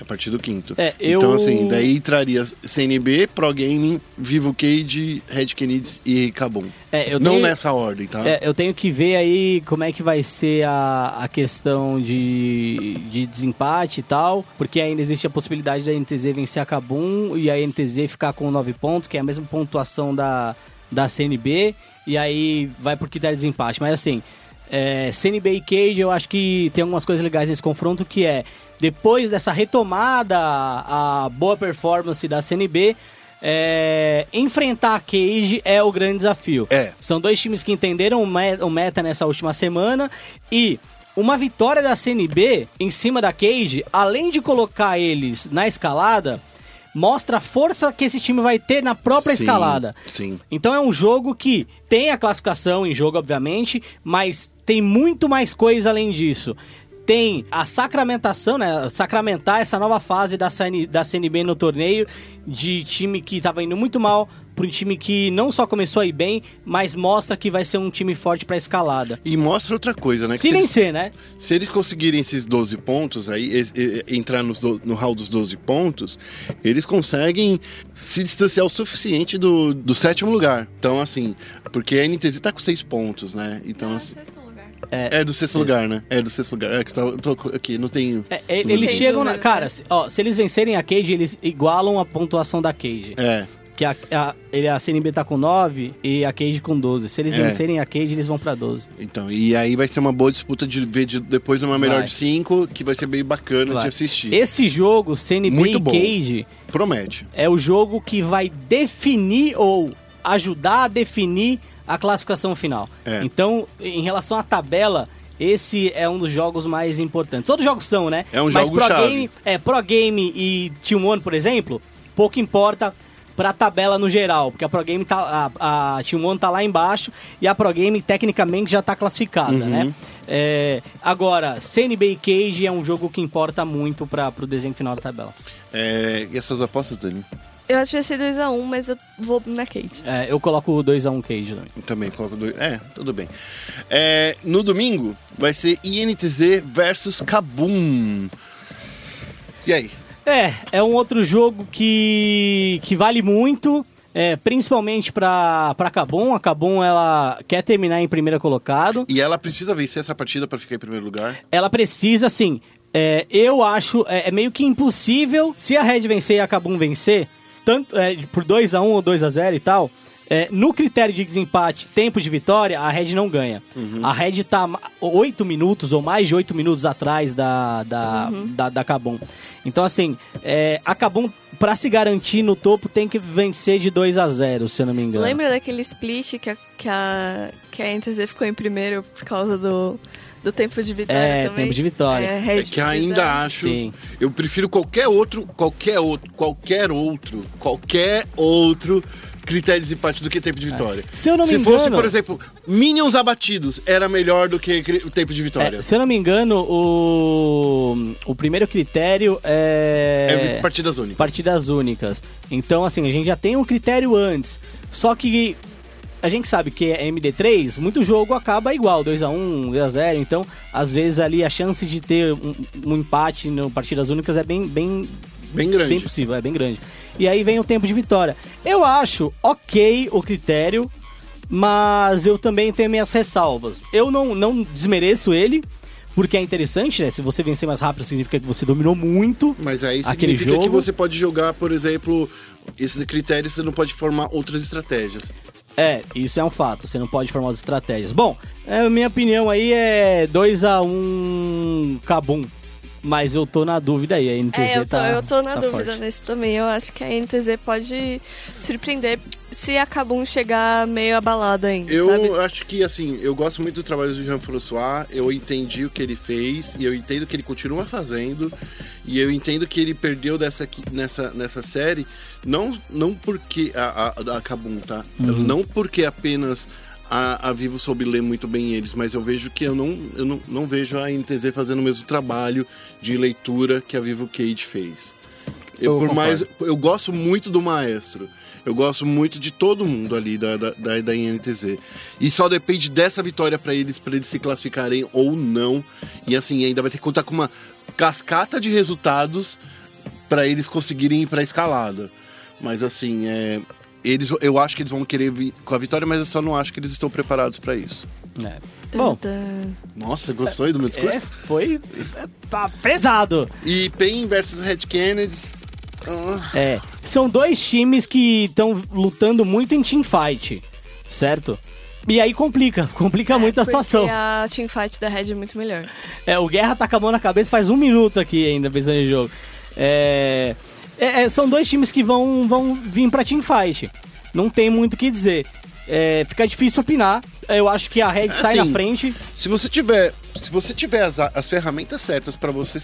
a partir do quinto. É, eu- Então, assim, daí entraria CNB, Pro Gaming, Vivo Cage, Red Kennedy e Kabum. É, eu Não tenho- nessa ordem, tá? É, eu tenho que ver aí como é que vai ser a, a questão de, de desempate e tal, porque ainda existe a possibilidade da NTZ vencer a Kabum e a NTZ ficar com 9 pontos, que é a mesma pontuação da, da CNB, e aí vai por critério de desempate. Mas assim, é, CNB e Cage, eu acho que tem algumas coisas legais nesse confronto, que é, depois dessa retomada, a boa performance da CNB, é, enfrentar a Cage é o grande desafio. É. São dois times que entenderam o me- o meta nessa última semana e uma vitória da CNB em cima da Cage, além de colocar eles na escalada, mostra a força que esse time vai ter na própria Sim, escalada. sim. Então é um jogo que tem a classificação em jogo, obviamente, mas tem muito mais coisa além disso. Tem a sacramentação, né? Sacramentar essa nova fase da, CN, da CNB no torneio, de time que tava indo muito mal, para um time que não só começou a ir bem, mas mostra que vai ser um time forte pra escalada. E mostra outra coisa, né? que Se vencer, né? se eles conseguirem esses 12 pontos aí, es- e- e- entrar nos do- no hall dos 12 pontos, eles conseguem se distanciar o suficiente do, do sétimo lugar. Então, assim, porque a NTZ tá com 6 pontos, né? Então, assim, sexto lugar. é do sexto lugar, né? É do sexto lugar. É que eu tô aqui, não tenho. É, é, eles Tem chegam na. Cara, se, ó, se eles vencerem a Cage, eles igualam a pontuação da Cage. É. Que a, a, ele, a CNB tá com 9 e a Cage com 12. Se eles É. vencerem a Cage, eles vão pra 12. Então, e aí vai ser uma boa disputa de ver de- depois uma melhor Vai. de cinco, que vai ser bem bacana Vai. de assistir. Esse jogo, CNB Muito e bom. Cage, Promete. é o jogo que vai definir ou ajudar a definir a classificação final. É. Então, em relação à tabela, esse é um dos jogos mais importantes. Outros jogos são, né? É um Mas jogo Pro chave. Game, é, Pro Game e Team One, por exemplo, pouco importa pra tabela no geral, porque a Pro Game tá a, a Team One tá lá embaixo e a Pro Game tecnicamente já tá classificada, Uhum. né? É, agora, CNB e Cage é um jogo que importa muito para pro desenho final da tabela. É, e as suas apostas, Dani? Eu acho que vai ser 2x1, mas eu vou na Kate. É, eu coloco o 2x1 Cage também. Também coloco dois. É, tudo bem. É, no domingo vai ser INTZ versus Kabum. E aí? É, é um outro jogo que, que vale muito, é, principalmente pra, pra Cabum. A Cabum, ela quer terminar em primeiro colocado. E ela precisa vencer essa partida pra ficar em primeiro lugar? Ela precisa, assim, é, eu acho, é, é meio que impossível, se a Red vencer e a Cabum vencer, tanto é, por 2x1 ou 2x0 e tal, é, no critério de desempate, tempo de vitória, a Red não ganha. A Red tá 8 minutos ou mais de 8 minutos atrás da, da, da, da Kabum. Então, assim, é, a Kabum, pra se garantir no topo, tem que vencer de 2 a 0 se eu não me engano. Lembra daquele split que a, que a, que a NTZ ficou em primeiro por causa do, do tempo de vitória É, também? tempo de vitória. É, É que precisa- ainda acho. Sim. Eu prefiro qualquer outro, qualquer outro, qualquer outro, qualquer outro critério de desempate do que tempo de vitória. Se eu não me Se fosse, engano- por exemplo, Minions abatidos, era melhor do que o tempo de vitória. É, se eu não me engano, o, o primeiro critério é, É, partidas únicas. partidas únicas. Então, assim, a gente já tem um critério antes. Só que a gente sabe que é MD3, muito jogo acaba igual, 2x1, 2x0. Então, às vezes ali a chance de ter um, um empate no partidas únicas é bem, bem, Bem grande. bem possível, é bem grande. E aí vem o tempo de vitória. Eu acho ok o critério, mas eu também tenho minhas ressalvas. Eu não, não desmereço ele, porque é interessante, né? Se você vencer mais rápido, significa que você dominou muito. Mas aí aquele significa jogo. que você pode jogar, por exemplo, esses critérios, você não pode formar outras estratégias. É, isso é um fato, você não pode formar as estratégias. Bom, é, minha opinião aí é 2x1 Cabum. Mas eu tô na dúvida aí, a NTZ É, eu tô, tá eu tô na tá dúvida forte. nesse também. Eu acho que a NTZ pode surpreender se a Kabum chegar meio abalada ainda, Eu sabe? acho que, assim, eu gosto muito do trabalho do Jean-François, eu entendi o que ele fez, e eu entendo que ele continua fazendo, e eu entendo que ele perdeu dessa, nessa, nessa série, não, não porque a, a, a Kabum, tá? Uhum. Não porque apenas a, a Vivo soube ler muito bem eles, mas eu vejo que eu não, eu não, não vejo a NTZ fazendo o mesmo trabalho de leitura que a Vivo Cage fez. Eu, Eu por mais, eu gosto muito do maestro. Eu gosto muito de todo mundo ali da, da, da, da INTZ. E só depende dessa vitória pra eles, para eles se classificarem ou não. E assim, ainda vai ter que contar com uma cascata de resultados pra eles conseguirem ir pra escalada. Mas assim, é, eles, eu acho que eles vão querer vir com a vitória, mas eu só não acho que eles estão preparados pra isso. É. Bom. Nossa, gostou aí do meu discurso? é, foi é, tá pesado. E Pain versus Red Kennedy. ah, É, são dois times que estão lutando muito em teamfight, certo? E aí complica, complica muito a Porque situação. a teamfight da Red é muito melhor. É, o Guerra tá com a mão na cabeça faz um minuto aqui ainda pensando em jogo. É, é, é, são dois times que vão, vão vir pra teamfight. Não tem muito o que dizer. É, fica difícil opinar. Eu acho que a Red sai Assim, na frente. Se você tiver, se você tiver as, as ferramentas certas pra você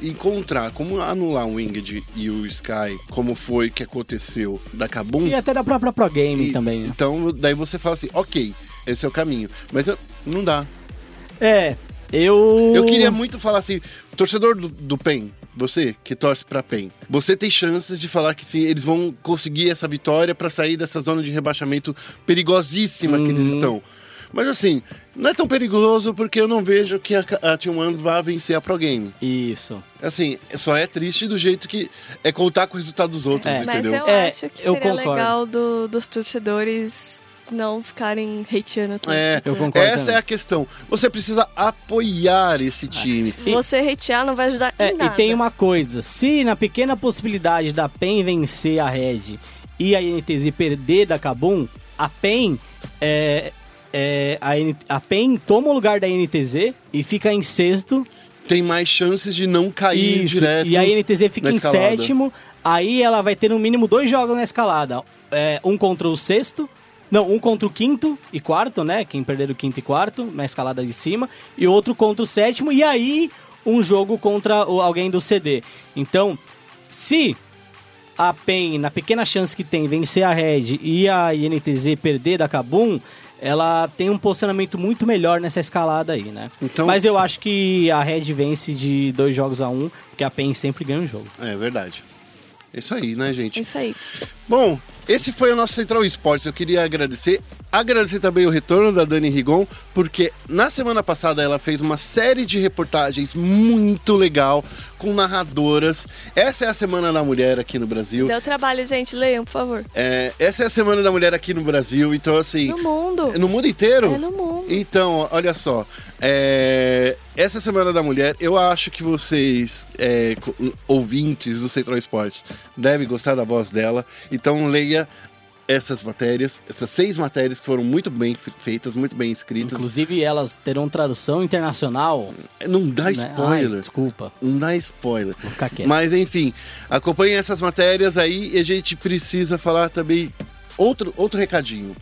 encontrar como anular o Winged e o Sky, como foi que aconteceu da Kabum, E até da própria Pro Game e- também. né? então daí você fala assim, ok, esse é o caminho. Mas eu- não dá. É, eu. Eu queria muito falar assim, torcedor do, do PEN, você que torce pra PEN, você tem chances de falar que sim, eles vão conseguir essa vitória pra sair dessa zona de rebaixamento perigosíssima que Uhum. eles estão. Mas assim, não é tão perigoso porque eu não vejo que a, a T1 vá vencer a Pro Game. Isso. Assim, só é triste do jeito que é contar com o resultado dos outros, É. Mas entendeu? eu É, acho que seria legal do- dos torcedores não ficarem hateando tudo. É, Eu concordo essa também. é a questão. Você precisa apoiar esse time. Você hatear não vai ajudar É, em e nada. tem uma coisa, se na pequena possibilidade da PEN vencer a Red e a NTZ perder da Kabum, a PEN é, é, a, N- a PEN toma o lugar da NTZ e fica em sexto. Tem mais chances de não cair Isso, direto. e a NTZ fica em sétimo. Aí ela vai ter no mínimo dois jogos na escalada. É, um contra o sexto. Não, um contra o quinto e quarto, né? Quem perder o quinto e quarto na escalada de cima. E outro contra o sétimo. E aí um jogo contra o- alguém do CD. Então, se a PEN, na pequena chance que tem, vencer a Red e a INTZ perder da Kabum, ela tem um posicionamento muito melhor nessa escalada aí, né? Então- Mas eu acho que a Red vence de dois jogos a um, porque a PEN sempre ganha o jogo. É verdade. Isso aí, né, gente? Isso aí. Bom, esse foi o nosso Central Esportes. Eu queria agradecer. Agradecer também o retorno da Dani Rigon, porque na semana passada ela fez uma série de reportagens muito legal com narradoras. Essa é a Semana da Mulher aqui no Brasil. Deu trabalho, gente. Leiam, por favor. É, essa é a Semana da Mulher aqui no Brasil, então assim. No mundo. No mundo inteiro? É no mundo. Então, olha só. é, essa Semana da Mulher, eu acho que vocês, é, ouvintes do Central Esportes, devem gostar da voz dela. Então, leia essas matérias, essas seis matérias que foram muito bem fe- feitas, muito bem escritas. Inclusive, elas terão tradução internacional. Não dá né? spoiler. Ai, desculpa. Não dá spoiler. Vou ficar quieto. Mas enfim, acompanhem essas matérias aí e a gente precisa falar também outro, outro recadinho.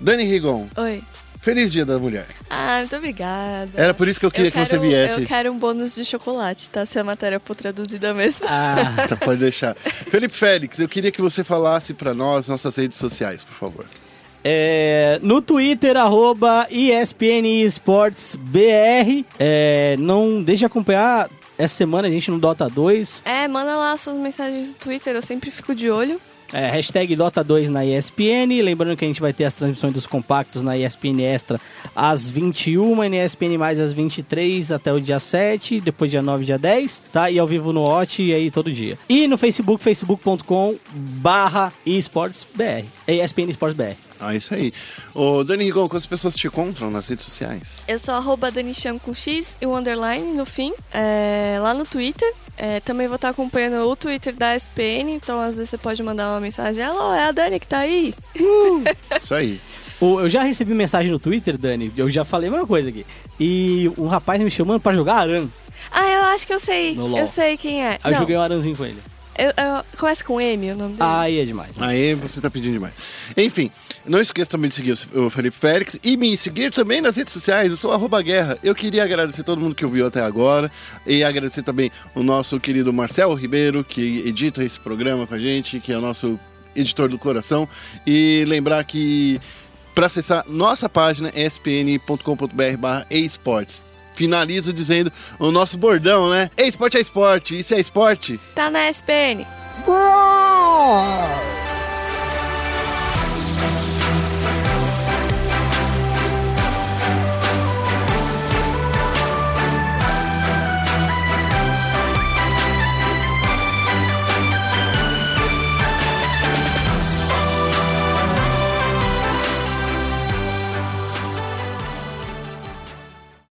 Dani Rigon, Oi. Feliz dia da mulher. Ah, muito obrigada. Era por isso que eu queria Eu que você quero- viesse. Eu quero um bônus de chocolate, tá? Se a matéria for traduzida mesmo. Ah, Tá, pode deixar. Felipe Félix, eu queria que você falasse pra nós nossas redes sociais, por favor. é, no Twitter, arroba ESPN Esports BR. É, não deixe de acompanhar essa semana a gente no Dota 2. É, manda lá suas mensagens no Twitter, eu sempre fico de olho. É, hashtag Dota2 na ESPN. Lembrando que a gente vai ter as transmissões dos compactos na ESPN Extra às 21 e na ESPN mais às 23 até o dia 7, depois dia 9 dia 10, tá? E ao vivo no OT e aí todo dia. E no Facebook, facebook.com barra esportsbr. É ESPN Esports BR. Ah, isso aí. Ô, Dani Rigon, quantas pessoas te encontram nas redes sociais? Eu sou arroba Danichan com X e o underline no fim, é, lá no Twitter. É, também vou estar acompanhando o Twitter da SPN, então às vezes você pode mandar uma mensagem. Alô, é a Dani que tá aí? Isso aí. Eu já recebi mensagem no Twitter, Dani, eu já falei a mesma coisa aqui. E um rapaz me chamando pra jogar Aran. Ah, eu acho que eu sei. Eu sei quem é. Aí eu Não, joguei um Aranzinho com ele. Eu- eu- começa com M o nome dele. Aí é demais. Aí você tá pedindo demais. Enfim, não esqueça também de seguir o o Felipe Félix e me seguir também nas redes sociais. Eu sou arroba guerra. Eu queria agradecer todo mundo que ouviu até agora e agradecer também o nosso querido Marcelo Ribeiro, que edita esse programa com a gente, que é o nosso editor do coração. E lembrar que para acessar nossa página espn.com.br esportes. Finalizo dizendo o nosso bordão, né? Esporte é esporte, isso é esporte. Tá na SPN. Brawl!